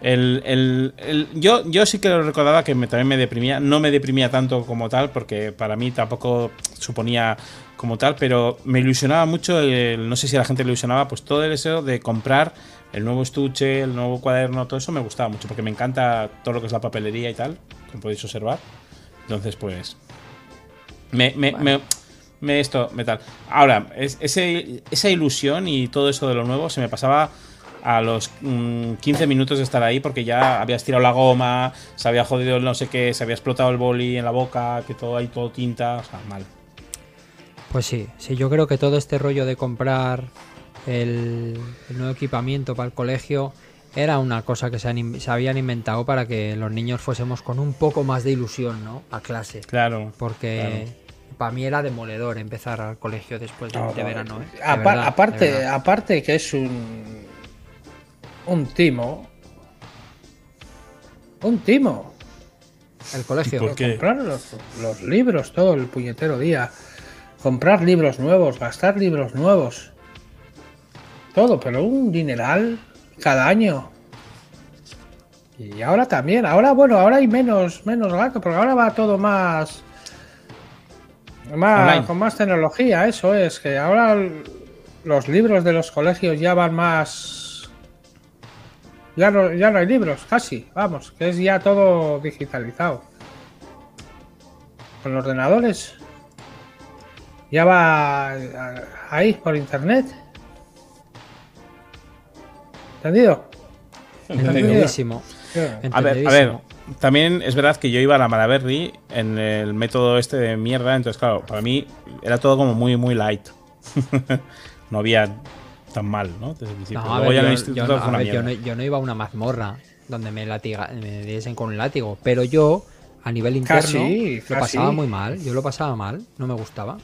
El, el- el- yo, yo sí que lo recordaba que me- también me deprimía. No me deprimía tanto como tal, porque para mí tampoco suponía como tal, pero me ilusionaba mucho. el- no sé si a la gente le ilusionaba, pues todo el deseo de comprar el nuevo estuche, el nuevo cuaderno, todo eso me gustaba mucho, porque me encanta todo lo que es la papelería y tal, como podéis observar. Entonces, pues. Me, me, me- me esto, me tal. Ahora, es- ese- esa ilusión y todo eso de lo nuevo se me pasaba a los mm, 15 minutos de estar ahí porque ya habías tirado la goma, se había jodido el no sé qué, se había explotado el boli en la boca, que todo ahí todo tinta, o sea, mal. Pues sí, sí, yo creo que todo este rollo de comprar el, el nuevo equipamiento para el colegio era una cosa que se, han in- se habían inventado para que los niños fuésemos con un poco más de ilusión, ¿no? A clase. Claro. Porque para mí era demoledor empezar al colegio después de, de verano, ¿eh? De Apa- verdad, de aparte, aparte que es un un timo. Un timo. El colegio. ¿Por qué? Comprar los, los libros todo el puñetero día. Comprar libros nuevos, gastar libros nuevos. Todo, pero un dineral cada año. Y ahora también, ahora bueno, ahora hay menos, menos gasto, porque ahora va todo más. más Online. con más tecnología, eso es, que ahora los libros de los colegios ya van más. Ya no, ya no hay libros, casi, vamos, que es ya todo digitalizado. Con ordenadores. Ya va a- ahí por internet. ¿Entendido? Entendidísimo. A ver, a ver, también es verdad que yo iba a la Malaberry en el método este de mierda, entonces claro, para mí era todo como muy, muy light. no había tan mal, ¿no? Desde el principio. No, a Luego ver, ya en el yo, instituto yo no, fue a una ver, yo mierda. no- yo no iba a una mazmorra donde me, latiga, me diesen con un látigo, pero yo, a nivel interno, Casi, lo casi. pasaba muy mal. Yo lo pasaba mal, no me gustaba.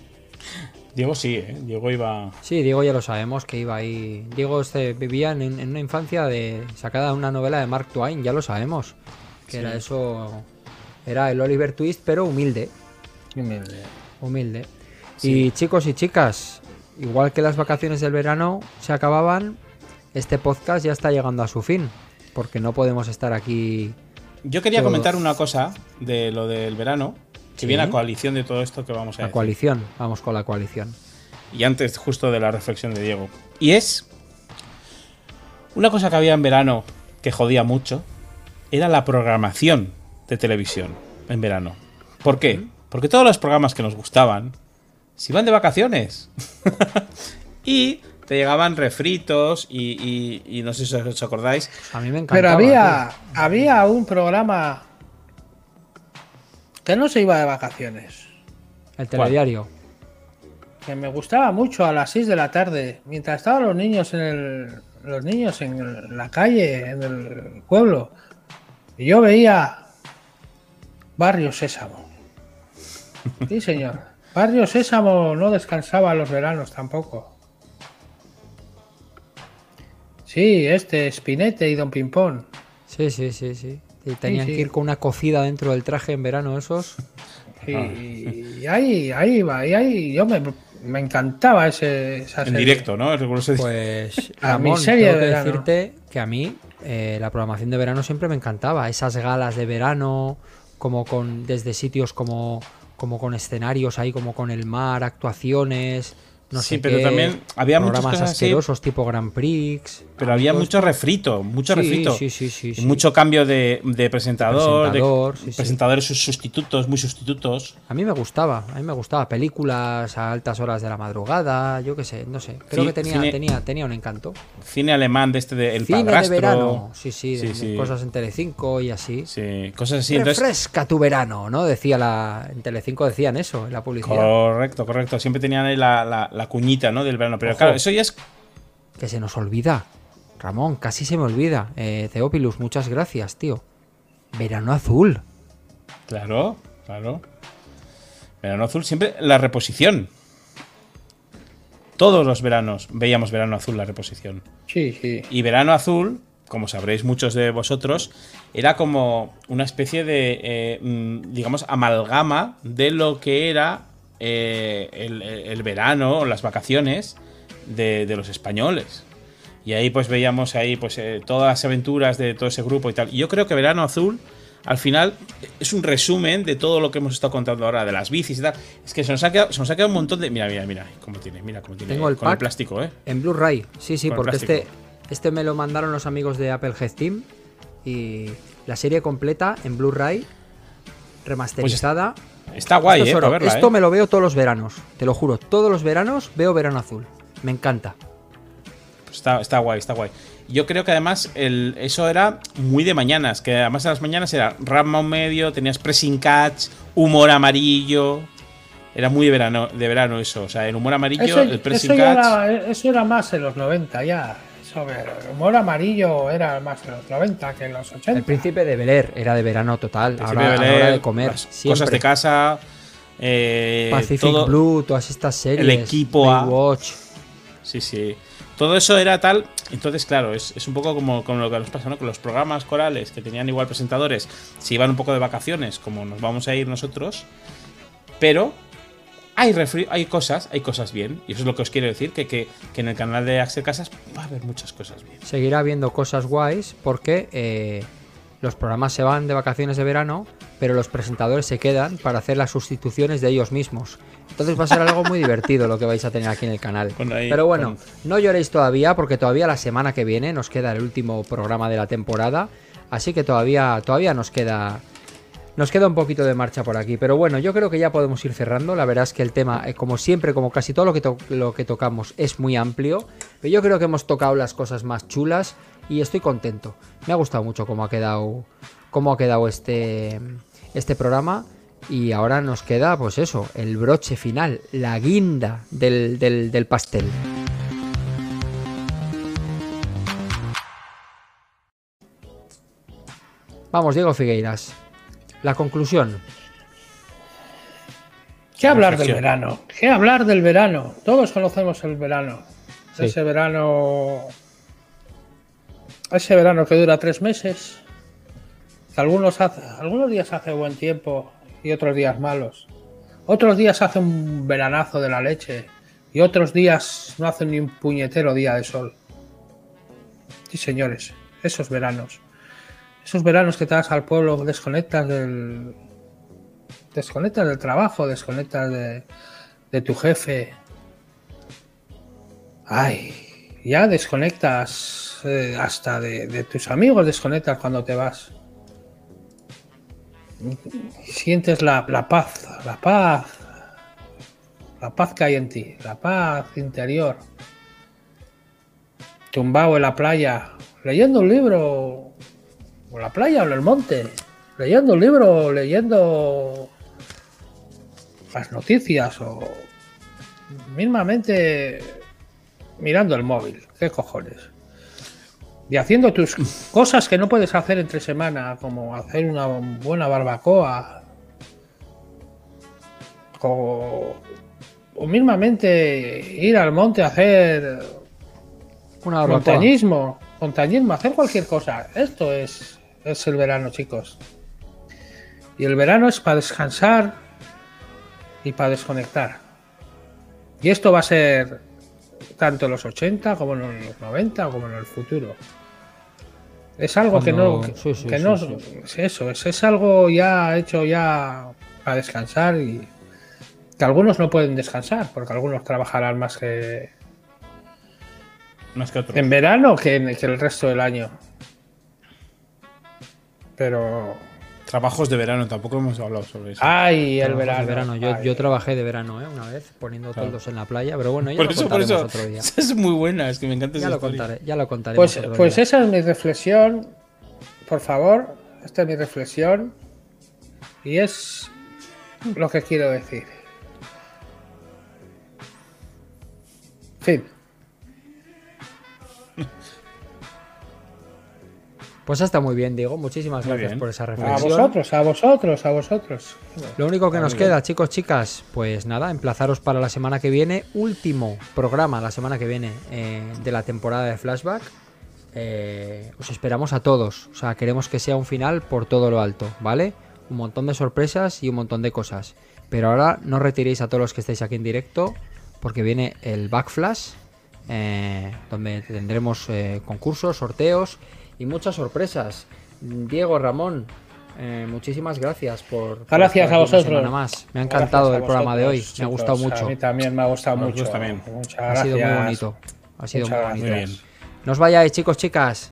Diego sí, ¿eh? Diego iba... Sí, Diego ya lo sabemos que iba ahí. Diego este, vivía en, en una infancia de sacada de una novela de Mark Twain, ya lo sabemos. Que era eso. Era el Oliver Twist, pero humilde. Humilde. Y chicos y chicas, igual que las vacaciones del verano se acababan, este podcast ya está llegando a su fin. Porque no podemos estar aquí. Yo quería Todos. comentar una cosa de lo del verano, que Sí. viene a coalición de todo esto que vamos a La decir. coalición. Vamos con la coalición. Y antes justo de la reflexión de Diego. Y es una cosa que había en verano que jodía mucho, era la programación de televisión en verano. ¿Por qué? Porque todos los programas que nos gustaban se iban de vacaciones. y te llegaban refritos y, y- y no sé si os acordáis. A mí me encantaba. Pero había, tío. había un programa que no se iba de vacaciones. El telediario. Que me gustaba mucho a las 6 de la tarde, mientras estaban los niños en el, los niños en la calle, en el pueblo. Y yo veía Barrio Sésamo. Sí, señor. Barrio Sésamo no descansaba los veranos tampoco. Sí, este, Spinete y Don Pimpón. Sí, sí, sí, sí. Y tenían que ir con una cocida dentro del traje en verano esos. Y, ahí, ahí va, ahí yo me, encantaba ese, esa En directo, ¿no? Pues, a mi serie tengo que decirte que a mí eh, la programación de verano siempre me encantaba. Esas galas de verano, como con desde sitios como, como con escenarios ahí, como con el mar, actuaciones no sí, pero también había programas muchos asquerosos tipo Grand Prix. Pero había mucho refrito, mucho refrito. Sí, sí, sí, mucho cambio de, presentador, de presentadores sustitutos, muy sustitutos. A mí me gustaba, a mí me gustaba. Películas a altas horas de la madrugada, yo qué sé, no sé. Creo que tenía, tenía, tenía un encanto. Cine alemán de este de El cine de verano, sí, sí, de, cosas en Telecinco y así. Sí, cosas así. Refresca tu verano, ¿no? Decía la. En Telecinco decían eso, en la publicidad. Correcto, correcto. Siempre tenían ahí la cuñita, ¿no? Del verano. Pero claro, eso ya es. Que se nos olvida. Ramón, casi se me olvida. Eh, Teopilus, muchas gracias, tío. Verano azul. Claro, claro. Verano azul, siempre la reposición. Todos los veranos veíamos verano azul, la reposición. Sí, sí. Y verano azul, como sabréis muchos de vosotros, era como una especie de, eh, mm, digamos, amalgama de lo que era eh, el, verano, las vacaciones de, los españoles. Y ahí pues veíamos ahí pues eh, todas las aventuras de todo ese grupo y tal. Y yo creo que Verano Azul al final es un resumen de todo lo que hemos estado contando ahora, de las bicis y tal. Es que se nos ha quedado, se nos ha quedado un montón de. Mira, mira, mira, cómo tiene, mira cómo tiene. Tengo el con el plástico, ¿eh? En Blu-ray, sí, sí, porque este, este me lo mandaron los amigos de Apple Head Team. Y la serie completa en Blu-ray, remasterizada. Pues Está guay, esto, eh, Esto eh. me lo veo todos los veranos, te lo juro. Todos los veranos veo Verano Azul. Me encanta. Está, está guay, está guay. Yo creo que además el, eso era muy de mañanas, que además en las mañanas era Rama un medio, tenías pressing catch, humor amarillo. Era muy de verano, de verano eso. O sea, el humor amarillo, el pressing catch. Era, eso era más en los 90 ya. El humor amarillo era más en los 90 que en los 80. El príncipe de Bel era de verano total. Ahora, de, hora de comer. Cosas de casa. Eh, Pacific Blue, todas estas series. El equipo A. Watch. Sí, sí. Todo eso era tal. Entonces, claro, es, un poco como, como, lo que nos pasa, ¿no? Con los programas corales que tenían igual presentadores, se iban un poco de vacaciones, como nos vamos a ir nosotros. Pero hay, hay cosas, hay cosas bien. Y eso es lo que os quiero decir, que, que, en el canal de Axel Casas va a haber muchas cosas bien. Seguirá habiendo cosas guays porque eh, los programas se van de vacaciones de verano, pero los presentadores se quedan para hacer las sustituciones de ellos mismos. Entonces va a ser algo muy divertido lo que vais a tener aquí en el canal. pero bueno, no lloréis todavía porque todavía la semana que viene nos queda el último programa de la temporada. Así que todavía, todavía nos queda nos queda un poquito de marcha por aquí, pero bueno, yo creo que ya podemos ir cerrando. La verdad es que el tema, eh, como siempre, como casi todo lo que, lo que tocamos, es muy amplio. Pero yo creo que hemos tocado las cosas más chulas y estoy contento. Me ha gustado mucho cómo ha quedado, cómo ha quedado este, este programa. Y ahora nos queda, pues eso, el broche final, la guinda del, del pastel. Vamos, Diego Figueiras. La conclusión. ¿Qué hablar del verano? ¿Qué hablar del verano? Todos conocemos el verano. Ese verano. Ese verano que dura tres meses. Algunos, algunos días hace buen tiempo y otros días malos. Otros días hace un veranazo de la leche y otros días no hacen ni un puñetero día de sol. Sí, señores, esos veranos. Esos veranos que te vas al pueblo, desconectas del. Desconectas del trabajo, desconectas de, tu jefe. Ay, ya desconectas eh, hasta de, tus amigos, desconectas cuando te vas. Sientes la, la paz, la paz, la paz que hay en ti, la paz interior. Tumbado en la playa, leyendo un libro o la playa o en el monte, leyendo un libro, leyendo las noticias o mismamente mirando el móvil. ¿Qué cojones? Y haciendo tus cosas que no puedes hacer entre semana, como hacer una buena barbacoa. O, o mismamente ir al monte a hacer Una montañismo, montañismo, hacer cualquier cosa. Esto es, es el verano, chicos. Y el verano es para descansar y para desconectar. Y esto va a ser tanto en los 80 como en los 90 o como en el futuro. Es algo que no, que, sí, sí, que sí, no sí. es eso, es, es algo ya hecho ya para descansar y que algunos no pueden descansar porque algunos trabajarán más que, Más que otro. en verano que, en, que el resto del año. Pero. Trabajos de verano, tampoco hemos hablado sobre eso. ¡Ay, el Trabajos de verano! verano. Yo, ay. yo trabajé de verano, ¿eh? Una vez, poniendo Claro. toldos en la playa, pero bueno, ya por lo eso, por eso. otro día. Es muy buena, es que me encanta Ya esa lo historia. contaré, ya lo contaremos Pues, otro pues día. esa es mi reflexión. Por favor, esta es mi reflexión. Y es lo que quiero decir. Fin. Pues está muy bien, Diego. Muchísimas Muy gracias bien. por esa A reflexión. vosotros, a vosotros, a vosotros. Lo único que nos queda, chicos, chicas, pues nada, emplazaros para la semana que viene. Último programa la semana que viene eh, de la temporada de Flashback. Eh, os esperamos a todos. O sea, queremos que sea un final por todo lo alto, ¿vale? Un montón de sorpresas y un montón de cosas. Pero ahora no retiréis a todos los que estáis aquí en directo, porque viene el Backflash, eh, donde tendremos eh, concursos, sorteos y muchas sorpresas. Diego, Ramón, eh, muchísimas gracias por, por Gracias a vosotros. más. Me ha encantado Gracias el programa de hoy. Me ha gustado mucho. A mí también me ha gustado mucho. también. Muchas Ha gracias. sido muy bonito. Ha sido Muchas muy bonito. Muy bien. No os vayáis, chicos, chicas.